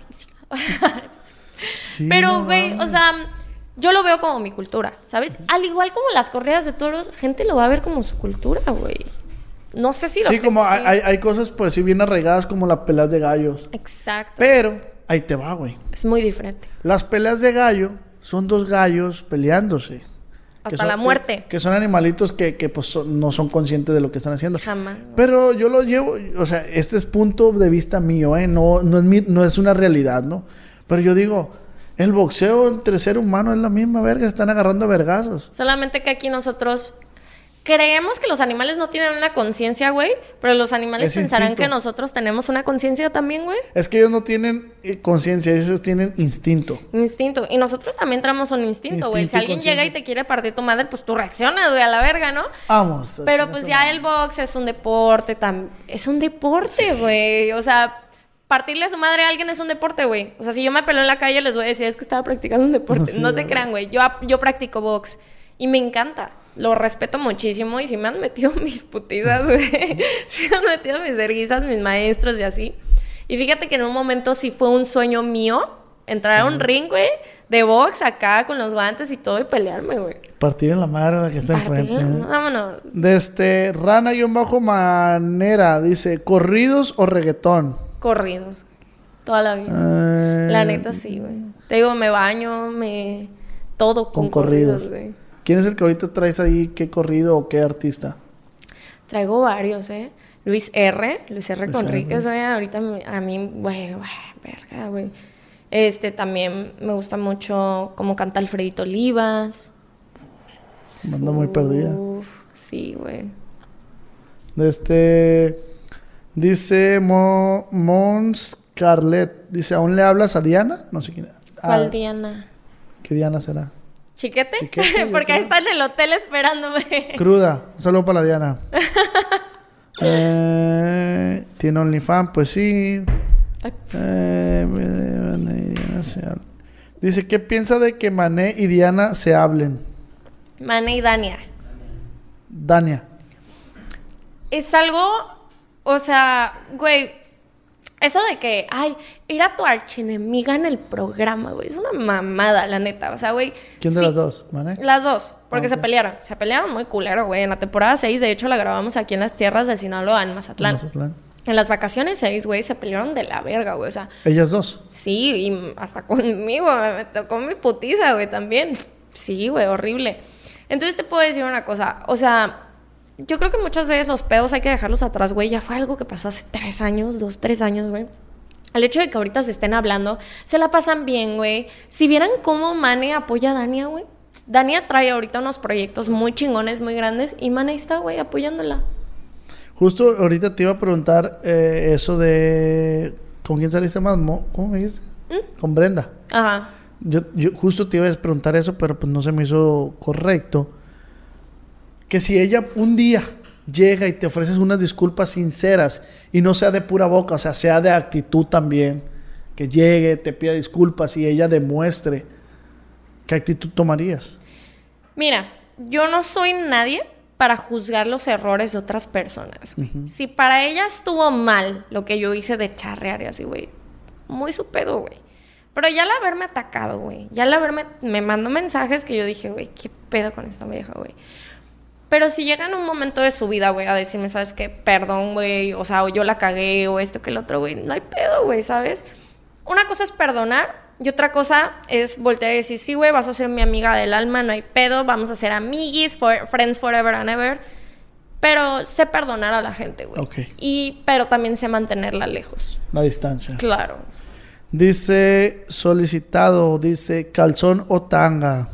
Speaker 2: Sí,
Speaker 3: Pero, güey, o sea, yo lo veo como mi cultura, ¿sabes? Al igual como las corridas de toros, gente lo va a ver como su cultura, güey. No sé si lo
Speaker 2: Sí, como hay, hay- cosas, por decir, bien arraigadas como las peleas de gallos.
Speaker 3: Exacto.
Speaker 2: Pero, ahí te va, güey.
Speaker 3: Es muy diferente.
Speaker 2: Las peleas de gallo son dos gallos peleándose.
Speaker 3: Hasta
Speaker 2: son-
Speaker 3: la muerte.
Speaker 2: Que, que son animalitos que, que, pues, son- no son conscientes de lo que están haciendo.
Speaker 3: Jamás.
Speaker 2: Pero yo lo llevo, o sea, este es punto de vista mío, ¿eh? No, no, es, mi- no es una realidad, ¿no? Pero yo digo, el boxeo entre ser humano es la misma verga, se están agarrando a vergazos.
Speaker 3: Solamente que aquí nosotros creemos que los animales no tienen una conciencia, güey, pero los animales
Speaker 2: Es
Speaker 3: pensarán
Speaker 2: instinto.
Speaker 3: que nosotros tenemos una conciencia también, güey.
Speaker 2: Es que ellos no tienen eh, conciencia, ellos tienen instinto.
Speaker 3: Instinto. Y nosotros también tenemos un instinto, güey. Si alguien llega y te quiere partir tu madre, pues tú reaccionas, güey, a la verga, ¿no?
Speaker 2: Vamos.
Speaker 3: Pero pues ya el box es un deporte, tam- es un deporte, güey. O sea, partirle a su madre a alguien es un deporte, güey. O sea, si yo me peleo en la calle, les voy a decir, es que estaba practicando un deporte.
Speaker 2: Sí,
Speaker 3: no te crean, güey. Yo, yo practico box y me encanta. Lo respeto muchísimo y si me han metido (laughs) mis putizas, güey. si me han metido mis erguizas, mis maestros y así. Y fíjate que en un momento sí fue un sueño mío entrar a un ring, güey, de box acá con los guantes y todo y pelearme, güey.
Speaker 2: Partir en la madre a la que está enfrente. ¿eh?
Speaker 3: Vámonos.
Speaker 2: De este, rana-manera, dice, ¿corridos o reggaetón?
Speaker 3: Corridos. Toda la vida.
Speaker 2: Eh,
Speaker 3: La neta sí, güey. Te digo, me baño, me... Todo con,
Speaker 2: Con corridos.
Speaker 3: corridos, güey.
Speaker 2: ¿Quién es el que ahorita traes ahí? ¿Qué corrido o qué artista?
Speaker 3: Traigo varios, ¿eh? Luis R. Luis R. Conríquez. Ahorita a mí, güey, güey, verga, güey. Este, también me gusta mucho cómo canta Alfredito Olivas.
Speaker 2: Anda muy perdida.
Speaker 3: Uf, sí, güey.
Speaker 2: Este. Dice Mo, Mons Carlet. Dice, ¿aún le hablas a Diana? No sé quién. Ah,
Speaker 3: ¿Cuál Diana?
Speaker 2: ¿Qué Diana será?
Speaker 3: ¿Chiquete? (laughs) Porque ahí está en el hotel esperándome. (laughs)
Speaker 2: Cruda. Un saludo para la Diana. (laughs) Eh, ¿Tiene OnlyFans? Pues sí. Eh, Mané. Dice, ¿qué piensa de que Mané y Diana se hablen?
Speaker 3: Mane y Dania.
Speaker 2: Dania.
Speaker 3: Es algo, o sea, güey, eso de que, ay, era tu archienemiga en el programa, güey, es una mamada, la neta. O sea, güey.
Speaker 2: ¿Quién de
Speaker 3: sí,
Speaker 2: las dos? ¿Mané?
Speaker 3: Las dos, porque
Speaker 2: Ah,
Speaker 3: se pelearon. Se pelearon muy culero, güey. En la temporada 6, de hecho, la grabamos aquí en las tierras de Sinaloa, en Mazatlán.
Speaker 2: Mazatlán.
Speaker 3: En las vacaciones 6, güey, se pelearon de la verga, güey. O sea,
Speaker 2: Ellas dos.
Speaker 3: Sí, y hasta conmigo, (laughs) me tocó mi putiza, güey, también. Sí, güey, horrible. Entonces te puedo decir una cosa, o sea, yo creo que muchas veces los pedos hay que dejarlos atrás, güey. Ya fue algo que pasó hace tres años, dos, tres años, güey. El hecho de que ahorita se estén hablando, se la pasan bien, güey. Si vieran cómo Mane apoya a Dania, güey. Dania trae ahorita unos proyectos muy chingones, muy grandes, y Mane está, güey, apoyándola.
Speaker 2: Justo ahorita te iba a preguntar eh, eso de... ¿Con quién saliste más? Mo- ¿Cómo me dijiste?
Speaker 3: ¿Mm?
Speaker 2: Con Brenda.
Speaker 3: Ajá.
Speaker 2: Yo, yo justo te iba a preguntar eso, pero pues no se me hizo correcto. Que si ella un día llega y te ofreces unas disculpas sinceras y no sea de pura boca, o sea, sea de actitud también, que llegue, te pida disculpas y ella demuestre, ¿qué actitud tomarías?
Speaker 3: Mira, yo no soy nadie para juzgar los errores de otras personas. Si para ella estuvo mal lo que yo hice de charrear y así, güey, muy su pedo, güey. Pero ya al haberme atacado, güey, ya al haberme, me mandó mensajes que yo dije, güey, qué pedo con esta vieja, güey. Pero si llega en un momento de su vida, güey, a decirme, ¿sabes qué? Perdón, güey, o sea, o yo la cagué, o esto que el otro, güey, no hay pedo, güey, ¿sabes? Una cosa es perdonar y otra cosa es voltear y decir, sí, güey, vas a ser mi amiga del alma, no hay pedo, vamos a ser amiguis, for- friends forever and ever. Pero sé perdonar a la gente, güey.
Speaker 2: Ok.
Speaker 3: Y, pero también sé mantenerla lejos.
Speaker 2: La distancia.
Speaker 3: Claro.
Speaker 2: Dice solicitado, dice calzón o tanga.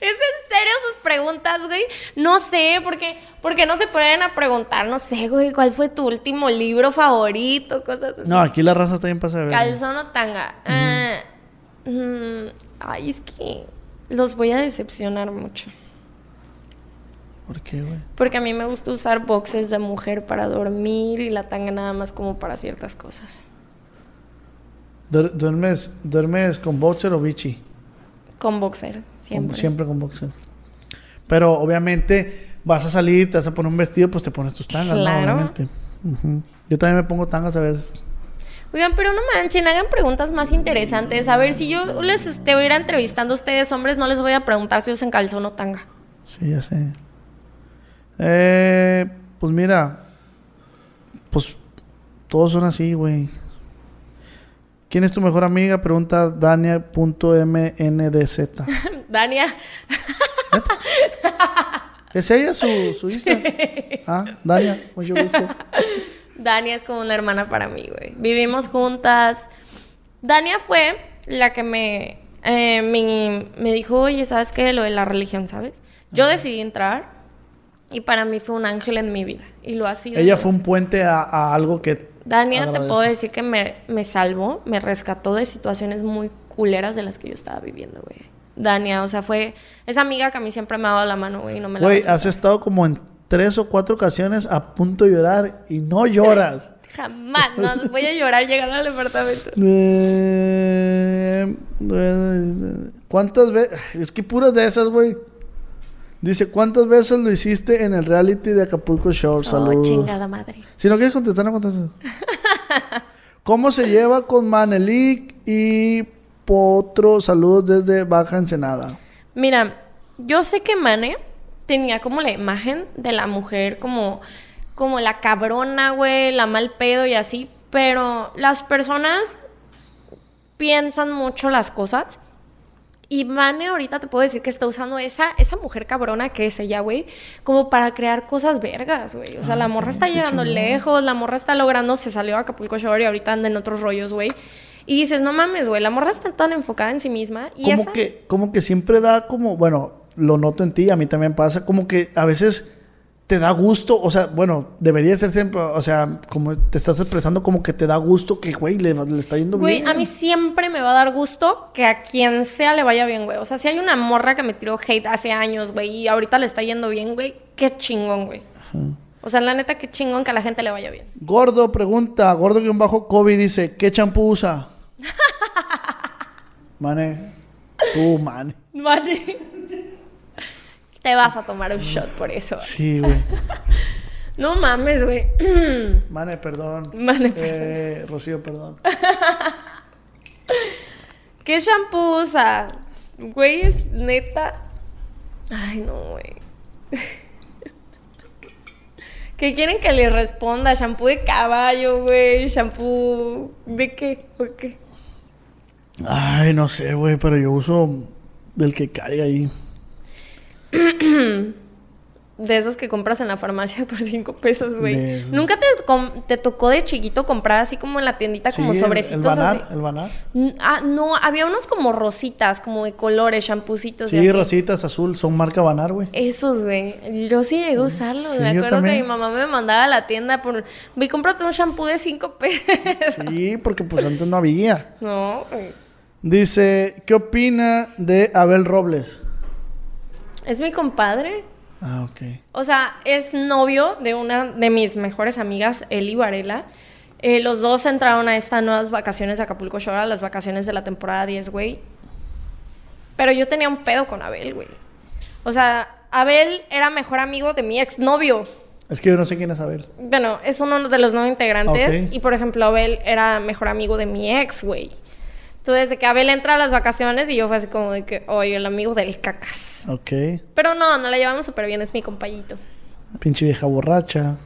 Speaker 3: ¿Es en serio sus preguntas, güey? No sé, porque, porque no se pueden a preguntar, no sé, güey, ¿cuál fue tu último libro favorito? Cosas así.
Speaker 2: No, aquí la raza está bien pasada.
Speaker 3: Calzón o tanga. Ah, mm, ay, es que los voy a decepcionar mucho.
Speaker 2: ¿Por qué, güey?
Speaker 3: Porque a mí me gusta usar boxes de mujer para dormir y la tanga nada más como para ciertas cosas.
Speaker 2: Duer- ¿Duermes, ¿Duermes con boxer o bichi?
Speaker 3: Con boxer,
Speaker 2: Con-
Speaker 3: siempre.
Speaker 2: siempre con boxer. Pero obviamente vas a salir, te vas a poner un vestido, pues te pones tus tangas, ¿no?
Speaker 3: Claro.
Speaker 2: Obviamente. Ujú. Yo también me pongo tangas a veces.
Speaker 3: Oigan, pero no manchen, hagan preguntas más interesantes. A ver, si yo les estuviera entrevistando a ustedes, hombres, no les voy a preguntar si usan calzón o tanga.
Speaker 2: Sí, ya sé. Eh, pues mira, pues todos son así, güey. ¿Quién es tu mejor amiga? Pregunta Dania.mndz. (laughs)
Speaker 3: Dania,
Speaker 2: ¿Es ella su, su Insta? Ah, Dania, mucho gusto.
Speaker 3: Dania es como una hermana para mí, güey. Vivimos juntas. Dania fue la que me, eh, me, me dijo, oye, ¿sabes qué? Lo de la religión, ¿sabes? Yo decidí entrar y para mí fue un ángel en mi vida. Y lo ha sido.
Speaker 2: Ella fue un puente a, a algo que.
Speaker 3: Dania, te puedo decir que me, me salvó, me rescató de situaciones muy culeras de las que yo estaba viviendo, güey. Dania, o sea, fue esa amiga que a mí siempre me ha dado la mano, güey, y no me la
Speaker 2: Güey, has estado como en tres o cuatro ocasiones a punto de llorar y no lloras. (laughs)
Speaker 3: Jamás, no, voy a llorar llegando al departamento. (laughs)
Speaker 2: Eh, eh, ¿Cuántas veces? Es que puras de esas, güey. Dice, ¿cuántas veces lo hiciste en el reality de Acapulco Shore?
Speaker 3: Oh,
Speaker 2: Saludos.
Speaker 3: chingada madre.
Speaker 2: Si no quieres contestar, no contestes. (laughs) ¿Cómo se lleva con Manelik y Potro? Saludos desde Baja Ensenada.
Speaker 3: Mira, yo sé que Mane tenía como la imagen de la mujer como, como la cabrona, güey, la mal pedo y así. Pero las personas piensan mucho las cosas. Y Mane ahorita te puedo decir que está usando esa, esa mujer cabrona que es ella, güey, como para crear cosas vergas, güey. O sea, la morra está llegando lejos, la morra está logrando, se salió a Acapulco Shore y ahorita anda en otros rollos, güey. Y dices, no mames, güey, la morra está tan enfocada en sí misma. Y
Speaker 2: como
Speaker 3: esa...
Speaker 2: que, como que siempre da como, bueno, lo noto en ti, a mí también pasa, como que a veces te da gusto, o sea, bueno, debería ser siempre, o sea, como te estás expresando como que te da gusto que, güey, le, le está yendo
Speaker 3: Güey,
Speaker 2: bien.
Speaker 3: a mí siempre me va a dar gusto que a quien sea le vaya bien, güey. O sea, si hay una morra que me tiró hate hace años, güey, y ahorita le está yendo bien, güey, qué chingón, güey. O sea, la neta, qué chingón que a la gente le vaya bien.
Speaker 2: Gordo pregunta, gordo-COVID dice, ¿qué champú usa? (laughs) mane, tú, mane.
Speaker 3: Vale. Te vas a tomar un shot por eso.
Speaker 2: Sí, güey. (laughs)
Speaker 3: No mames, güey. (clears throat)
Speaker 2: Mane, perdón.
Speaker 3: Mane,
Speaker 2: Eh, Rocío, perdón. (laughs)
Speaker 3: ¿Qué shampoo usa? Güey, es neta. Ay, no, güey. (laughs) ¿Qué quieren que les responda? ¿Shampoo de caballo, güey? ¿Shampoo de qué? ¿O qué?
Speaker 2: Ay, no sé, güey, pero yo uso del que caiga ahí. (clears throat)
Speaker 3: De esos que compras en la farmacia (laughs) por cinco pesos,
Speaker 2: De
Speaker 3: güey. ¿Nunca te, te tocó de chiquito comprar así como en la tiendita como
Speaker 2: Sí, el-
Speaker 3: sobrecitos
Speaker 2: el, banar,
Speaker 3: así?
Speaker 2: el banar.
Speaker 3: Ah, no, había unos como rositas, como de colores, champucitos y
Speaker 2: Sí,
Speaker 3: así.
Speaker 2: rositas azul, son marca banar, güey.
Speaker 3: Esos, güey. Yo sí llegué a usarlos.
Speaker 2: Sí,
Speaker 3: me acuerdo que mi mamá me mandaba a la tienda por... Ve, cómprate un shampoo de cinco (laughs) pesos.
Speaker 2: Sí, porque pues antes no había.
Speaker 3: no, güey.
Speaker 2: Dice, ¿qué opina de Abel Robles?
Speaker 3: Es mi compadre.
Speaker 2: Ah, ok.
Speaker 3: O sea, es novio de una de mis mejores amigas, Eli Varela. Eh, los dos entraron a estas nuevas vacaciones de Acapulco Shore, a las vacaciones de la temporada 10, güey. Pero yo tenía un pedo con Abel, güey. O sea, Abel era mejor amigo de mi exnovio.
Speaker 2: Es que yo no sé quién es Abel.
Speaker 3: Bueno, es uno de los nuevos integrantes.
Speaker 2: Ok.
Speaker 3: Y por ejemplo, Abel era mejor amigo de mi ex, güey. Entonces, de que Abel entra a las vacaciones y yo fue así como de que, oye, el amigo del cacas.
Speaker 2: Ok.
Speaker 3: Pero no, no la llevamos súper bien, es mi compañito.
Speaker 2: Pinche vieja borracha.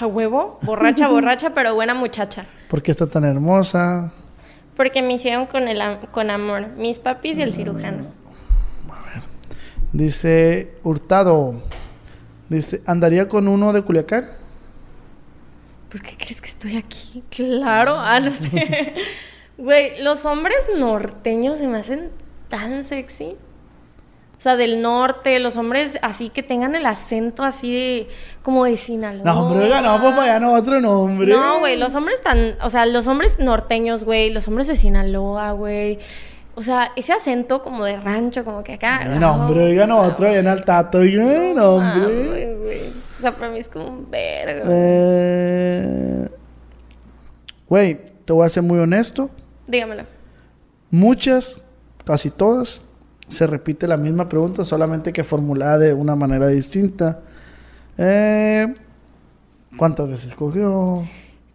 Speaker 3: A huevo, borracha, (laughs) borracha, pero buena muchacha.
Speaker 2: ¿Por qué está tan hermosa?
Speaker 3: Porque me hicieron con, el, con amor, mis papis y el cirujano.
Speaker 2: Dice Hurtado. Dice, ¿andaría con uno de Culiacán?
Speaker 3: ¿Por qué crees que estoy aquí? Claro, ah, no sé. (laughs) Güey, los hombres norteños se me hacen tan sexy. O sea, del norte, los hombres así que tengan el acento así de como de Sinaloa.
Speaker 2: No, hombre, pues para allá no, otro nombre.
Speaker 3: No, güey, los hombres tan, o sea, los hombres norteños, güey, los hombres de Sinaloa, güey. O sea, ese acento como de rancho, como que acá.
Speaker 2: No, hombre, oiga, no, otro, en el tato, oiga, no, hombre.
Speaker 3: güey. O sea, para mí es como un verga.
Speaker 2: Eh, Güey, te voy a ser muy honesto.
Speaker 3: Dígamelo.
Speaker 2: Muchas, casi todas, se repite la misma pregunta, solamente que formulada de una manera distinta. Eh, ¿Cuántas veces cogió?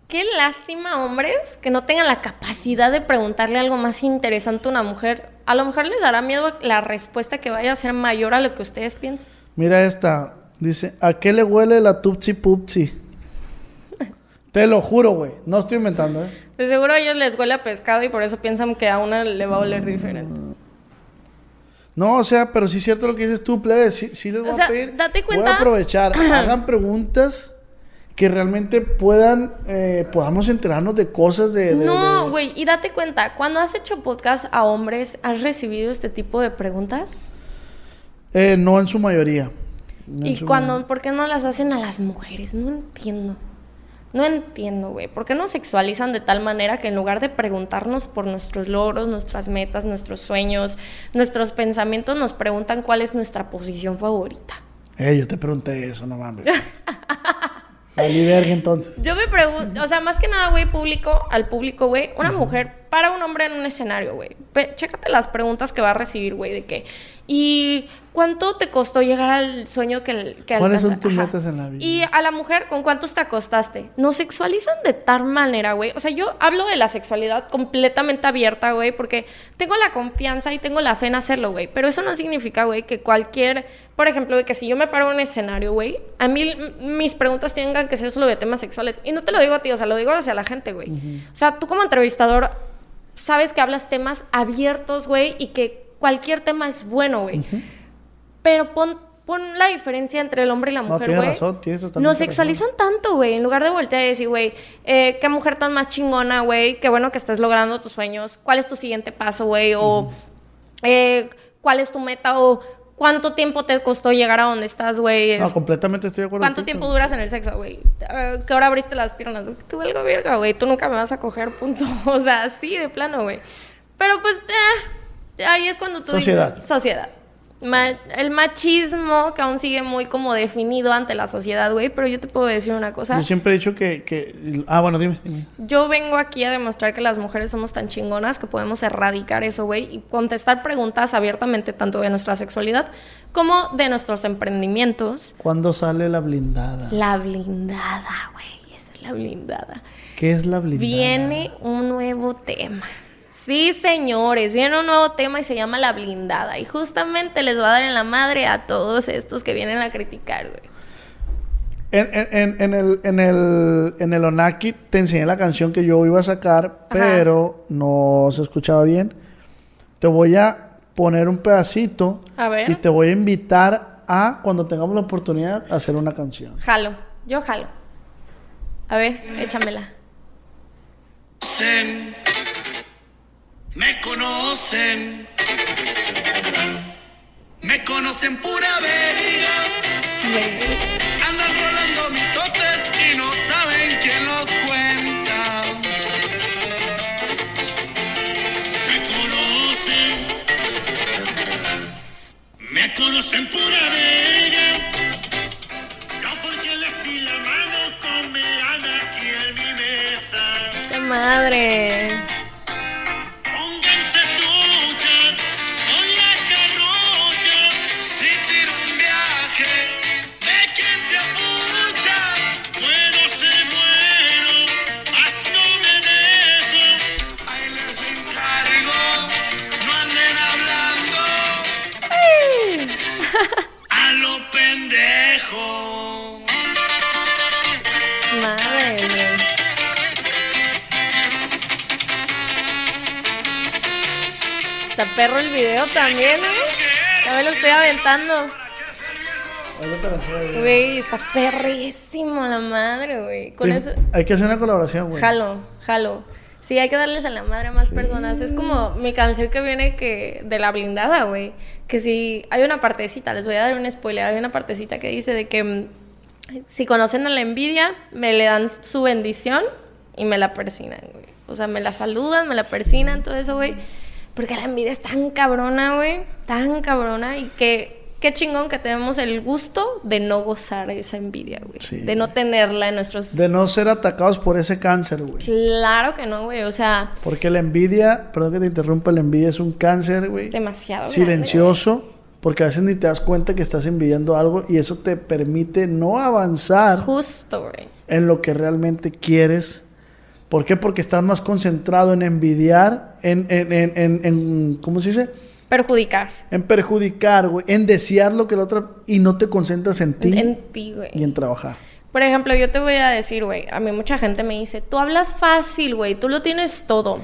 Speaker 3: Qué lástima, hombres, que no tengan la capacidad de preguntarle algo más interesante a una mujer. A lo mejor les dará miedo la respuesta que vaya a ser mayor a lo que ustedes piensan.
Speaker 2: Mira esta. Dice, ¿a qué le huele la Tupsi Pupsi? (laughs) Te lo juro, güey. No estoy inventando, ¿eh?
Speaker 3: De seguro a ellos les huele a pescado y por eso piensan que a una le va a oler diferente.
Speaker 2: No, o sea, pero sí es cierto lo que dices tú, plebe. Sí, sí les voy
Speaker 3: O sea,
Speaker 2: a pedir.
Speaker 3: date
Speaker 2: Voy
Speaker 3: cuenta-
Speaker 2: a aprovechar. (clears throat) Hagan preguntas que realmente puedan... eh, podamos enterarnos de cosas de... de-
Speaker 3: No,
Speaker 2: de-
Speaker 3: güey, y date cuenta, cuando has hecho podcast a hombres, ¿has recibido este tipo de preguntas?
Speaker 2: Eh, no en su mayoría. No
Speaker 3: Y cuando, ¿por qué no las hacen a las mujeres? No entiendo. No entiendo, güey. ¿Por qué nos sexualizan de tal manera que en lugar de preguntarnos por nuestros logros, nuestras metas, nuestros sueños, nuestros pensamientos, nos preguntan cuál es nuestra posición favorita?
Speaker 2: Eh, yo te pregunté eso, no mames. (laughs) Valí verga entonces.
Speaker 3: Yo me pregunto, o sea, más que nada, güey, público, al público, güey, una mujer para un hombre en un escenario, güey. Chécate las preguntas que va a recibir, güey, de que... ¿Y cuánto te costó llegar al sueño que, que
Speaker 2: ¿Cuáles son tus metas en la vida?
Speaker 3: Y a la mujer, ¿con cuántos te acostaste? Nos sexualizan de tal manera, güey. O sea, yo hablo de la sexualidad completamente abierta, güey, porque tengo la confianza y tengo la fe en hacerlo, güey. Pero eso no significa, güey, que cualquier... Por ejemplo, güey, que si yo me paro en un escenario, güey, a mí mis preguntas tengan que ser solo de temas sexuales. Y no te lo digo a ti, o sea, lo digo hacia la gente, güey. O sea, tú como entrevistador sabes que hablas temas abiertos, güey, y que cualquier tema es bueno, güey. Pero pon, pon la diferencia entre el hombre y la
Speaker 2: No,
Speaker 3: mujer,
Speaker 2: tienes
Speaker 3: güey.
Speaker 2: razón, tienes totalmente
Speaker 3: Nos sexualizan tanto, güey. En lugar de voltear y decir, güey, eh, qué mujer tan más chingona, güey. Qué bueno que estás logrando tus sueños. ¿Cuál es tu siguiente paso, güey? O eh, cuál es tu meta o cuánto tiempo te costó llegar a donde estás, güey.
Speaker 2: No, completamente estoy de acuerdo.
Speaker 3: ¿Cuánto tiempo duras en el sexo, güey? Eh, ¿Qué hora abriste las piernas? Tú algo verga, güey. Tú nunca me vas a coger, punto. (laughs) O sea, así de plano, güey. Pero pues, eh, ahí es cuando tú
Speaker 2: Sociedad.
Speaker 3: dices... Sociedad. Ma- el machismo que aún sigue muy como definido ante la sociedad, güey. Pero yo te puedo decir una cosa.
Speaker 2: Yo siempre he dicho que, que... Ah, bueno, dime. dime.
Speaker 3: Yo vengo aquí a demostrar que las mujeres somos tan chingonas que podemos erradicar eso, güey, y contestar preguntas abiertamente tanto de nuestra sexualidad como de nuestros emprendimientos.
Speaker 2: ¿Cuándo sale la blindada?
Speaker 3: La blindada, güey, esa es la blindada.
Speaker 2: ¿Qué es la blindada?
Speaker 3: Viene un nuevo tema. Sí, señores, viene un nuevo tema y se llama la blindada. Y justamente les va a dar en la madre a todos estos que vienen a criticar, güey.
Speaker 2: En, en- en- en el, en, el, en el Onaki te enseñé la canción que yo iba a sacar, pero no se escuchaba bien. Te voy a poner un pedacito
Speaker 3: A ver.
Speaker 2: y te voy a invitar a, cuando tengamos la oportunidad, a hacer una canción.
Speaker 3: Jalo, yo jalo. A ver, échamela.
Speaker 4: Me conocen, me conocen pura verga, andan rolando mitotes y no saben quién los cuenta. Me conocen, me conocen pura verga, no porque les di la mano comerán aquí en mi mesa.
Speaker 3: ¡Qué madre! Está perro el video también, ¿eh? Ya me lo estoy aventando. Güey, está perrísimo la madre, güey. Con
Speaker 2: Te-
Speaker 3: eso.
Speaker 2: Hay que hacer una colaboración, güey.
Speaker 3: Jalo, jalo. Sí, hay que darles a la madre a más personas. Es como mi canción que viene que de la blindada, güey. Que si hay una partecita, les voy a dar un spoiler, hay una partecita que dice de que mm, si conocen a la envidia, me le dan su bendición y me la persinan, güey. O sea, me la saludan, me la persinan, todo eso, güey. Porque la envidia es tan cabrona, güey. Tan cabrona y que qué chingón que tenemos el gusto de no gozar esa envidia, güey.
Speaker 2: Sí.
Speaker 3: De no tenerla en nuestros...
Speaker 2: De no ser atacados por ese cáncer, güey.
Speaker 3: Claro que no, güey. O sea,
Speaker 2: Porque la envidia, perdón que te interrumpa, la envidia es un cáncer, güey.
Speaker 3: demasiado. grande,
Speaker 2: Silencioso, porque a veces ni te das cuenta que estás envidiando algo y eso te permite no avanzar.
Speaker 3: Justo, güey.
Speaker 2: en lo que realmente quieres. ¿Por qué? Porque estás más concentrado en envidiar, en, en, en, en, en- ¿cómo se dice?
Speaker 3: Perjudicar.
Speaker 2: En perjudicar, güey, en desear lo que la otra y no te concentras en ti
Speaker 3: En ti, güey.
Speaker 2: y en trabajar.
Speaker 3: Por ejemplo, yo te voy a decir, güey, a mí mucha gente me dice, tú hablas fácil, güey, tú lo tienes todo.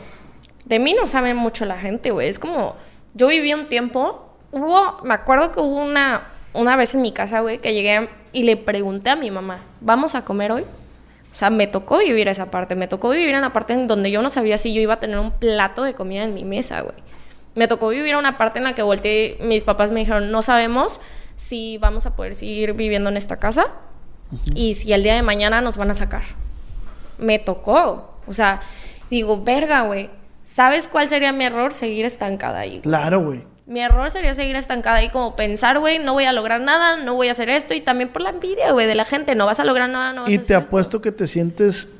Speaker 3: De mí no sabe mucho la gente, güey. Es como, yo viví un tiempo, hubo, me acuerdo que hubo una, una vez en mi casa, güey, que llegué y le pregunté a mi mamá, ¿vamos a comer hoy? O sea, me tocó vivir esa parte, me tocó vivir en la parte en donde yo no sabía si yo iba a tener un plato de comida en mi mesa, güey. Me tocó vivir una parte en la que volteé, mis papás me dijeron, no sabemos si vamos a poder seguir viviendo en esta casa y si el día de mañana nos van a sacar. Me tocó. O sea, digo, verga, güey. ¿Sabes cuál sería mi error? Seguir estancada ahí. güey.
Speaker 2: Claro, güey.
Speaker 3: Mi error sería seguir estancada ahí como pensar, güey, no voy a lograr nada, no voy a hacer esto y también por la envidia, güey, de la gente, no vas a lograr nada, no vas
Speaker 2: Y
Speaker 3: a
Speaker 2: te
Speaker 3: hacer esto.
Speaker 2: apuesto que te sientes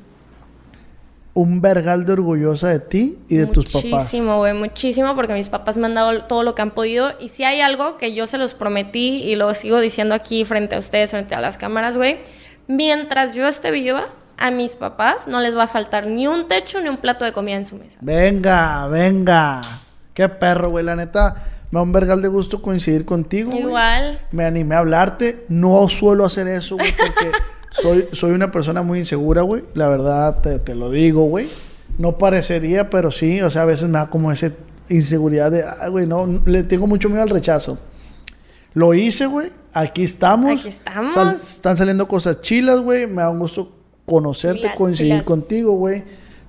Speaker 2: un vergal de orgullosa de ti y de tus papás.
Speaker 3: Muchísimo, güey, muchísimo, porque mis papás me han dado todo lo que han podido. Y si hay algo que yo se los prometí y lo sigo diciendo aquí frente a ustedes, frente a las cámaras, güey, mientras yo esté viva, a mis papás no les va a faltar ni un techo ni un plato de comida en su mesa.
Speaker 2: Venga, venga. Qué perro, güey. La neta, me da un vergal de gusto coincidir contigo.
Speaker 3: Igual.
Speaker 2: Me animé a hablarte. No suelo hacer eso, güey, porque (laughs) soy, soy una persona muy insegura, güey. La verdad, te, te lo digo, güey. No parecería, pero sí. O sea, a veces me da como esa inseguridad de, ay, güey, no. Le tengo mucho miedo al rechazo. Lo hice, güey. Aquí estamos.
Speaker 3: Aquí estamos.
Speaker 2: Sal- están saliendo cosas chilas, güey. Me da un gusto conocerte,
Speaker 3: Chilas,
Speaker 2: coincidir
Speaker 3: chilas.
Speaker 2: contigo, güey.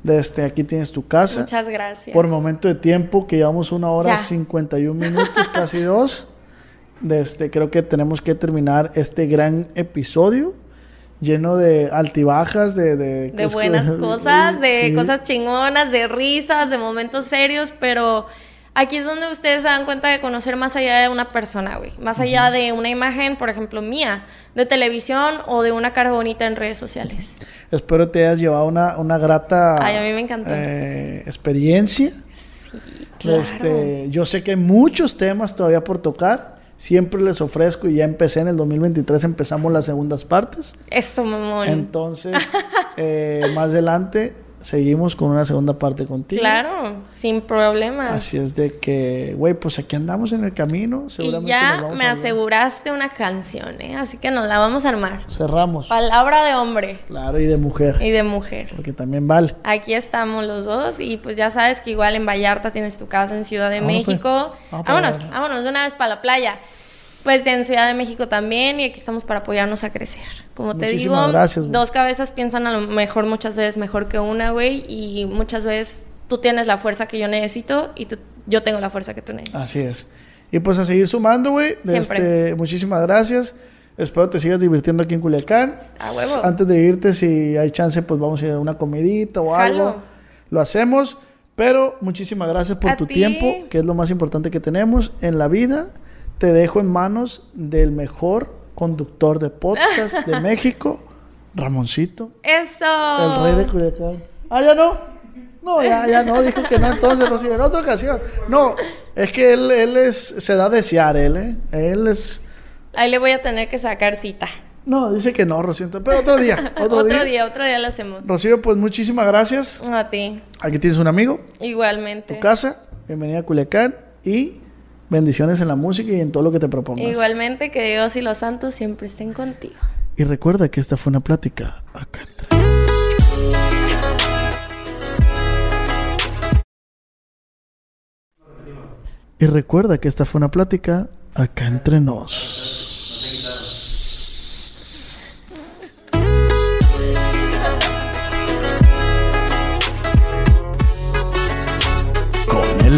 Speaker 2: Desde aquí tienes tu casa.
Speaker 3: Muchas gracias.
Speaker 2: Por momento de tiempo, que llevamos una hora
Speaker 3: Ya.
Speaker 2: 51 minutos, casi dos. Desde, creo que tenemos que terminar este gran episodio lleno de altibajas, de... De,
Speaker 3: de buenas (laughs) cosas, de
Speaker 2: Sí.
Speaker 3: cosas chingonas, de risas, de momentos serios, pero aquí es donde ustedes se dan cuenta de conocer más allá de una persona, güey. Más allá de una imagen, por ejemplo, mía, de televisión o de una cara bonita en redes sociales.
Speaker 2: Espero te hayas llevado una, una grata
Speaker 3: Ay, a mí me encantó.
Speaker 2: eh, experiencia.
Speaker 3: Sí, claro.
Speaker 2: Este, yo sé que hay muchos temas todavía por tocar. Siempre les ofrezco y ya empecé en el 2023, empezamos las segundas partes.
Speaker 3: Eso, mamón.
Speaker 2: Entonces, (laughs) eh, más adelante seguimos con una segunda parte contigo.
Speaker 3: claro, sin problemas.
Speaker 2: Así es de que, güey, pues aquí andamos en el camino.
Speaker 3: y
Speaker 2: Seguramente nos
Speaker 3: ya
Speaker 2: vamos
Speaker 3: me
Speaker 2: a
Speaker 3: aseguraste una canción, ¿eh? Así que nos la vamos a armar.
Speaker 2: Cerramos.
Speaker 3: Palabra de hombre
Speaker 2: Claro, y de mujer.
Speaker 3: y de mujer.
Speaker 2: Porque también vale.
Speaker 3: Aquí estamos los dos y pues ya sabes que igual en Vallarta tienes tu casa en Ciudad de
Speaker 2: Vámonos, pues.
Speaker 3: México.
Speaker 2: Vamos para
Speaker 3: vámonos,
Speaker 2: Vallarta.
Speaker 3: vámonos de una vez para la playa. Pues en Ciudad de México también y aquí estamos para apoyarnos a crecer. Como te
Speaker 2: Muchísimas
Speaker 3: digo,
Speaker 2: gracias, güey.
Speaker 3: dos cabezas piensan a lo mejor muchas veces mejor que una, güey, y muchas veces tú tienes la fuerza que yo necesito y tú- yo tengo la fuerza que tú necesitas.
Speaker 2: Así es. Y pues a seguir sumando, güey. Este, muchísimas gracias. Espero te sigas divirtiendo aquí en Culiacán.
Speaker 3: A huevo.
Speaker 2: Antes de irte, si hay chance, pues vamos a ir a una comidita o
Speaker 3: Jalo.
Speaker 2: algo. Lo hacemos. Pero muchísimas gracias por
Speaker 3: A
Speaker 2: tu
Speaker 3: ti.
Speaker 2: tiempo, que es lo más importante que tenemos en la vida. Te dejo en manos del mejor conductor de podcast de (laughs) México, Ramoncito,
Speaker 3: ¡Eso!
Speaker 2: el rey de Culiacán. Ah, ya no. No, ya, ya no, dijo que no, entonces, Rocío, en otra ocasión. No, es que él, él es, se da a desear, él, ¿eh? Él es,
Speaker 3: Ahí le voy a tener que sacar cita.
Speaker 2: no, dice que no, Rocío, pero otro día, (laughs) otro,
Speaker 3: otro
Speaker 2: día.
Speaker 3: día, otro día lo hacemos.
Speaker 2: Rocío, pues muchísimas gracias.
Speaker 3: A ti,
Speaker 2: Aquí tienes un amigo,
Speaker 3: igualmente.
Speaker 2: tu casa, bienvenida a Culiacán y bendiciones en la música y en todo lo que te propongas.
Speaker 3: Igualmente que Dios y los santos siempre estén contigo.
Speaker 2: Y recuerda que esta fue una plática acá entre Y recuerda que esta fue una plática acá entre nos. Con el